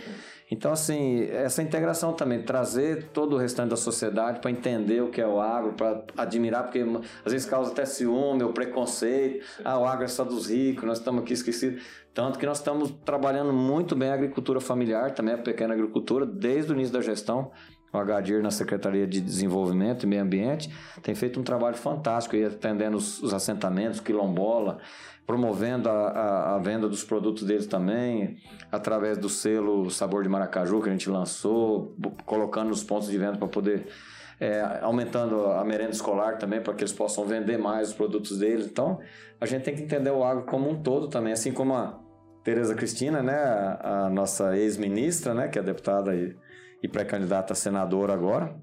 Então, assim, essa integração também, trazer todo o restante da sociedade para entender o que é o agro, para admirar, porque às vezes causa até ciúme ou preconceito. Ah, o agro é só dos ricos, nós estamos aqui esquecidos. Tanto que nós estamos trabalhando muito bem a agricultura familiar, também a pequena agricultura, desde o início da gestão. O HDIR na Secretaria de Desenvolvimento e Meio Ambiente tem feito um trabalho fantástico, aí, atendendo os, os assentamentos, quilombola, promovendo a, a, a venda dos produtos deles também, através do selo Sabor de Maracaju que a gente lançou, colocando nos pontos de venda para poder, é, aumentando a merenda escolar também, para que eles possam vender mais os produtos deles. Então, a gente tem que entender o agro como um todo também, assim como a Tereza Cristina, né, a nossa ex-ministra, né, que é deputada e, e pré-candidata a senadora agora,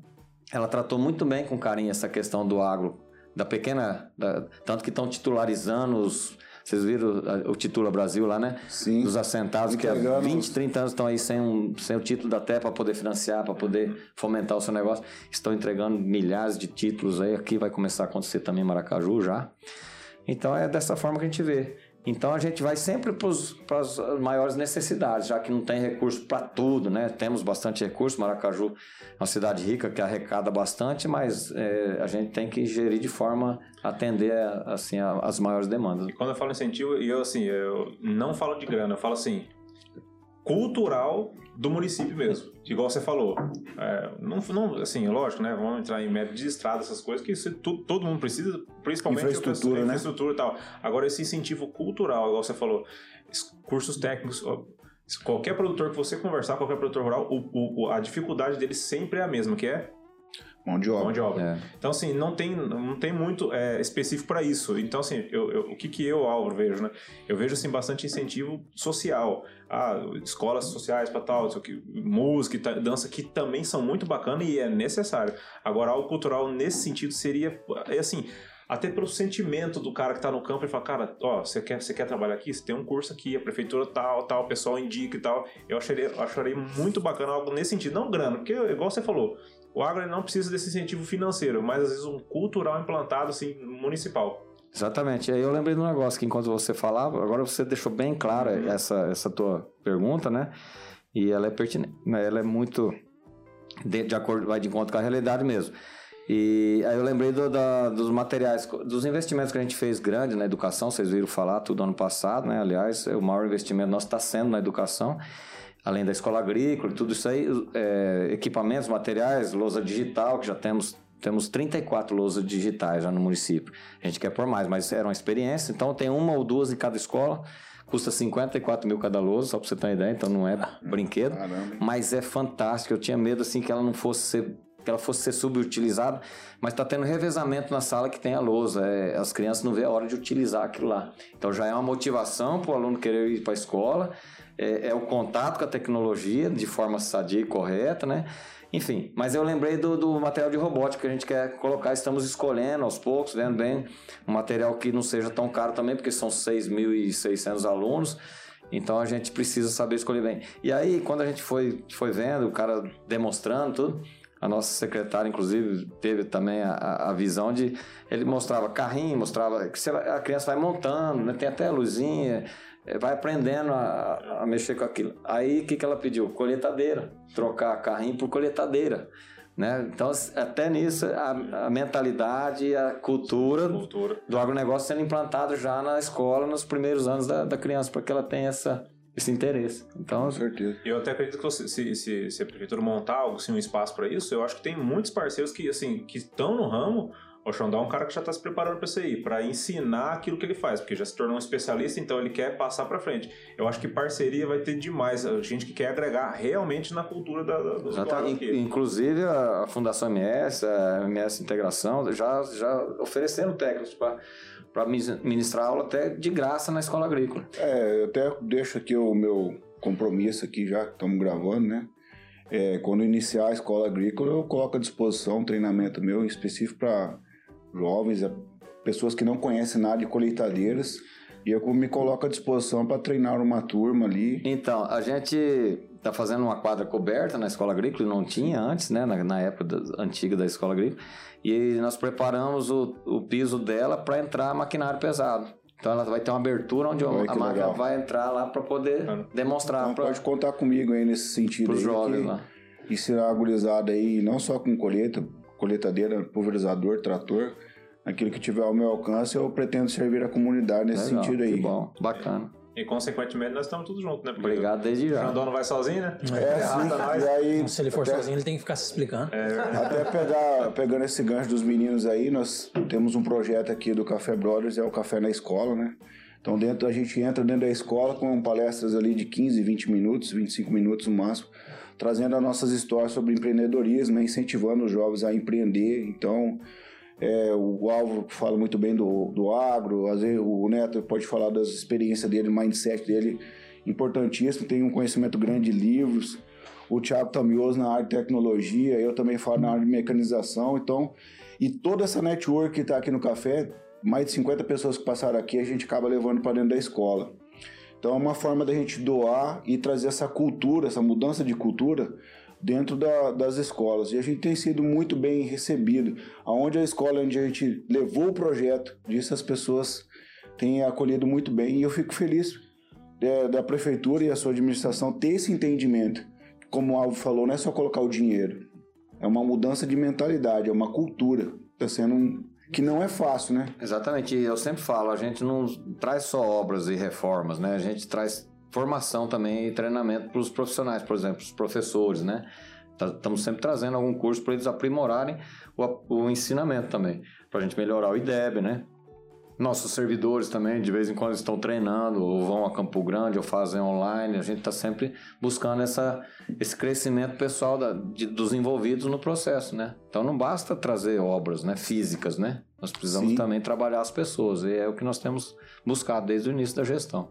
ela tratou muito bem com carinho essa questão do agro, da pequena, da- tanto que estão titularizando os, vocês viram o Titula Brasil lá, né? Sim. Dos assentados que há Entregando 20, 30 anos estão aí sem, um, sem o título da TE para poder financiar, para poder fomentar o seu negócio. Estão entregando milhares de títulos aí. Aqui vai começar a acontecer também em Maracaju já. Então é dessa forma que a gente vê. Então a gente vai sempre para as maiores necessidades, já que não tem recurso para tudo, né? Temos bastante recurso. Maracaju é uma cidade rica que arrecada bastante, mas é, a gente tem que gerir de forma a atender assim as maiores demandas. E quando eu falo incentivo, eu assim, eu não falo de grana, eu falo assim, cultural do município mesmo. Igual você falou. É, não, não, assim, lógico, né? Vamos entrar em método de estrada, essas coisas, que isso, tu- todo mundo precisa, principalmente Infraestrutura, pessoal- né? infraestrutura e tal. Agora, esse incentivo cultural, igual você falou, cursos técnicos. Qualquer produtor que você conversar, qualquer produtor rural, o- o- a dificuldade dele sempre é a mesma, que é Mão de obra. Mão de obra. É. Então, assim, não tem, não tem muito é, específico para isso. Então, assim, eu, eu- o que, que eu, Álvaro, vejo, né? Eu vejo, assim, bastante incentivo social. Ah, escolas sociais para tal, aqui, música, e dança, que também são muito bacanas e é necessário. Agora, algo cultural nesse sentido seria, é assim, até pelo sentimento do cara que tá no campo, ele fala, cara, ó, você quer, você quer trabalhar aqui? Você tem um curso aqui, a prefeitura tal, tal, o pessoal indica e tal. Eu acharia, eu acharia muito bacana algo nesse sentido. Não grana, porque, igual você falou, o agro não precisa desse incentivo financeiro, mas às vezes um cultural implantado, assim, municipal. Exatamente. Aí eu lembrei de um negócio que enquanto você falava, agora você deixou bem clara essa, essa tua pergunta, né? E ela é pertinente, né? ela é muito de, de acordo, vai de encontro com a realidade mesmo. E aí eu lembrei do- da- dos materiais, dos investimentos que a gente fez grande na educação, vocês viram falar tudo ano passado, né? Aliás, o maior investimento nosso está sendo na educação, além da escola agrícola, e tudo isso aí, é, equipamentos, materiais, lousa digital, que já temos, temos 34 lousas digitais já no município. A gente quer por mais, mas era uma experiência, então tem uma ou duas em cada escola, custa 54 mil cada lousa, só para você ter uma ideia, então não é brinquedo. Caramba. Mas é fantástico. Eu tinha medo assim que ela não fosse ser que ela fosse ser subutilizada, mas está tendo revezamento na sala que tem a lousa. É, as crianças não vê a hora de utilizar aquilo lá. Então já é uma motivação para o aluno querer ir para a escola. É, é o contato com a tecnologia de forma sadia e correta, né? Enfim, mas eu lembrei do, do material de robótica que a gente quer colocar. Estamos escolhendo aos poucos, vendo bem um material que não seja tão caro também, porque são 6.600 alunos. Então a gente precisa saber escolher bem. E aí, quando a gente foi, foi vendo, o cara demonstrando tudo, a nossa secretária, inclusive, teve também a, a- visão de. Ele mostrava carrinho, mostrava. que a criança vai montando, né? tem até a luzinha, eh, vai aprendendo a, a mexer com aquilo. Aí o que, que ela pediu? Colheitadeira. Trocar carrinho por colheitadeira. Né? Então, até nisso, a, a mentalidade a cultura Cultura. do agronegócio sendo implantado já na escola nos primeiros anos da, da criança, para que ela tenha essa, esse interesse. Então, Com certeza. Eu até acredito que você- se, se, se a prefeitura montar algo, assim, um espaço para isso, eu acho que tem muitos parceiros que assim que estão no ramo. O Xandó é um cara que já está se preparando para isso aí, para ensinar aquilo que ele faz, porque já se tornou um especialista, então ele quer passar para frente. Eu acho que parceria vai ter demais, a gente que quer agregar realmente na cultura da, da, do já tá, inclusive a, a Fundação MS, a MS Integração, já, já oferecendo técnicos para ministrar aula até de graça na escola agrícola. É, eu até deixo aqui o meu compromisso aqui já que estamos gravando, né? É, quando iniciar a escola agrícola, eu coloco à disposição um treinamento meu específico para jovens, é, pessoas que não conhecem nada de colheitadeiras, e eu me coloco à disposição para treinar uma turma ali. Então, a gente está fazendo uma quadra coberta na escola agrícola, não tinha antes, né, na, na época da- antiga da escola agrícola, e nós preparamos o, o piso dela para entrar maquinário pesado. Então ela vai ter uma abertura onde Olha a que máquina legal. vai entrar lá para poder Bacana. demonstrar Então para pode contar comigo aí nesse sentido os aí, jovens que lá. ensinar a gurizada aí, não só com colheita, colheitadeira, pulverizador, trator, aquilo que tiver ao meu alcance, eu pretendo servir a comunidade nesse Legal, sentido que aí. bom, bacana. E consequentemente nós estamos todos juntos, né? Porque Obrigado desde O já. Xandó não vai sozinho, né? É, sim. E aí, Se ele for até- sozinho, ele tem que ficar se explicando. Até pegar, pegando esse gancho dos meninos aí, nós temos um projeto aqui do Café Brothers, é o Café na Escola, né? Então dentro a gente entra dentro da escola com palestras ali de 15, 20 minutos, 25 minutos no máximo, trazendo as nossas histórias sobre empreendedorismo, né? incentivando os jovens a empreender. Então, é, o Álvaro fala muito bem do, do agro, às vezes o Neto pode falar das experiências dele, mindset dele, importantíssimo, tem um conhecimento grande de livros. O Thiago Tamioso na área de tecnologia, eu também falo na área de mecanização. Então, e toda essa network que está aqui no café, mais de 50 pessoas que passaram aqui, a gente acaba levando para dentro da escola. Então, é uma forma da gente doar e trazer essa cultura, essa mudança de cultura dentro da- das escolas. E a gente tem sido muito bem recebido. Aonde a escola onde a gente levou o projeto, disso as pessoas têm acolhido muito bem. E eu fico feliz é, da prefeitura e a sua administração ter esse entendimento. Como o Alvo falou, não é só colocar o dinheiro. É uma mudança de mentalidade, é uma cultura. Está sendo um, que não é fácil, né? Exatamente, eu sempre falo, a gente não traz só obras e reformas, né? A gente traz formação também e treinamento para os profissionais, por exemplo, os professores, né? Estamos sempre trazendo algum curso para eles aprimorarem o, o ensinamento também, para a gente melhorar o IDEB, né? Nossos servidores também, de vez em quando, estão treinando, ou vão a Campo Grande, ou fazem online. A gente está sempre buscando essa, esse crescimento pessoal da, de- dos envolvidos no processo, né? Então não basta trazer obras né, físicas, né? Nós precisamos Sim. também trabalhar as pessoas. E é o que nós temos buscado desde o início da gestão.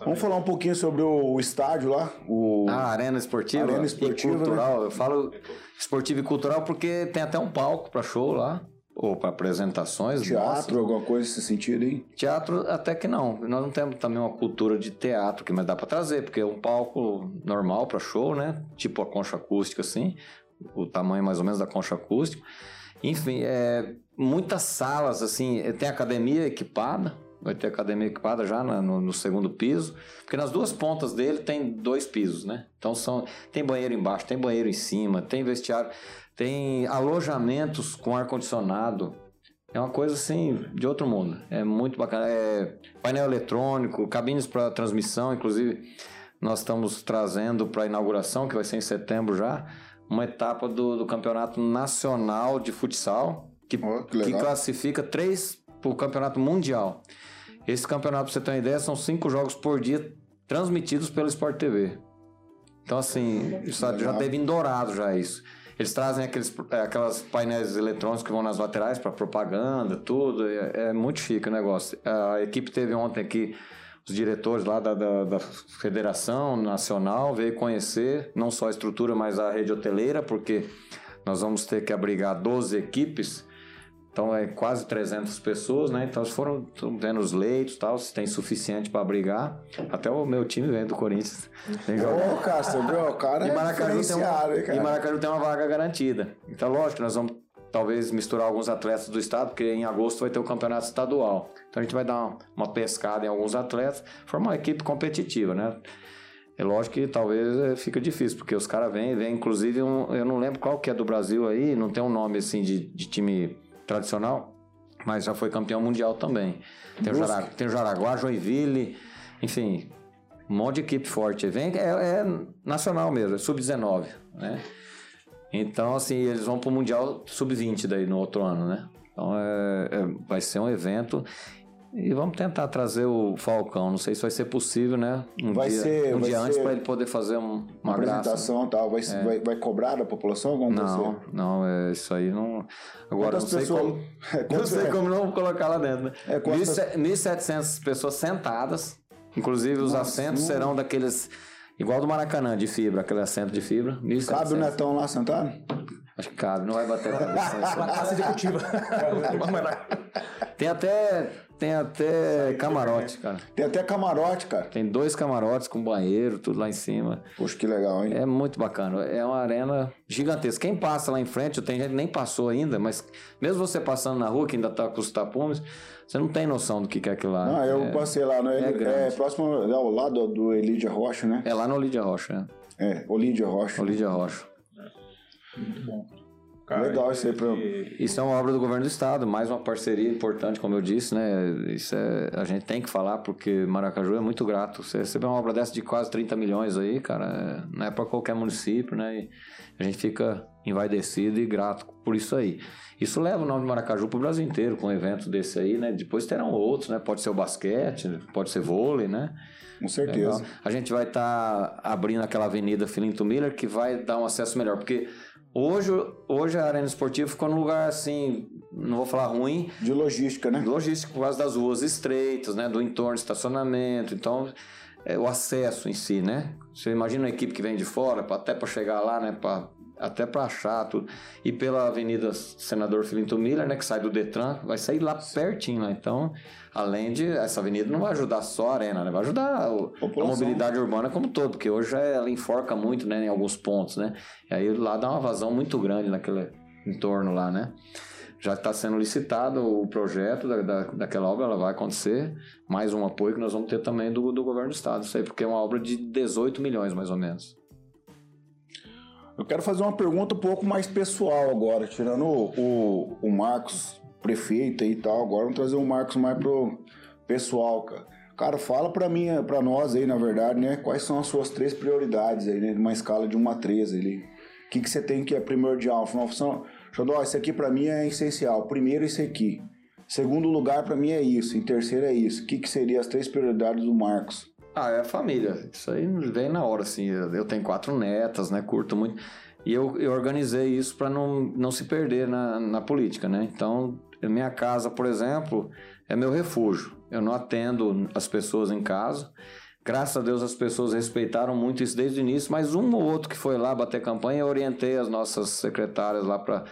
Vamos falar um pouquinho sobre o estádio lá, o A arena esportiva, Arena esportiva, e cultural. Eu falo esportiva e cultural porque tem até um palco para show lá, ou para apresentações. teatro, nossas. alguma coisa nesse sentido aí. Teatro até que não. Nós não temos também uma cultura de teatro, que mas dá para trazer, porque é um palco normal para show, né? Tipo a concha acústica assim, o tamanho mais ou menos da concha acústica. Enfim, é muitas salas assim, tem academia equipada, vai ter academia equipada já no, no segundo piso, porque nas duas pontas dele tem dois pisos, né? Então são tem banheiro embaixo, tem banheiro em cima, tem vestiário, tem alojamentos com ar condicionado, é uma coisa assim de outro mundo. É muito bacana. É painel eletrônico, cabines para transmissão, inclusive nós estamos trazendo para a inauguração, que vai ser em setembro já, uma etapa do, do campeonato nacional de futsal, que, Ó, que que classifica três para o campeonato mundial. Esse campeonato, pra você ter uma ideia, são cinco jogos por dia transmitidos pelo Sport TV. Então, assim, já teve em dourado já isso. Eles trazem aqueles, é, aquelas painéis eletrônicos que vão nas laterais para propaganda, tudo. É, é muito chique o negócio. A equipe teve ontem aqui os diretores lá da, da, da Federação Nacional, veio conhecer não só a estrutura, mas a rede hoteleira, porque nós vamos ter que abrigar 12 equipes. Então é quase 300 pessoas, né? Então foram tão vendo os leitos e tal, se tem suficiente para abrigar. Até o meu time vem do Corinthians. Ô, cara, você viu? O cara E é Maracaju, tem diferenciado, hein, uma, cara? e Maracaju tem uma vaga garantida. Então, lógico, nós vamos talvez misturar alguns atletas do estado, porque em agosto vai ter o campeonato estadual. Então a gente vai dar uma, uma pescada em alguns atletas, formar uma equipe competitiva, né? É lógico que talvez eh, fica difícil, porque os caras vêm, vem inclusive um, eu não lembro qual que é do Brasil aí, não tem um nome assim de, de time tradicional, mas já foi campeão mundial também. Tem o, Brusque. Jara, tem o Jaraguá, Joinville, enfim, um monte de equipe forte. Vem, é, é nacional mesmo, é sub-19, né? Então, assim, eles vão pro Mundial sub-20 daí no outro ano, né? Então, é, é- vai ser um evento e vamos tentar trazer o Falcão. Não sei se vai ser possível, né? Um Vai dia, ser- um vai dia antes para ele poder fazer um- uma Uma graça. apresentação e tal, vai, vai, vai cobrar da população? Como Não, não, é isso aí não. Agora Quantas não sei pessoas- como. É, Não sei como não colocar lá dentro, né? É, quantas- 1.700 pessoas sentadas. Inclusive os Nossa, assentos não- serão daqueles. Igual do Maracanã, de fibra, aquele assento de fibra. 1.700. Cabe o Netão lá sentado? Acho que cabe, não vai bater a cabeça. Uma classe executiva. tem até. Tem até camarote, cara. Tem até camarote, cara. Tem dois camarotes com banheiro, tudo lá em cima. Poxa, que legal, hein? É muito bacana. É uma arena gigantesca. Quem passa lá em frente, tem gente que nem passou ainda, mas mesmo você passando na rua, que ainda tá com os tapumes, você não tem noção do que que é aquilo lá. Não, eu é, passei lá, no, é, grande. próximo, é ao lado do Elídia Rocha, né? é lá no Lídia Rocha. É, Olídia Rocha. É, Lídia Rocha. Legal isso aí pra- Isso é uma obra do governo do estado, mais uma parceria importante, como eu disse, né? Isso é, a gente tem que falar porque Maracaju é muito grato. Você receber uma obra dessa de quase 30 milhões aí, cara, não é para qualquer município, né? E a gente fica envaidecido e grato por isso aí. Isso leva o nome de Maracaju para o Brasil inteiro, com um evento desse aí, né? Depois terão outros, né? Pode ser o basquete, pode ser vôlei, né? Com certeza. Legal. A gente vai estar abrindo aquela avenida Filinto Miller que vai dar um acesso melhor, porque hoje, hoje a arena esportiva ficou num lugar assim, não vou falar ruim, De logística, né? logística por causa das ruas estreitas, né, do entorno de estacionamento, então é, o acesso em si, né? Você imagina uma equipe que vem de fora, até para chegar lá, né, até para achar tudo, e pela Avenida Senador Filinto Miller, né, que sai do Detran, vai sair lá pertinho, lá. Então, além de essa avenida não vai ajudar só a arena, né, vai ajudar o- a mobilidade urbana como todo, porque hoje ela enforca muito, né, em alguns pontos, né? E aí lá dá uma vazão muito grande naquele entorno lá, né? Já está sendo licitado o projeto da, da, daquela obra, ela vai acontecer. Mais um apoio que nós vamos ter também do, do governo do estado, isso aí, porque é uma obra de 18 milhões, mais ou menos. Eu quero fazer uma pergunta um pouco mais pessoal agora, tirando o, o, Marcos, prefeito e tal. Agora vamos trazer o Marcos mais pro pessoal, cara. Cara, fala pra mim, pra nós aí, na verdade, né? Quais são as suas três prioridades aí, né? Numa escala de 1 a 13 ali. O que, que você tem que é primordial? Uma função, Xandó, isso aqui pra mim é essencial. Primeiro, isso aqui. Segundo lugar, pra mim, é isso. Em terceiro, é isso. O que, que seria as três prioridades do Marcos? Ah, é a família. Isso aí vem na hora, assim. Eu tenho quatro netas, né? Curto muito. E eu, eu organizei isso para não, não se perder na, na política, né? Então, minha casa, por exemplo, é meu refúgio. Eu não atendo as pessoas em casa. Graças a Deus as pessoas respeitaram muito isso desde o início, mas um ou outro que foi lá bater campanha, eu orientei as nossas secretárias lá para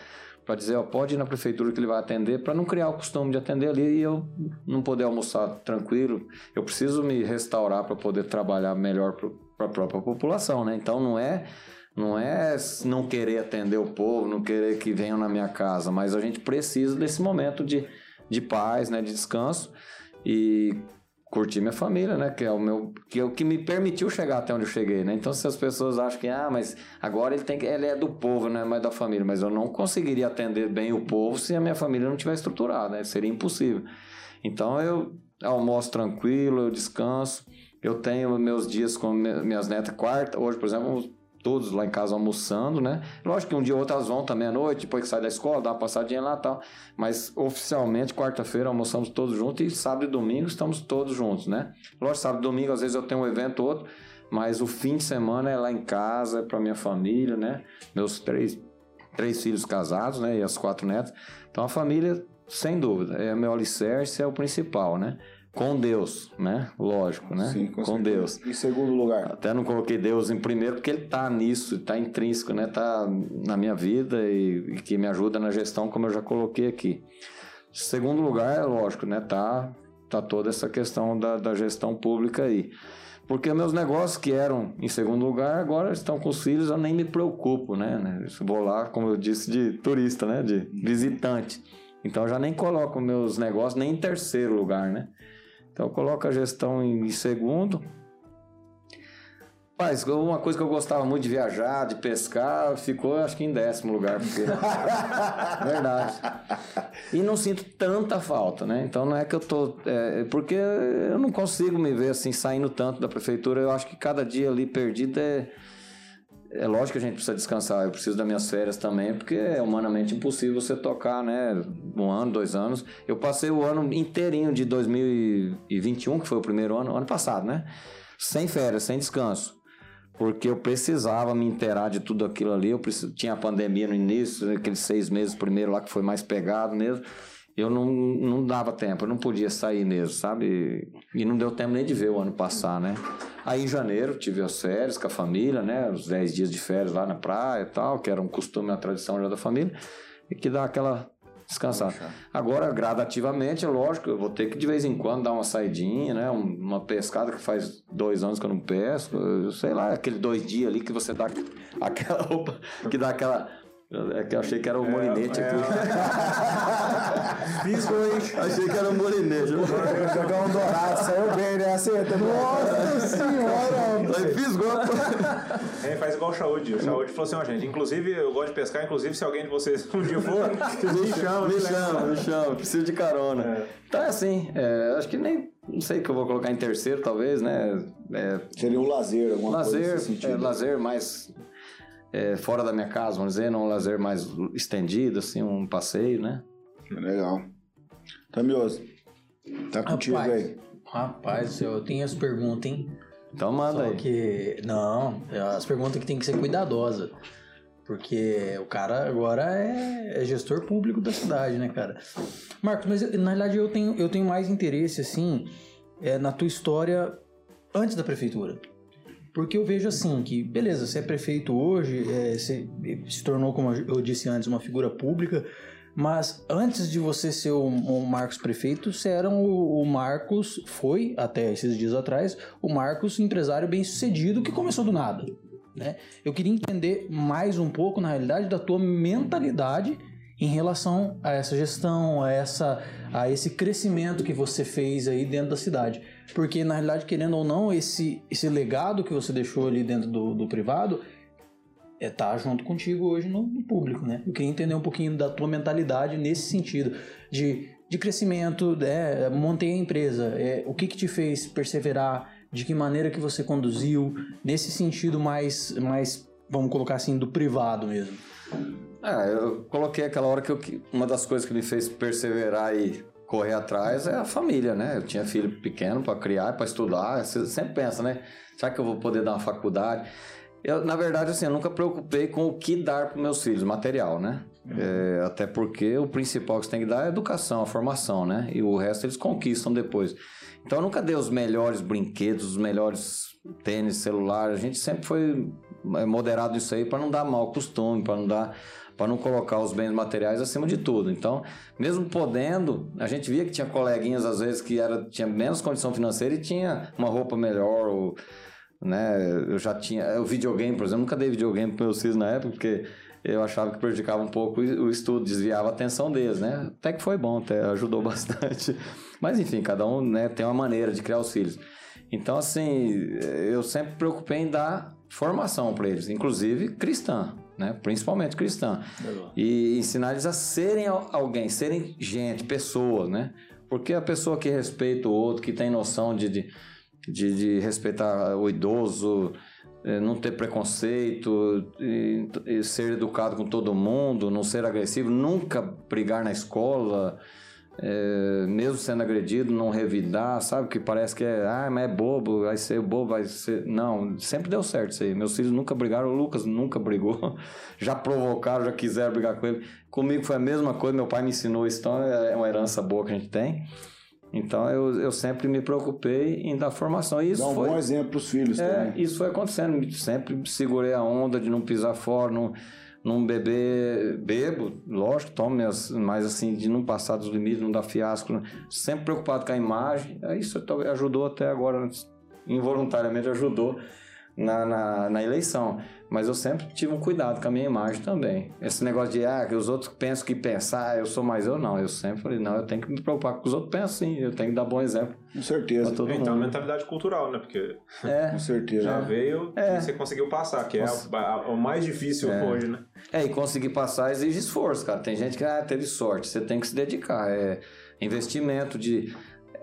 para dizer, ó, pode ir na prefeitura que ele vai atender, para não criar o costume de atender ali e eu não poder almoçar tranquilo. Eu preciso me restaurar para poder trabalhar melhor para a própria população, né? Então não é não é não querer atender o povo, não querer que venham na minha casa, mas a gente precisa desse momento de, de paz, né, de descanso e curtir minha família, né, que é o meu que é o que me permitiu chegar até onde eu cheguei, né? Então se as pessoas acham que ah, mas agora ele tem que ele é do povo, não é mais da família, mas eu não conseguiria atender bem o povo se a minha família não tivesse estruturada, né? Seria impossível. Então eu almoço tranquilo, eu descanso. Eu tenho meus dias com minhas netas quarta, hoje, por exemplo, todos lá em casa almoçando, né? Lógico que um dia ou outro elas vão também à noite, depois que sai da escola, dá uma passadinha lá e tal. Mas oficialmente, quarta-feira, almoçamos todos juntos e sábado e domingo estamos todos juntos, né? Lógico, sábado e domingo, às vezes eu tenho um evento ou outro, mas o fim de semana é lá em casa, é pra minha família, né? Meus três, três filhos casados, né? E as quatro netas. Então a família, sem dúvida, é meu alicerce, é o principal, né? Com Deus, né? Lógico, né? Sim, com certeza. Deus. Em segundo lugar. Até não coloquei Deus em primeiro porque ele tá nisso, tá intrínseco, né? Tá na minha vida e, e que me ajuda na gestão, como eu já coloquei aqui. Segundo lugar, é lógico, né? Tá, tá toda essa questão da, da gestão pública aí. Porque meus negócios que eram em segundo lugar, agora estão com os filhos, eu nem me preocupo, né? Vou lá, como eu disse, de turista, né? De visitante. Então eu já nem coloco meus negócios nem em terceiro lugar, né? Então eu coloco a gestão em segundo. Mas uma coisa que eu gostava muito de viajar, de pescar, ficou acho que em décimo lugar. Porque... Verdade. E não sinto tanta falta, né? Então não é que eu tô. é, porque eu não consigo me ver assim saindo tanto da prefeitura. Eu acho que cada dia ali perdido é. É lógico que a gente precisa descansar, eu preciso das minhas férias também, porque é humanamente impossível você tocar, né? Um ano, dois anos. Eu passei o ano inteirinho de 2021, que foi o primeiro ano, ano passado, né? Sem férias, sem descanso. Porque eu precisava me inteirar de tudo aquilo ali. Eu preciso, tinha a pandemia no início, aqueles seis meses primeiro lá que foi mais pegado mesmo. Eu não, não dava tempo, eu não podia sair mesmo, sabe? E não deu tempo nem de ver o ano passar, né? Aí em janeiro tive as férias com a família, né? Os 10 dias de férias lá na praia e tal, que era um costume, uma tradição já da família, e que dá aquela descansada. Agora, gradativamente, é lógico, eu vou ter que de vez em quando dar uma saidinha, né? Um- Uma pescada que faz dois anos que eu não pesco, eu sei lá, aquele dois dias ali que você dá aquela roupa, que dá aquela. É que eu achei que era o molinete aqui. Fisgo, hein? achei que era o molinete. Jogar um dourado, saiu bem, né? Acerta. Nossa senhora! Aí fisgou. É, faz igual o Saúde. O Saúde falou assim, ó, gente, inclusive eu gosto de pescar, inclusive se alguém de vocês um dia for, Me chama, me chama, me chama. Preciso de carona. É. Então é assim, é, acho que nem. Não sei o que eu vou colocar em terceiro, talvez, né? É, Seria um lazer, alguma coisa lazer, nesse sentido. é, lazer mais é, fora da minha casa, vamos dizer, não um lazer mais estendido, assim, um passeio, né? Legal. Tamioso, tá contigo Rapaz, aí. rapaz, do céu, eu tenho as perguntas, hein? Então manda Só aí. que. Não, é as perguntas que tem que ser cuidadosa. Porque o cara agora é, é gestor público da cidade, né, cara? Marcos, mas na realidade eu tenho, eu tenho mais interesse, assim, é, na tua história antes da prefeitura. Porque eu vejo assim, que beleza, você é prefeito hoje, é, você se tornou, como eu disse antes, uma figura pública, mas antes de você ser o, o Marcos prefeito, você era o, o Marcos, foi até esses dias atrás, o Marcos empresário bem sucedido que começou do nada. Né? Eu queria entender mais um pouco, na realidade, da tua mentalidade em relação a essa gestão, a, essa, a esse crescimento que você fez aí dentro da cidade. Porque, na realidade, querendo ou não, esse, esse legado que você deixou ali dentro do, do privado é tá junto contigo hoje no, no público, né? Eu queria entender um pouquinho da tua mentalidade nesse sentido de, de crescimento, é, a empresa, é, o que que te fez perseverar, de que maneira que você conduziu, nesse sentido mais, mais vamos colocar assim, do privado mesmo. É, eu coloquei aquela hora que eu, uma das coisas que me fez perseverar e correr atrás é a família, né? Eu tinha filho pequeno para criar, para estudar. Você sempre pensa, né? Será que eu vou poder dar uma faculdade? Eu, na verdade, assim, eu nunca preocupei com o que dar para meus filhos, material, né? É, até porque o principal que você tem que dar é a educação, a formação, né? E o resto eles conquistam depois. Então eu nunca dei os melhores brinquedos, os melhores tênis, celular. A gente sempre foi é, moderado nisso aí para não dar mau costume, para não dar para não colocar os bens materiais acima de tudo. Então, mesmo podendo, a gente via que tinha coleguinhas às vezes que era tinha menos condição financeira e tinha uma roupa melhor ou né, eu já tinha o videogame, por exemplo, nunca dei videogame para meus filhos na época porque eu achava que prejudicava um pouco o estudo, desviava a atenção deles, né? Até que foi bom, até ajudou bastante. Mas enfim, cada um né, tem uma maneira de criar os filhos. Então, assim, eu sempre me preocupei em dar formação para eles, inclusive cristã, né? Principalmente cristã. E ensinar eles a serem alguém, serem gente, pessoas, né? Porque a pessoa que respeita o outro, que tem noção de, de, de, de respeitar o idoso, é, não ter preconceito, e, e ser educado com todo mundo, não ser agressivo, nunca brigar na escola, é, mesmo sendo agredido, não revidar, sabe? Que parece que é, ah, mas é bobo, vai ser bobo, vai ser. Não, sempre deu certo isso aí. Meus filhos nunca brigaram, o Lucas nunca brigou, já provocaram, já quiseram brigar com ele. Comigo foi a mesma coisa, meu pai me ensinou isso, então é uma herança boa que a gente tem. Então eu, eu sempre me preocupei em dar formação. E isso Dá um foi, bom exemplo para os filhos é, também. Isso foi acontecendo. Sempre segurei a onda de não pisar fora, não, não beber. Bebo, lógico, tomo, minhas, mas assim, de não passar dos limites, não dar fiasco. Sempre preocupado com a imagem. É Isso ajudou até agora, involuntariamente ajudou na, na, na, eleição. Mas eu sempre tive um cuidado com a minha imagem também. Esse negócio de, ah, que os outros pensam que pensar, eu sou mais eu, não. Eu sempre falei, não, eu tenho que me preocupar com os outros pensam sim, eu tenho que dar bom exemplo. Com certeza. Todo então, mundo. mentalidade cultural, né? Porque É, Com certeza. já veio É. e você conseguiu passar, que é a- a- o mais difícil É. hoje, né? é, e conseguir passar exige esforço, cara. Tem gente que ah, teve sorte, você tem que se dedicar. É investimento de.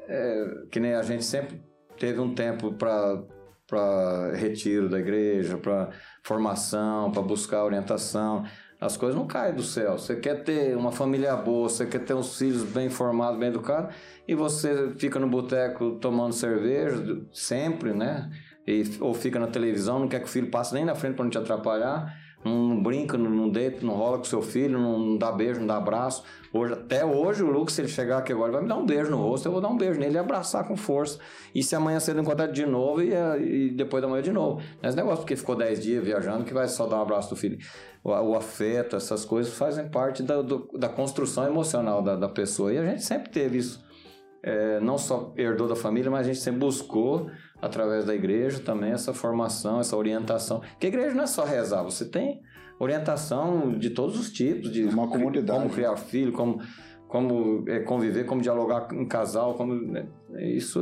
é, que nem a gente sempre teve um tempo para para retiro da igreja, para formação, para buscar orientação. As coisas não caem do céu. Você quer ter uma família boa, você quer ter uns filhos bem formados, bem educados, e você fica no boteco tomando cerveja sempre, né? E, ou fica na televisão, não quer que o filho passe nem na frente para não te atrapalhar, não, brinca, não, não deita, não rola com seu filho, não, não dá beijo, não dá abraço. Hoje, até hoje, o Lucas, se ele chegar aqui agora, ele vai me dar um beijo no rosto, eu vou dar um beijo nele e abraçar com força. E se amanhã cedo encontrar de novo e, e depois da manhã de novo. Não é esse negócio porque ficou 10 dias viajando que vai só dar um abraço do filho. O, o afeto, essas coisas fazem parte da, do- da construção emocional da, da pessoa. E a gente sempre teve isso. É, não só herdou da família, mas a gente sempre buscou, através da igreja também, essa formação, essa orientação. Porque a igreja não é só rezar, você tem orientação de todos os tipos, de Uma comunidade. como criar filho, como, como é, conviver, como dialogar em casal, como, né, isso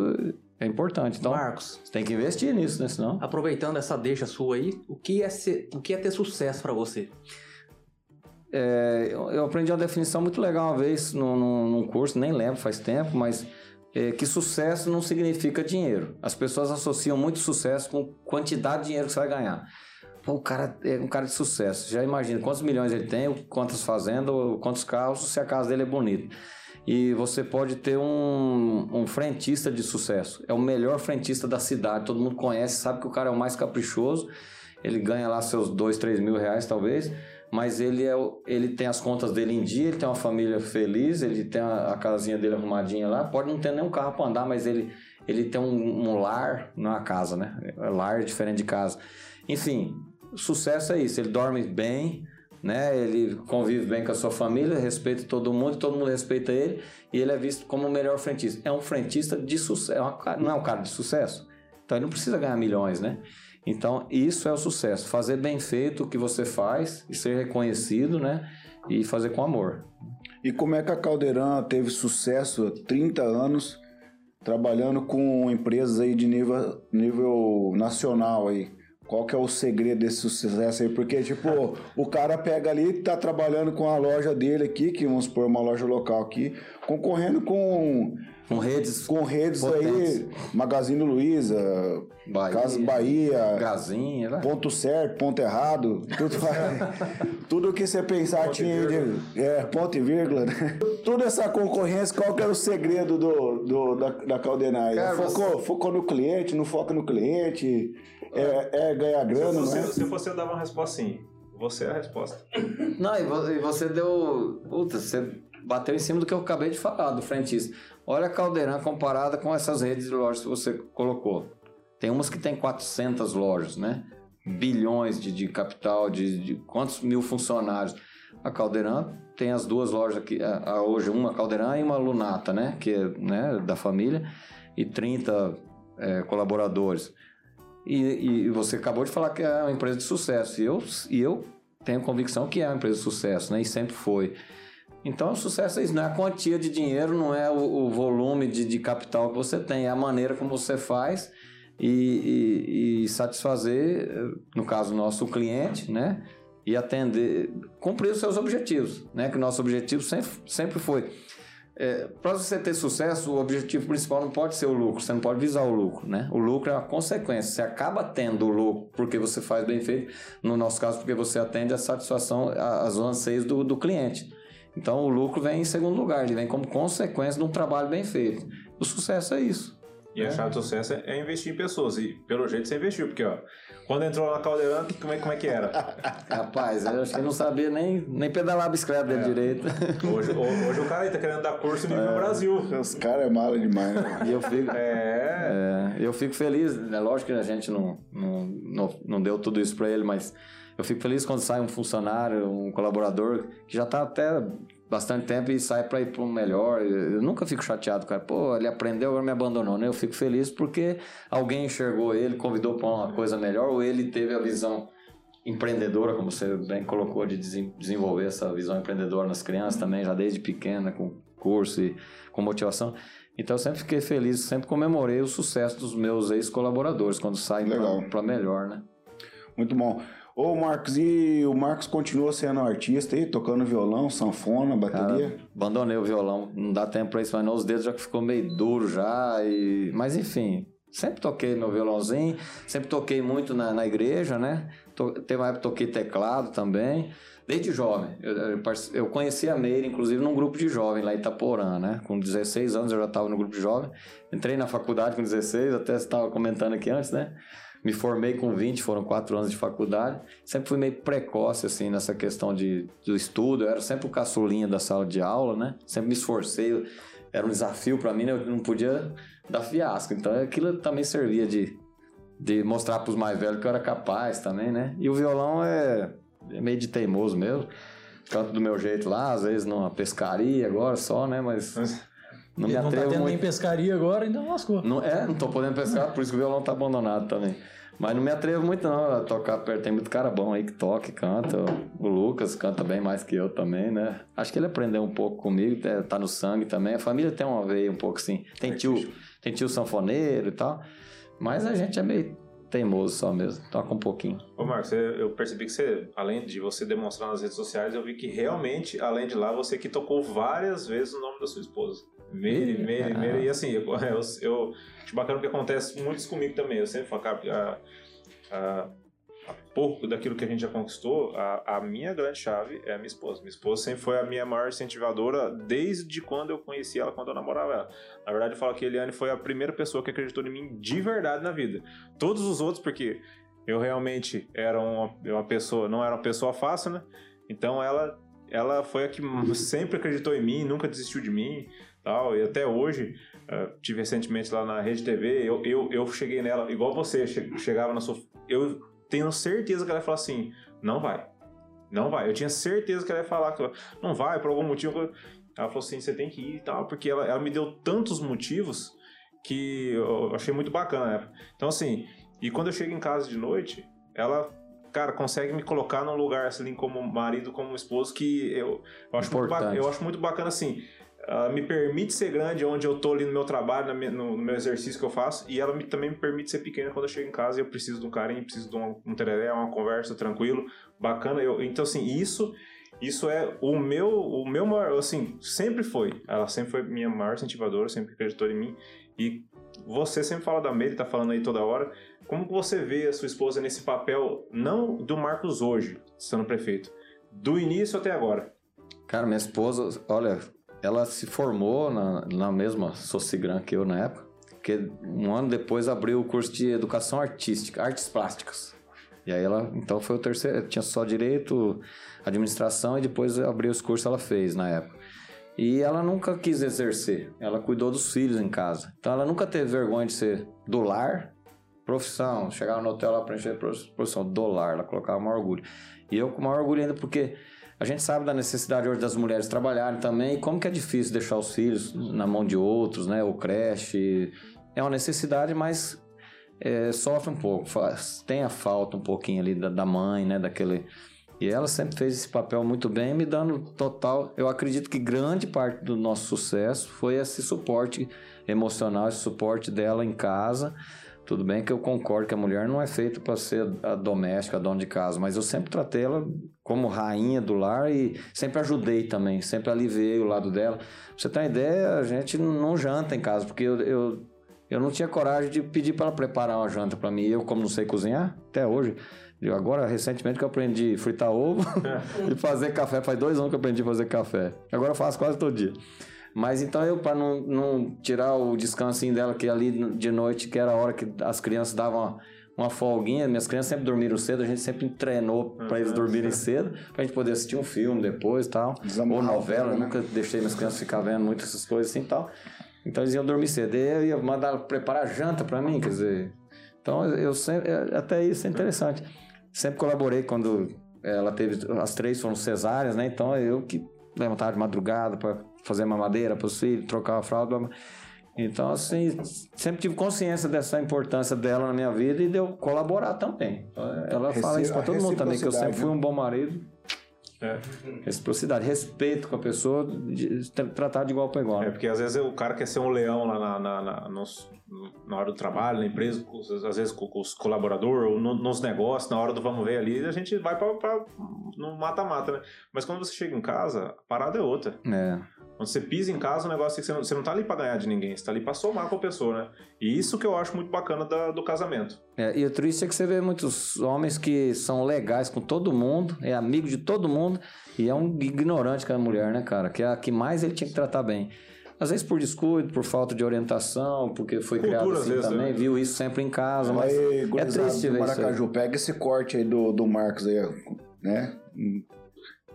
é importante. Então, Marcos, você tem que investir nisso, né? Senão... aproveitando essa deixa sua aí, o que é, ser, o que é ter sucesso pra você? É, eu aprendi uma definição muito legal uma vez num- num curso, nem lembro, faz tempo, mas é, que sucesso não significa dinheiro. As pessoas associam muito sucesso com quantidade de dinheiro que você vai ganhar. Pô, o cara é um cara de sucesso. Já imagina quantos milhões ele tem, quantas fazendas, quantos carros, se a casa dele é bonita. E você pode ter um, um frentista de sucesso. É o melhor frentista da cidade. Todo mundo conhece, sabe que o cara é o mais caprichoso. Ele ganha lá seus dois, três mil reais, talvez. Mas ele, é, ele tem as contas dele em dia, ele tem uma família feliz, ele tem a, a casinha dele arrumadinha lá. Pode não ter nenhum carro para andar, mas ele, ele tem um, um lar, não é uma casa, né? É lar diferente de casa. Enfim, sucesso é isso. Ele dorme bem, né? Ele convive bem com a sua família, respeita todo mundo, todo mundo respeita ele e ele é visto como o melhor frentista. É um frentista de sucesso, é não é um cara de sucesso. Então ele não precisa ganhar milhões, né? Então isso é o sucesso, fazer bem feito o que você faz e ser reconhecido, né? E fazer com amor. E como é que a Caldeirão teve sucesso há 30 anos trabalhando com empresas aí de nível, nível nacional aí? Qual que é o segredo desse sucesso aí? Porque, tipo, o cara pega ali e tá trabalhando com a loja dele aqui, que vamos supor uma loja local aqui, concorrendo com Com redes. Com redes Potentes. aí, Magazine Luiza, Bahia, Casa Bahia, Gazinha, né? ponto certo, ponto errado, tudo, tudo que você pensar Ponto tinha de, é, ponto e vírgula, né? Toda essa concorrência, qual que era o segredo do, do- da, da Caldenai? Cara, Focou, focou no cliente, não foca no cliente, é, é ganhar Se eu grana, fosse, né? se fosse eu dava uma resposta assim. Você é a resposta. Não, e e você deu. Puta, você bateu em cima do que eu acabei de falar, do frentista. Olha a Caldeirão comparada com essas redes de lojas que você colocou. Tem umas que tem 400 lojas, né? Bilhões de, de capital, de, de quantos mil funcionários. A Caldeirão tem as duas lojas aqui, a- a- hoje uma Caldeirão e uma Lunata, né? Que é né, da família, e 30 é, colaboradores. E, e você acabou de falar que é uma empresa de sucesso. E eu, e eu tenho convicção que é uma empresa de sucesso, né? E sempre foi. Então, o sucesso é isso, não é a quantia de dinheiro, não é o, o volume de, de capital que você tem, é a maneira como você faz e, e- e satisfazer, eh, no caso nosso, o cliente, né? E atender, cumprir os seus objetivos, né? Que o nosso objetivo sempre, sempre foi. para você ter sucesso, o objetivo principal não pode ser o lucro, você não pode visar o lucro, né? O lucro é uma consequência, você acaba tendo o lucro porque você faz bem feito, no nosso caso, porque você atende a satisfação, as anseios do, do cliente. Então o lucro vem em segundo lugar, ele vem como consequência de um trabalho bem feito. O sucesso é isso. E a chave do sucesso é é investir em pessoas. E pelo jeito você investiu, porque ó, quando entrou na Caldeirão, como é, como é que era? Rapaz, eu acho que não sabia nem, nem pedalar a bicicleta dele direito. Hoje, ho- hoje o cara aí tá querendo dar curso nível Brasil. Os caras é mala demais, né? E eu fico, É. É, eu fico feliz, é lógico que a gente não, não, não, não deu tudo isso para ele, mas eu fico feliz quando sai um funcionário, um colaborador que já está até bastante tempo e sai para ir para um melhor. Eu nunca fico chateado, cara. Pô, ele aprendeu, agora me abandonou, né? Eu fico feliz porque alguém enxergou ele, convidou para uma coisa melhor, ou ele teve a visão empreendedora, como você bem colocou, de desen- desenvolver essa visão empreendedora nas crianças também, já desde pequena, com curso e com motivação. Então eu sempre fiquei feliz, sempre comemorei o sucesso dos meus ex-colaboradores, quando saem para melhor, né? Muito bom. Ô, Marcos, e o Marcos continua sendo artista aí, tocando violão, sanfona, bateria? Cara, abandonei o violão, não dá tempo pra isso, mas não, os dedos já ficou meio duro já, e... mas enfim, sempre toquei meu violãozinho, sempre toquei muito na, na igreja, né? Teve uma época que toquei teclado também, desde jovem. Eu, eu conheci a Meire, inclusive, num grupo de jovem lá em Itaporã, né? Com 16 anos eu já estava no grupo de jovem, entrei na faculdade com 16, até estava comentando aqui antes, né? Me formei com 20, foram quatro anos de faculdade. Sempre fui meio precoce, assim, nessa questão de, do estudo. Eu era sempre o caçulinha da sala de aula, né? Sempre me esforcei. Era um desafio para mim, né? Eu não podia dar fiasco. Então, aquilo também servia de, de mostrar para os mais velhos que eu era capaz também, né? E o violão é, é meio de teimoso mesmo. Canto do meu jeito lá, às vezes numa pescaria agora só, né? Mas não me não tá atrevo tendo nem muito. pescaria agora, então lascou. Não, é, não tô podendo pescar, por isso que o violão tá abandonado também. Mas não me atrevo muito não a tocar perto. Tem muito cara bom aí que toca e canta. O Lucas canta bem mais que eu também, né? Acho que ele aprendeu um pouco comigo, é, tá no sangue também. A família tem uma veia um pouco assim. Tem tio, tem tio sanfoneiro e tal. Mas a gente é meio teimoso só mesmo. Toca um pouquinho. Ô, Marcos, eu eu percebi que você, além de você demonstrar nas redes sociais, eu vi que realmente, além de lá, você que tocou várias vezes o nome da sua esposa. Meire, meire, meire. E assim, eu, eu, eu acho bacana porque acontece muito isso comigo também. Eu sempre falo, cara, a, a, a pouco daquilo que a gente já conquistou, a, a minha grande chave é a minha esposa. Minha esposa sempre foi a minha maior incentivadora desde quando eu conheci ela, quando eu namorava ela. Na verdade, eu falo que a Eliane foi a primeira pessoa que acreditou em mim de verdade na vida. Todos os outros, porque eu realmente era uma, uma pessoa, não era uma pessoa fácil, né? Então ela, ela foi a que sempre acreditou em mim, nunca desistiu de mim, tal. E até hoje, eh, tive recentemente lá na Rede TV, eu, eu, eu cheguei nela, igual você, che- chegava na sua. Eu tenho certeza que ela ia falar assim: não vai. Não vai. Eu tinha certeza que ela ia falar que não vai, por algum motivo. Ela falou assim: você tem que ir e tal, porque ela, ela me deu tantos motivos que eu achei muito bacana na época. Então, assim, e quando eu chego em casa de noite, ela, cara, consegue me colocar num lugar assim, como marido, como esposo, que eu, eu, acho, muito bacana, eu acho muito bacana assim. Ela me permite ser grande onde eu tô ali no meu trabalho, no, meu exercício que eu faço, e ela me- também me permite ser pequena quando eu chego em casa e eu preciso de um carinho, preciso de um, um tereré, uma conversa tranquilo, bacana. Eu, então, assim, isso Isso é o meu, o meu maior, assim, sempre foi. Ela sempre foi minha maior incentivadora, sempre acreditou em mim. E você sempre fala da Meire, tá falando aí toda hora. Como que você vê a sua esposa nesse papel, não do Marcos hoje, sendo prefeito, do início até agora? Cara, minha esposa, olha, ela se formou na, na mesma Socigram que eu na época, porque um ano depois abriu o curso de Educação Artística, Artes Plásticas. E aí ela, então foi o terceiro, tinha só direito, administração e depois abriu os cursos ela fez na época. E ela nunca quis exercer, ela cuidou dos filhos em casa. Então ela nunca teve vergonha de ser do lar, profissão. Chegava no hotel lá preencher profissão, do lar, ela colocava maior orgulho. E eu com maior orgulho ainda porque a gente sabe da necessidade hoje das mulheres trabalharem também, como que é difícil deixar os filhos na mão de outros, né? O creche. É uma necessidade, mas é, sofre um pouco, faz, tem a falta um pouquinho ali da, da mãe, né? Daquele. E ela sempre fez esse papel muito bem, me dando total. Eu acredito que grande parte do nosso sucesso foi esse suporte emocional, esse suporte dela em casa. Tudo bem que eu concordo que a mulher não é feita para ser a doméstica, a dona de casa, mas eu sempre tratei ela como rainha do lar e sempre ajudei também, sempre aliviei o lado dela. Pra você ter uma ideia, a gente não janta em casa, porque eu, eu eu não tinha coragem de pedir para ela preparar uma janta para mim. Eu, como não sei cozinhar, até hoje. Eu agora, recentemente, que eu aprendi fritar ovo e fazer café. Faz dois anos que eu aprendi a fazer café. Agora eu faço quase todo dia. Mas então eu, para não, não tirar o descansinho dela, que ali de noite, que era a hora que as crianças davam uma, uma folguinha, minhas crianças sempre dormiram cedo, a gente sempre treinou para eles dormirem cedo, para a gente poder assistir um filme depois e tal. Ou novela, eu nunca deixei minhas crianças ficar vendo muitas essas coisas assim e tal. Então eles iam dormir cedo. E eu ia mandar preparar janta para mim, quer dizer. Então eu sempre, até isso é interessante. Sempre colaborei quando ela teve, as três foram cesáreas, né? Então eu que levantava de madrugada para fazer mamadeira para os filhos, trocar a fralda. Então, assim, sempre tive consciência dessa importância dela na minha vida e de eu colaborar também. Ela fala isso para todo mundo também, que eu sempre fui um bom marido. É. Reciprocidade, respeito com a pessoa, de, tratar de igual para igual. É, porque às vezes o cara quer ser um leão lá na, na, na, nos, na hora do trabalho, na empresa, às vezes com, com os colaboradores, ou no, nos negócios, na hora do vamos ver ali, a gente vai para no mata-mata, né? Mas quando você chega em casa, a parada é outra. É. Quando você pisa em casa, o negócio é que você não, você não tá ali pra ganhar de ninguém, você tá ali pra somar com a pessoa, né? E isso que eu acho muito bacana da, do casamento. É, e o triste é que você vê muitos homens que são legais com todo mundo, é amigo de todo mundo, e é um ignorante com a mulher, né, cara? Que é a que mais ele tinha que tratar bem. Às vezes por descuido, por falta de orientação, porque foi Cultura, criado assim vezes, também, né? viu isso sempre em casa, mas aí, é triste ver Maracaju, isso pega esse corte aí do, do Marcos aí, né?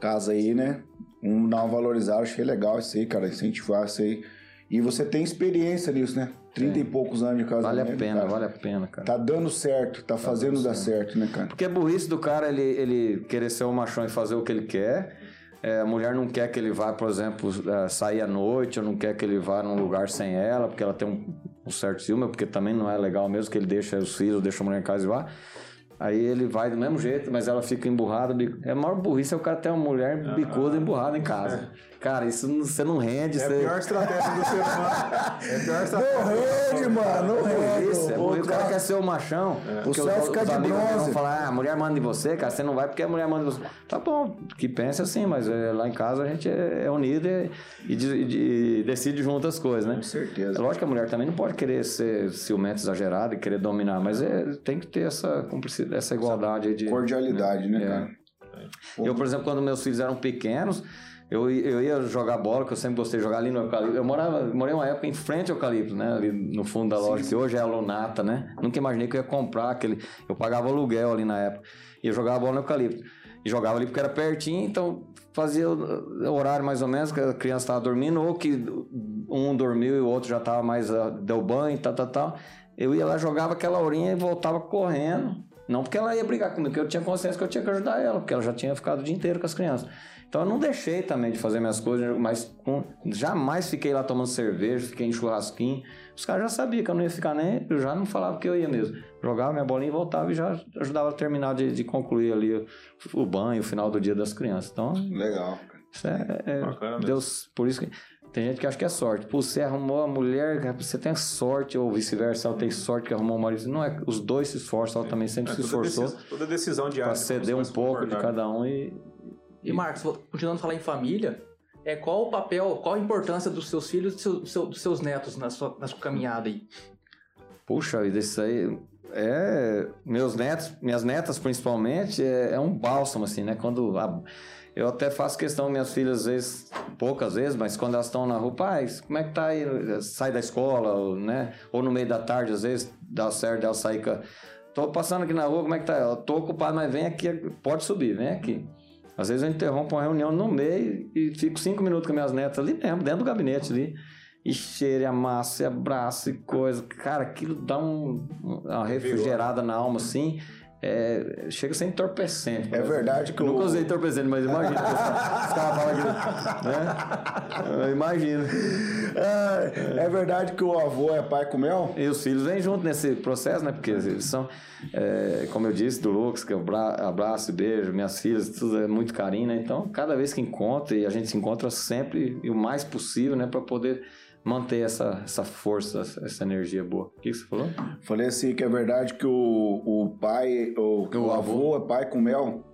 Casa aí, né? Um dar uma valorizada, achei legal isso aí, cara, incentivar isso aí. E você tem experiência nisso, né? Trinta é. e poucos anos de casamento. Vale a pena, cara. vale a pena, cara. Tá dando certo, tá, tá fazendo dar certo. certo, né, cara? Porque é burrice do cara ele, ele querer ser um machão e fazer o que ele quer. É, a mulher não quer que ele vá, por exemplo, é, sair à noite, ou não quer que ele vá num lugar sem ela, porque ela tem um, um certo ciúme, porque também não é legal mesmo que ele deixa os filhos, deixa a mulher em casa e vá. Aí ele vai do mesmo jeito, mas ela fica emburrada. É a maior burrice é o cara ter uma mulher bicuda emburrada em casa. Cara, isso você não rende. É você... a pior estratégia do ser humano. É a pior estratégia. Não rende, mano. Não rende. Isso, é o, cara quer ser o machão. É. O céu fica de bronze. vão falar, ah, a mulher manda em você, cara. Você não vai porque a mulher manda em você. Tá bom, que pense assim, mas é, lá em casa a gente é, é unido e, e, e, decide junto as coisas, né? Com certeza. É lógico que a mulher também não pode querer ser ciumento exagerado e querer dominar, mas é, tem que ter essa, essa igualdade de. Cordialidade, né, cara? Eu, por exemplo, quando meus filhos eram pequenos, eu, eu ia jogar bola, que eu sempre gostei de jogar ali no Eucalipto. Eu morava, morei uma época em frente ao Eucalipto, né? Ali no fundo da loja, sim, sim. que hoje é a Lunata, né? Nunca imaginei que eu ia comprar aquele. Eu pagava aluguel ali na época. E eu jogava bola no Eucalipto. E jogava ali porque era pertinho, então fazia o horário mais ou menos, que a criança estava dormindo, ou que um dormiu e o outro já estava mais. Ah, deu banho, tal, tal, tal. Eu ia lá, jogava aquela horinha e voltava correndo. Não porque ela ia brigar comigo, porque eu tinha consciência que eu tinha que ajudar ela, porque ela já tinha ficado o dia inteiro com as crianças. Então eu não deixei também de fazer minhas coisas, mas com, jamais fiquei lá tomando cerveja, fiquei em churrasquinho. Os caras já sabiam que eu não ia ficar nem, eu já não falava que eu ia mesmo. Jogava minha bolinha e voltava e já ajudava a terminar de, de concluir ali o, o, banho, o final do dia das crianças. Então. Legal. Isso é, é Deus, por isso que. Tem gente que acha que é sorte. Pô, você arrumou a mulher, você tem sorte, ou vice-versa, ela tem sorte que arrumou o marido. Não é, os dois se esforçam, ela também sempre é, se esforçou. Decisão, toda decisão diária. Pra ceder um pouco de cada um e E Marcos, continuando a falar em família, é qual o papel, qual a importância dos seus filhos e do seu- do seu- dos seus netos na sua, na sua caminhada aí? Puxa vida, isso aí é. Meus netos, minhas netas principalmente, é, é um bálsamo, assim, né? Quando. a- eu até faço questão, minhas filhas, às vezes, poucas vezes, mas quando elas estão na rua, pai, como é que tá aí? Sai da escola, ou, né? Ou no meio da tarde, às vezes, dá certo dela sair Tô passando aqui na rua, como é que tá? Eu tô ocupado, mas vem aqui, pode subir, vem aqui. Às vezes eu interrompo uma reunião no meio e fico cinco minutos com minhas netas ali mesmo, dentro do gabinete ali. E cheira, e amassa, e abraça e coisa. Cara, aquilo dá um, uma refrigerada na alma, assim. É, chega a ser entorpecente. É verdade que Eu nunca usei entorpecente, mas imagina. os caras falam aqui, né? Eu imagino. É, é verdade que o avô é pai com mel? E os filhos vêm junto nesse processo, né? Porque eles são, é, como eu disse, do Lucas, que eu bra- abraço e beijo, minhas filhas, tudo é muito carinho, né? Então, cada vez que encontra, e a gente se encontra sempre e o mais possível, né? Para poder manter essa, essa força, essa, energia boa. O que, você falou? Falei assim que é verdade que o, o pai, o, que o O avô avô. é pai com mel.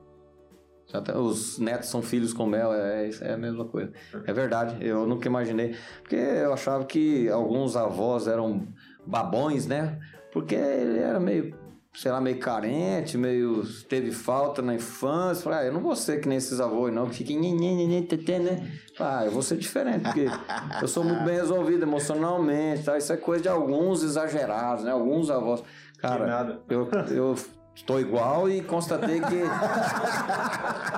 Já tá- os netos são filhos com mel, é, é a mesma coisa. É verdade, eu nunca imaginei. Porque eu achava que alguns avós eram babões, né? Porque ele era meio, sei lá, meio carente, meio. teve falta na infância. Falei, ah, eu não vou ser que nem esses avós, não, que fiquem né? Ah, eu vou ser diferente, porque eu sou muito bem resolvido emocionalmente, tá? Isso é coisa de alguns exagerados, né? Alguns avós. Cara, eu. eu Estou igual e constatei que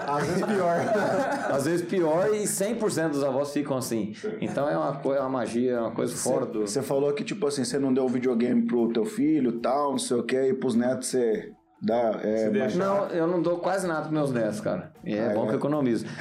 Às vezes pior. às vezes pior e 100% dos avós ficam assim. Então é uma, coi- é uma magia, é uma coisa fora do. Você falou que, tipo assim, você não deu o videogame pro teu filho tal, não sei o que, e pros netos você dá. É. Não, eu não dou quase nada pros meus netos, cara. E é Ah, bom é? que eu economizo.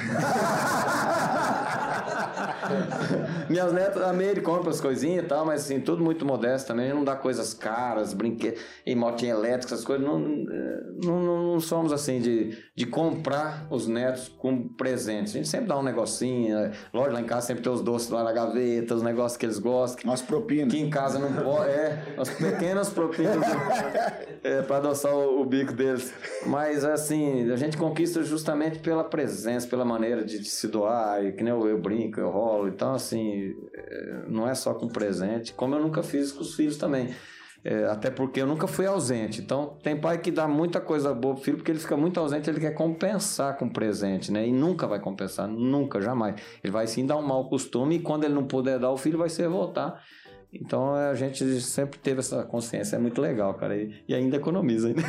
Minhas netas, a Meire compra as coisinhas e tal, mas assim, tudo muito modesto também. Não dá coisas caras, brinquedos, e motinha elétrica, essas coisas. Não, não, não, somos assim de, de comprar os netos com presentes. A gente sempre dá um negocinho. eh, Lógico, lá em casa sempre tem os doces lá na gaveta, os negócios que eles gostam. umas propinas. Aqui em casa não pode. É, as pequenas propinas é, para adoçar o, o bico deles. Mas assim, a gente conquista justamente pela presença, pela maneira de, de se doar, e que nem eu, eu brinco, eu rolo. Então, assim, é, não é só com presente, como eu nunca fiz com os filhos também. É, até porque eu nunca fui ausente. Então, tem pai que dá muita coisa boa pro filho, porque ele fica muito ausente, ele quer compensar com presente, né? E nunca vai compensar, nunca, jamais. Ele vai sim dar um mau costume e quando ele não puder dar, o filho vai se revoltar. Então, é, a gente sempre teve essa consciência, é muito legal, cara. E, e ainda economiza, ainda.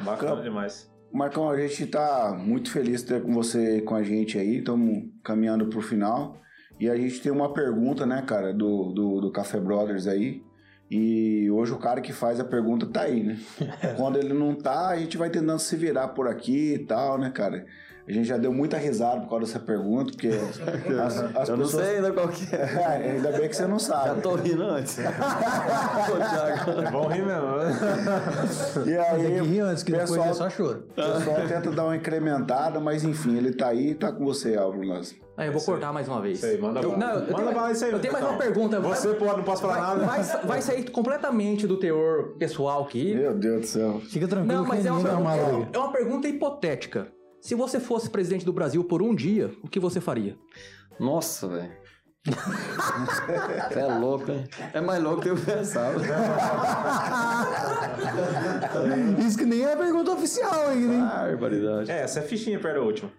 Bacana demais. Marcão, a gente tá muito feliz de ter com você com a gente aí, estamos caminhando pro final. E a gente tem uma pergunta, né, cara, do, do, do Café Brothers aí. E hoje o cara que faz a pergunta tá aí, né? Quando ele não tá, a gente vai tentando se virar por aqui e tal, né, cara? A gente já deu muita risada por causa dessa pergunta, porque as, as eu não pessoas... sei ainda qual que é. É, ainda bem que você não Já sabe. tô rindo antes. Pô, Thiago. É bom rir mesmo. E aí, Tem que rir antes, que depois pessoal- é só choro. O pessoal tenta dar uma incrementada, mas enfim, ele tá aí e tá com você, Álvaro. Ah, eu vou cortar mais uma vez. Aí, manda eu, não, eu Manda tenho, isso aí, Eu tenho mais então. uma pergunta. Você pode, não posso falar vai, nada. vai, vai sair completamente do teor pessoal aqui. Meu Deus do céu. Fica tranquilo Não, mas é uma, vai pergunta, briga. é uma pergunta hipotética. Se você fosse presidente do Brasil por um dia, o que você faria? Nossa, velho. É louco, hein? É mais louco que eu pensava. Isso que nem é a pergunta oficial ainda, hein? Barbaridade. É, essa é fichinha perto da última.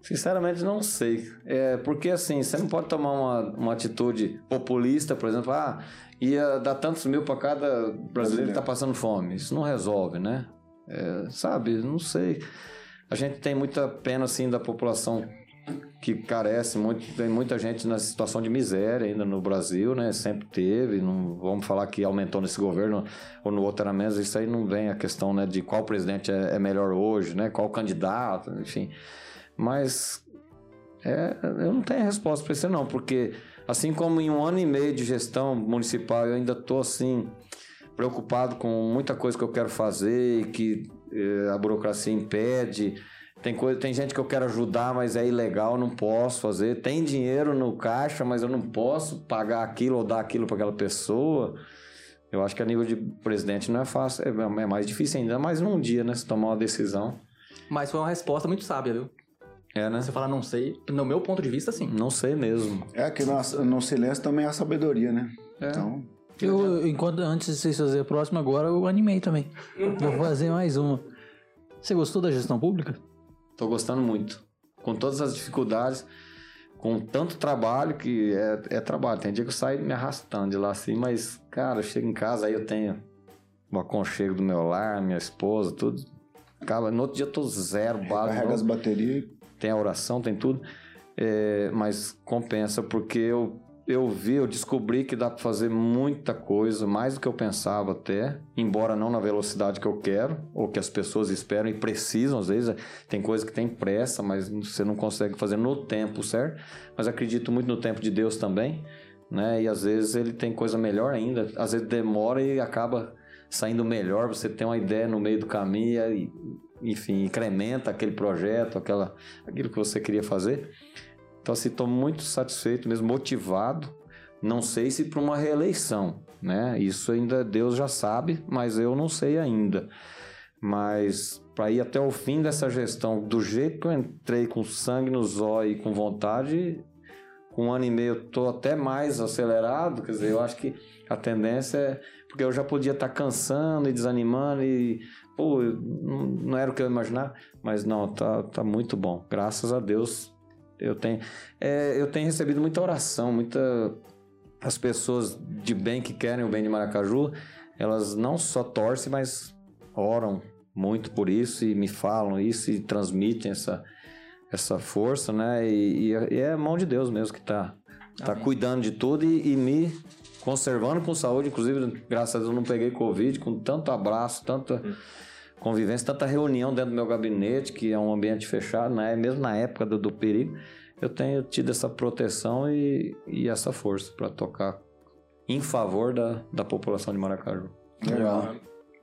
Sinceramente, não sei. É, porque assim, você não pode tomar uma, uma atitude populista, por exemplo, ah, ia dar tantos mil para cada brasileiro que está passando fome. Isso não resolve, né? É, sabe, não sei. A gente tem muita pena, assim, da população que carece muito, tem muita gente na situação de miséria ainda no Brasil, né? Sempre teve, não vamos falar que aumentou nesse governo ou no outro era menos, isso aí não vem a questão, né, de qual presidente é, é melhor hoje, né? Qual candidato, enfim. Mas é, eu não tenho resposta para isso não, porque assim como em um ano e meio de gestão municipal eu ainda estou assim preocupado com muita coisa que eu quero fazer e que a burocracia impede. Tem, coisa, tem gente que eu quero ajudar, mas é ilegal, não posso fazer. Tem dinheiro no caixa, mas eu não posso pagar aquilo ou dar aquilo para aquela pessoa. Eu acho que a nível de presidente não é fácil, é, é mais difícil ainda, mais num dia, né? Se tomar uma decisão. Mas foi uma resposta muito sábia, viu? É, né? Você fala, não sei, no meu ponto de vista, sim. Não sei mesmo. É que no, no silêncio também há sabedoria, né? É. Então, Eu, enquanto antes de vocês fazerem a próxima, agora eu animei também. Vou fazer mais uma. Você gostou da gestão pública? Tô gostando muito. Com todas as dificuldades, com tanto trabalho que é, é trabalho. Tem dia que eu saio me arrastando de lá assim, mas, cara, eu chego em casa, aí eu tenho o aconchego do meu lar, minha esposa, tudo. Acaba, no outro dia eu tô zero, bala. carrega as baterias. tem a oração, tem tudo. É, mas compensa, porque eu, eu vi, eu descobri que dá para fazer muita coisa, mais do que eu pensava até, embora não na velocidade que eu quero, ou que as pessoas esperam e precisam, às vezes. Tem coisa que tem pressa, mas você não consegue fazer no tempo certo. Mas acredito muito no tempo de Deus também, né? E às vezes ele tem coisa melhor ainda, às vezes demora e acaba saindo melhor, você tem uma ideia no meio do caminho e enfim, incrementa aquele projeto, aquela, aquilo que você queria fazer. Então, assim, estou muito satisfeito, mesmo motivado. Não sei se para uma reeleição, né? Isso ainda Deus já sabe, mas eu não sei ainda. Mas para ir até o fim dessa gestão, do jeito que eu entrei, com sangue nos olhos e com vontade, com um ano e meio tô até mais acelerado. Quer dizer, eu acho que a tendência é. Porque eu já podia estar cansando e desanimando e pô, não, era o que eu imaginava, mas não, tá, tá muito bom. Graças a Deus eu tenho, é, eu tenho recebido muita oração, muita as pessoas de bem que querem o bem de Maracaju, elas não só torcem, mas oram muito por isso e me falam isso e transmitem essa essa força, né? E, e é- a mão de Deus mesmo que tá, tá cuidando de tudo e, e me conservando com saúde. Inclusive, graças a Deus, eu não peguei Covid, com tanto abraço, tanta convivência, tanta reunião dentro do meu gabinete, que é um ambiente fechado, né? Mesmo na época do, do perigo, eu tenho tido essa proteção e, e essa força para tocar em favor da, da população de Maracaju. Legal.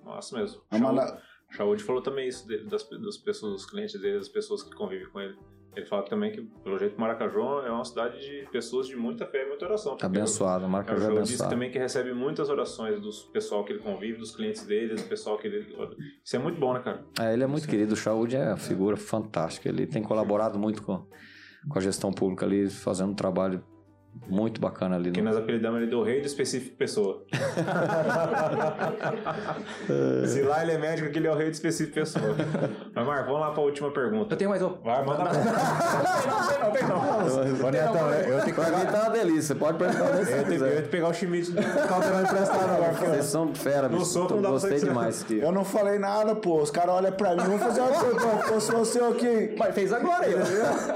Nossa mesmo. O Shaud falou também isso dele, das, das pessoas, dos clientes dele, das pessoas que convivem com ele. Ele fala também que, pelo jeito, Maracaju é uma cidade de pessoas de muita fé e muita oração. Porque Abençoado, O Maracaju é disse abençoado. também que recebe muitas orações do pessoal que ele convive, dos clientes dele, do pessoal que ele. Isso é muito bom, né, cara? É, ele é muito querido. O Shaud é uma figura fantástica. Ele tem colaborado muito com, com a gestão pública ali, fazendo um trabalho muito bacana ali. Que No... nós apelidamos ele do rei do específico pessoa. Se lá ele é médico, aqui ele é o rei do específico pessoa. Mas, Marco, vamos lá para a última pergunta. Eu tenho mais uma. Vai, manda Não, tem não, tem não. Ô, Netão, eu tenho que Pra mim pegar. tá uma delícia. Pode perguntar o Eu você tenho, eu que pegar o Schmidt do caldeirão emprestado agora. porque eu- Vocês são fera, bicho. não dá pra Gostei demais. Eu não falei nada, pô. Os caras olham pra mim. Vou fazer uma pergunta. Se fosse você aqui. Mas fez agora aí.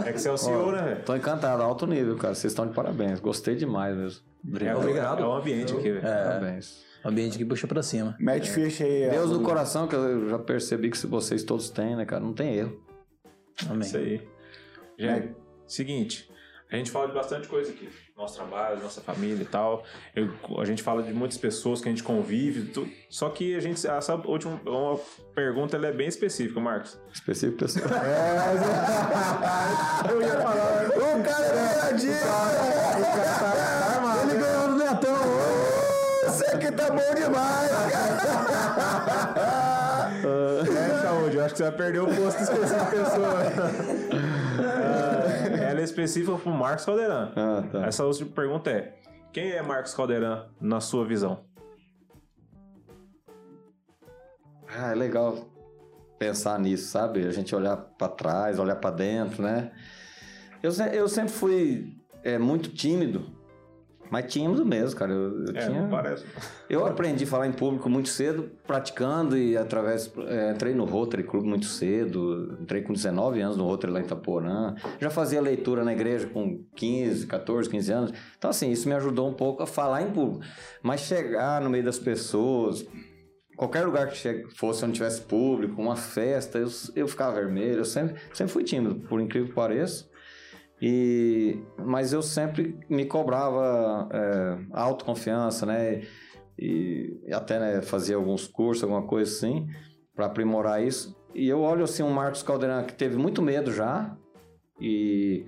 É que você é o CEO, né, velho? Tô encantado, alto nível, cara. Vocês estão de parabéns. Gostei demais mesmo. É, o- Obrigado. É o ambiente aqui, velho. Parabéns. O ambiente que puxa pra cima. Mete ficha aí. Deus no coração, que eu já percebi que se vocês todos têm, né, cara? Não tem erro. Amém. Isso aí. Gente, seguinte. A gente fala de bastante coisa aqui. Nosso trabalho, nossa família e tal. Eu- a gente fala de muitas pessoas que a gente convive. tudo. Só que a gente. Essa última uma pergunta ela é bem específica, Marcos. Específico pessoal. Eu ia falar. O cara é ganhadinho. Ele ganhou no Netão. Você aqui tá bom demais, cara. É, saúde. Eu acho que você vai perder o posto de pessoa. Ah, ela é específica pro Marcos Caldeirão. Ah, tá. Essa última pergunta é: quem é Marcos Caldeirão na sua visão? Ah, é legal pensar nisso, sabe? A gente olhar pra trás, olhar pra dentro, né? Eu, eu sempre fui é, muito tímido, mas tímido mesmo, cara. Eu, eu É, tinha... não parece. Eu aprendi a falar em público muito cedo, praticando e através. é, entrei no Rotary Club muito cedo, entrei com 19 anos no Rotary lá em Itaporã. Já fazia leitura na igreja com 15, 14, 15 anos. Então, assim, isso me ajudou um pouco a falar em público. Mas chegar no meio das pessoas, qualquer lugar que fosse onde tivesse público, uma festa, eu, eu ficava vermelho. Eu sempre, sempre fui tímido, por incrível que pareça. E, mas eu sempre me cobrava é, autoconfiança, né? E, e até né, fazia alguns cursos, alguma coisa assim, para aprimorar isso. E eu olho assim um Marcos Caldeirão que teve muito medo já. E,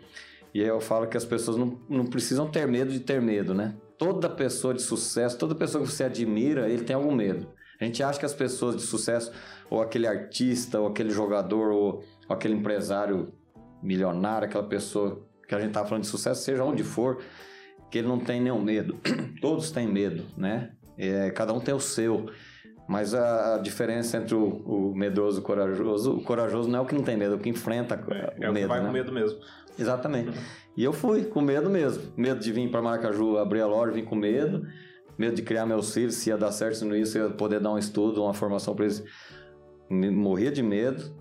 e eu falo que as pessoas não, não precisam ter medo de ter medo, né? Toda pessoa de sucesso, toda pessoa que você admira, ele tem algum medo. A gente acha que as pessoas de sucesso, ou aquele artista, ou aquele jogador, ou, ou aquele empresário milionário, aquela pessoa que a gente tá falando de sucesso, seja onde for, que ele não tem nenhum medo. Todos têm medo, né? É, cada um tem o seu. Mas a, a diferença entre o, o medroso e o corajoso, o corajoso não é o que não tem medo, é o que enfrenta É, o o medo, que vai né? com medo mesmo. Exatamente. E eu fui, com medo mesmo. Medo de vir para Maracaju abrir a loja, vim com medo. Medo de criar meus filhos, se ia dar certo, se não ia, se ia poder dar um estudo, uma formação para eles. Morria de medo,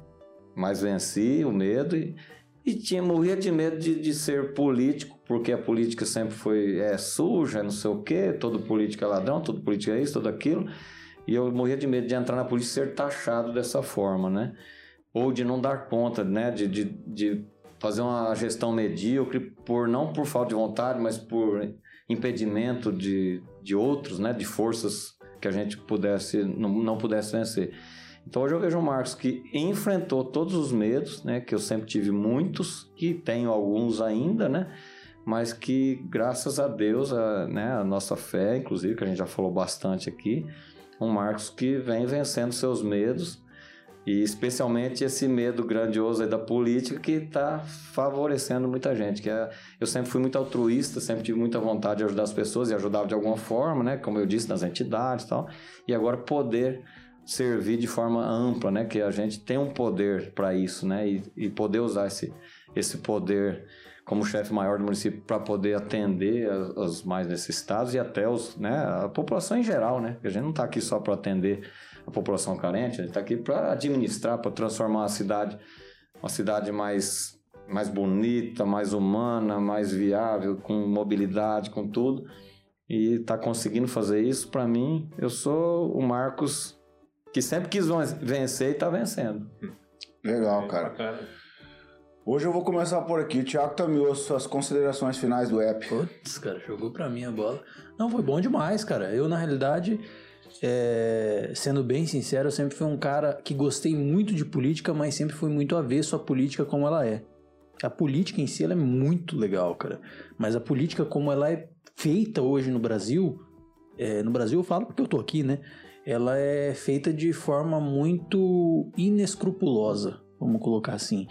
mas venci o medo e, e tinha, morria de medo de, de ser político, porque a política sempre foi é, suja, não sei o quê, todo político é ladrão, todo político é isso, tudo aquilo. E eu morria de medo de entrar na política e ser taxado dessa forma, né? Ou de não dar conta, né? De, de, de fazer uma gestão medíocre por não por falta de vontade, mas por impedimento de, de outros, né, de forças que a gente pudesse não, não pudesse vencer. Então hoje eu vejo um Marcos que enfrentou todos os medos, né, que eu sempre tive muitos, que tenho alguns ainda, né, mas que graças a Deus, a, né, a nossa fé, inclusive, que a gente já falou bastante aqui, um Marcos que vem vencendo seus medos e especialmente esse medo grandioso da política que está favorecendo muita gente. Que é, eu sempre fui muito altruísta, sempre tive muita vontade de ajudar as pessoas e ajudava de alguma forma, né? Como eu disse, nas entidades e tal. E agora poder servir de forma ampla, né? Que a gente tem um poder para isso, né? E, e poder usar esse, esse poder como chefe maior do município para poder atender os mais necessitados e até os, né, a população em geral, né? A gente não está aqui só para atender a população carente, a gente está aqui para administrar, para transformar a cidade uma cidade mais mais bonita, mais humana, mais viável, com mobilidade, com tudo. E tá conseguindo fazer isso, para mim, eu sou o Marcos que sempre quis vencer e tá vencendo. Legal, É cara. Hoje eu vou começar por aqui. Tiago Tamioso, suas considerações finais do app. Putz, cara, jogou pra mim a bola. Não, foi bom demais, cara. Eu, na realidade, é, sendo bem sincero, eu sempre fui um cara que gostei muito de política, mas sempre fui muito avesso à política como ela é. A política em si ela é muito legal, cara. Mas a política como ela é feita hoje no Brasil, é, no Brasil eu falo porque eu tô aqui, né? Ela é feita de forma muito inescrupulosa, vamos colocar assim.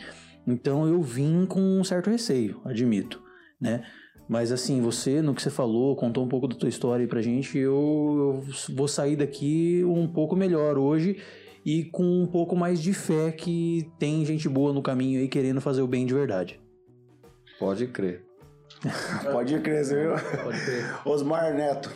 Então eu vim com um certo receio, admito, né? Mas assim, você, no que você falou, contou um pouco da tua história aí pra gente, eu, eu vou sair daqui um pouco melhor hoje e com um pouco mais de fé que tem gente boa no caminho aí querendo fazer o bem de verdade. Pode crer. Pode crescer, viu? Pode ser. Osmar Neto.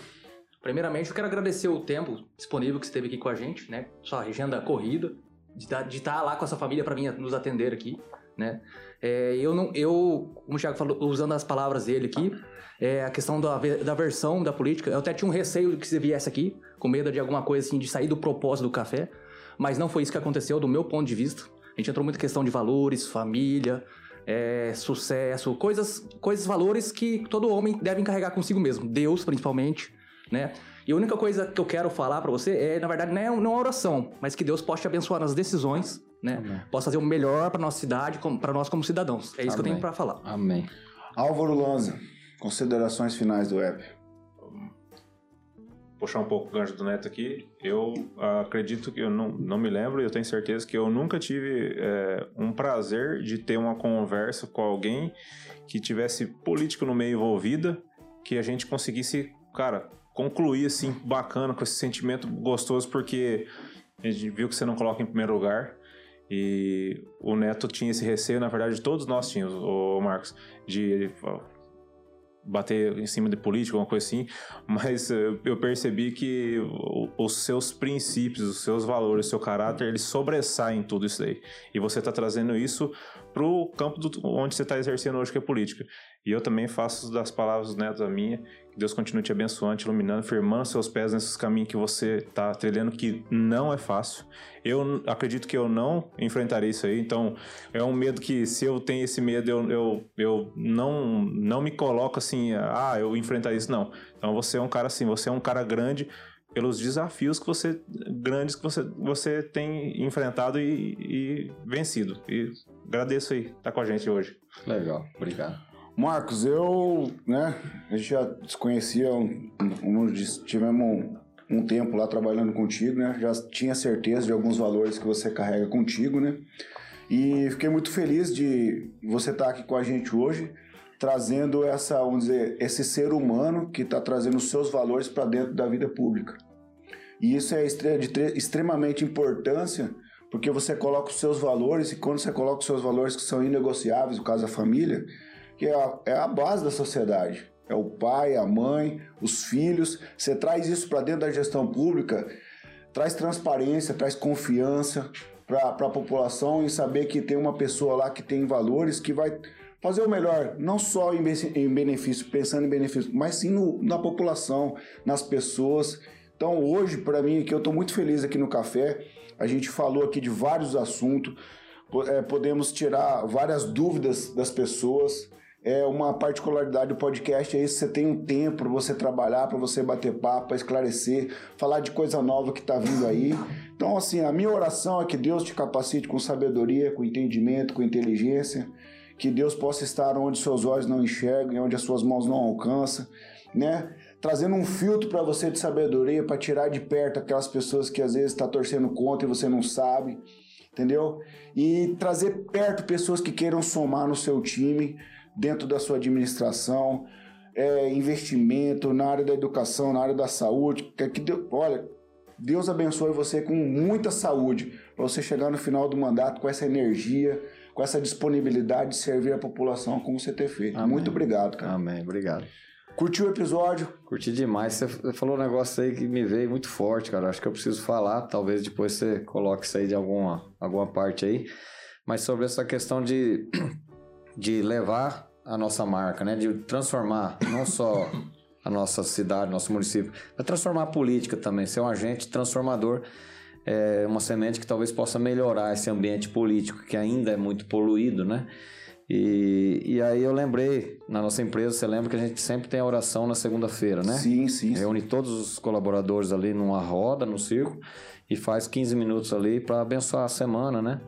Primeiramente, eu quero agradecer o tempo disponível que você teve aqui com a gente, né? Sua agenda corrida, de estar lá com essa família para vir nos atender aqui, né? É, eu não, eu, como o Thiago falou, usando as palavras dele aqui, é, a questão da, da versão da política, eu até tinha um receio de que você viesse aqui, com medo de alguma coisa assim, de sair do propósito do café, mas não foi isso que aconteceu, do meu ponto de vista. A gente entrou muito em questão de valores, família, é, sucesso, coisas, coisas, valores que todo homem deve carregar consigo mesmo, Deus principalmente, né? E a única coisa que eu quero falar pra você é, na verdade, não é, não é uma oração, mas que Deus possa te abençoar nas decisões, né? Amém. Possa fazer o melhor pra nossa cidade, pra nós como cidadãos. É isso que eu tenho Amém. pra falar. Amém. Álvaro Lanza. Considerações finais do app. puxar um pouco o gancho do Neto aqui, eu ah, acredito que eu não, não me lembro e eu tenho certeza que eu nunca tive é, um prazer de ter uma conversa com alguém que tivesse político no meio envolvida, que a gente conseguisse, cara, concluir assim, bacana, com esse sentimento gostoso, porque a gente viu que você não coloca em primeiro lugar. E o Neto tinha esse receio, na verdade, todos nós tínhamos, o Marcos, de bater em cima de político, alguma coisa assim, mas eu percebi que o- os seus princípios, os seus valores, o seu caráter, eles sobressaem tudo isso daí. E você está trazendo isso pro campo do, onde você está exercendo hoje, que é política. E eu também faço das palavras do Neto a minha, Deus continue te abençoando, te iluminando, firmando seus pés nesses caminhos que você está trilhando, que não é fácil. Eu acredito que eu não enfrentarei isso aí, então é um medo que, se eu tenho esse medo, eu, eu, eu não, não me coloco assim, ah, eu enfrentar isso, não. Então você é um cara assim, você é um cara grande pelos desafios que você, grandes que você, você tem enfrentado e, e vencido. E agradeço aí estar com a gente hoje. Legal, obrigado. Marcos, eu, né, a gente já desconhecia, um, um, tivemos um, um tempo lá trabalhando contigo, né? Já tinha certeza de alguns valores que você carrega contigo, né? E fiquei muito feliz de você estar aqui com a gente hoje, trazendo essa, vamos dizer, esse ser humano que está trazendo os seus valores para dentro da vida pública. E isso é de extremamente importância, porque você coloca os seus valores, e quando você coloca os seus valores que são inegociáveis, no caso da família, que é a, é a base da sociedade. É o pai, a mãe, os filhos. Você traz isso para dentro da gestão pública, traz transparência, traz confiança para a população em saber que tem uma pessoa lá que tem valores que vai fazer o melhor, não só em, em benefício, pensando em benefício, mas sim no, na população, nas pessoas. Então, hoje, para mim, que eu estou muito feliz aqui no café, a gente falou aqui de vários assuntos, é, podemos tirar várias dúvidas das pessoas. É uma particularidade do podcast é isso, você tem um tempo para você trabalhar, para você bater papo, esclarecer, falar de coisa nova que está vindo aí. Então, assim, a minha oração é que Deus te capacite com sabedoria, com entendimento, com inteligência, que Deus possa estar onde seus olhos não enxergam onde as suas mãos não alcançam, né? Trazendo um filtro para você de sabedoria, para tirar de perto aquelas pessoas que às vezes está torcendo contra e você não sabe, entendeu? E trazer perto pessoas que queiram somar no seu time, dentro da sua administração, é, investimento na área da educação, na área da saúde. Que, que Deus, olha, Deus abençoe você com muita saúde, para você chegar no final do mandato com essa energia, com essa disponibilidade de servir a população como você ter feito. Amém. Muito obrigado, cara. Amém, obrigado. Curtiu o episódio? Curti demais. Você falou um negócio aí que me veio muito forte, cara. Acho que eu preciso falar. Talvez depois você coloque isso aí de alguma, alguma parte aí. Mas sobre essa questão de, de levar a nossa marca, né? De transformar não só a nossa cidade, nosso município, mas transformar a política também, ser um agente transformador é, uma semente que talvez possa melhorar esse ambiente político que ainda é muito poluído, né? E, e aí eu lembrei, na nossa empresa, você lembra que a gente sempre tem a oração na segunda-feira, né? Sim, sim. Reúne todos os colaboradores ali numa roda, no circo, e faz 15 minutos ali para abençoar a semana, né?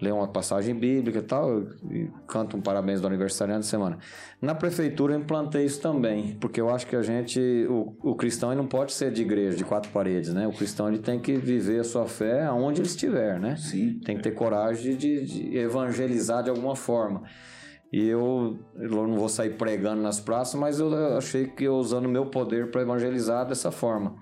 Lê uma passagem bíblica e tal, e canta um parabéns do aniversariante de semana. Na prefeitura eu implantei isso também, porque eu acho que a gente, o, o cristão ele não pode ser de igreja, de quatro paredes, né? O cristão ele tem que viver a sua fé aonde ele estiver, né? Sim. Tem que ter coragem de, de evangelizar de alguma forma. E eu, eu não vou sair pregando nas praças, mas eu achei que eu usando o meu poder para evangelizar dessa forma.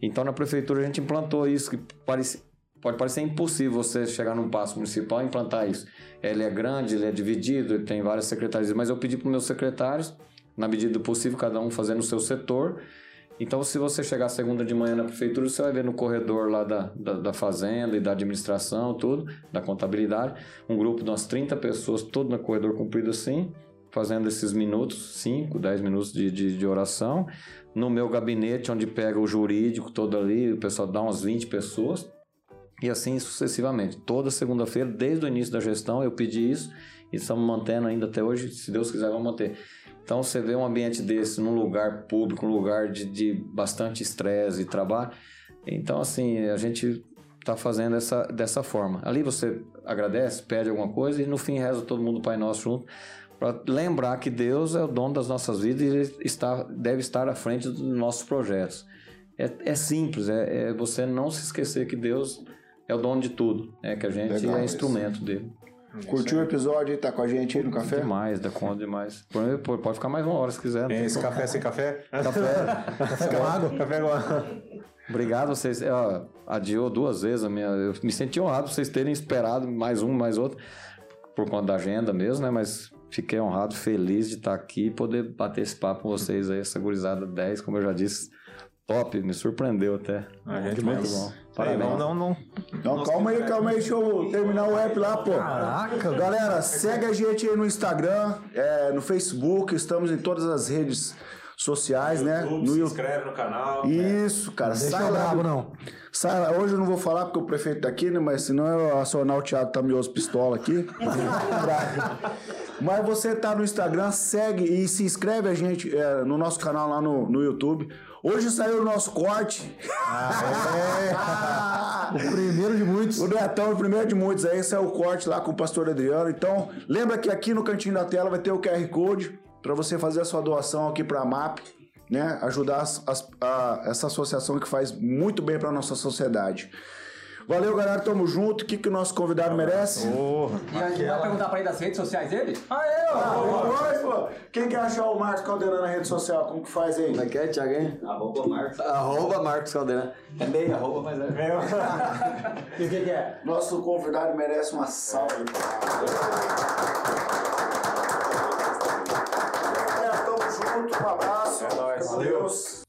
Então na prefeitura a gente implantou isso, que parecia Pode parecer impossível você chegar num passo municipal e implantar isso. Ele é grande, ele é dividido, ele tem várias secretarias, mas eu pedi para os meus secretários, na medida do possível, cada um fazendo o seu setor. Então, se você chegar segunda de manhã na prefeitura, você vai ver no corredor lá da, da, da, fazenda e da administração, tudo, da contabilidade, um grupo de umas 30 pessoas, todo no corredor comprido assim, fazendo esses minutos, 5, 10 minutos de, de, de oração. No meu gabinete, onde pega o jurídico todo ali, o pessoal dá umas 20 pessoas, e assim sucessivamente. Toda segunda-feira, desde o início da gestão, eu pedi isso e estamos mantendo ainda até hoje. Se Deus quiser, vamos manter. Então, você vê um ambiente desse num lugar público, num lugar de, de bastante estresse e trabalho. Então, assim, a gente está fazendo essa, dessa forma. Ali você agradece, pede alguma coisa e no fim reza todo mundo Pai Nosso junto para lembrar que Deus é o dono das nossas vidas e ele está, deve estar à frente dos nossos projetos. É, é simples, é, é você não se esquecer que Deus é o dono de tudo, né? Que a gente Legal, é instrumento isso. dele. Curtiu o episódio e tá com a gente aí no café? Demais, dá conta demais. Pode ficar mais uma hora se quiser. Tem esse café sem café? Café. café com água? Café com água. Obrigado vocês. Ó, adiou duas vezes a minha. Eu me senti honrado vocês terem esperado mais um, mais outro, por conta da agenda mesmo, né? Mas fiquei honrado, feliz de estar aqui e poder bater esse papo com vocês aí, essa gurizada 10, como eu já disse Top, me surpreendeu até. A gente muito bom. Parabéns. Não, não, não. Não, calma aí, calma aí, deixa eu terminar o app lá, pô. Caraca. Galera, segue a gente aí no Instagram, é, no Facebook, estamos em todas as redes sociais, né? YouTube, no se inscreve no canal. Isso, cara. Não sai lá. Bravo, não. Sai lá. Hoje eu não vou falar porque o prefeito tá aqui, né? Mas senão eu acionar o Thiago Tamioso Pistola aqui. Mas você tá no Instagram, segue e se inscreve a gente é, no nosso canal lá no, no YouTube. Hoje saiu o nosso corte. Ah, é. o primeiro de muitos. O Netão, o primeiro de muitos. Aí saiu o corte lá com o pastor Adriano. Então, lembra que aqui no cantinho da tela vai ter o QR Code para você fazer a sua doação aqui para a MAP. né? Ajudar as- as- a- essa associação que faz muito bem para nossa sociedade. Valeu, galera. Tamo junto. O que, que o nosso convidado merece? Porra. E a gente vai perguntar pra ele das redes sociais dele? Ah, oi, pô. Quem quer achar o Marcos Caldeirão na rede social? Como que faz aí? Como é que é, Thiago? hein? Arroba Marcos. Arroba Marcos Caldeirão. É meio arroba, mas é. E o que, que é? Nosso convidado merece uma salva. Galera, tamo junto. Um abraço. É nóis. Deus.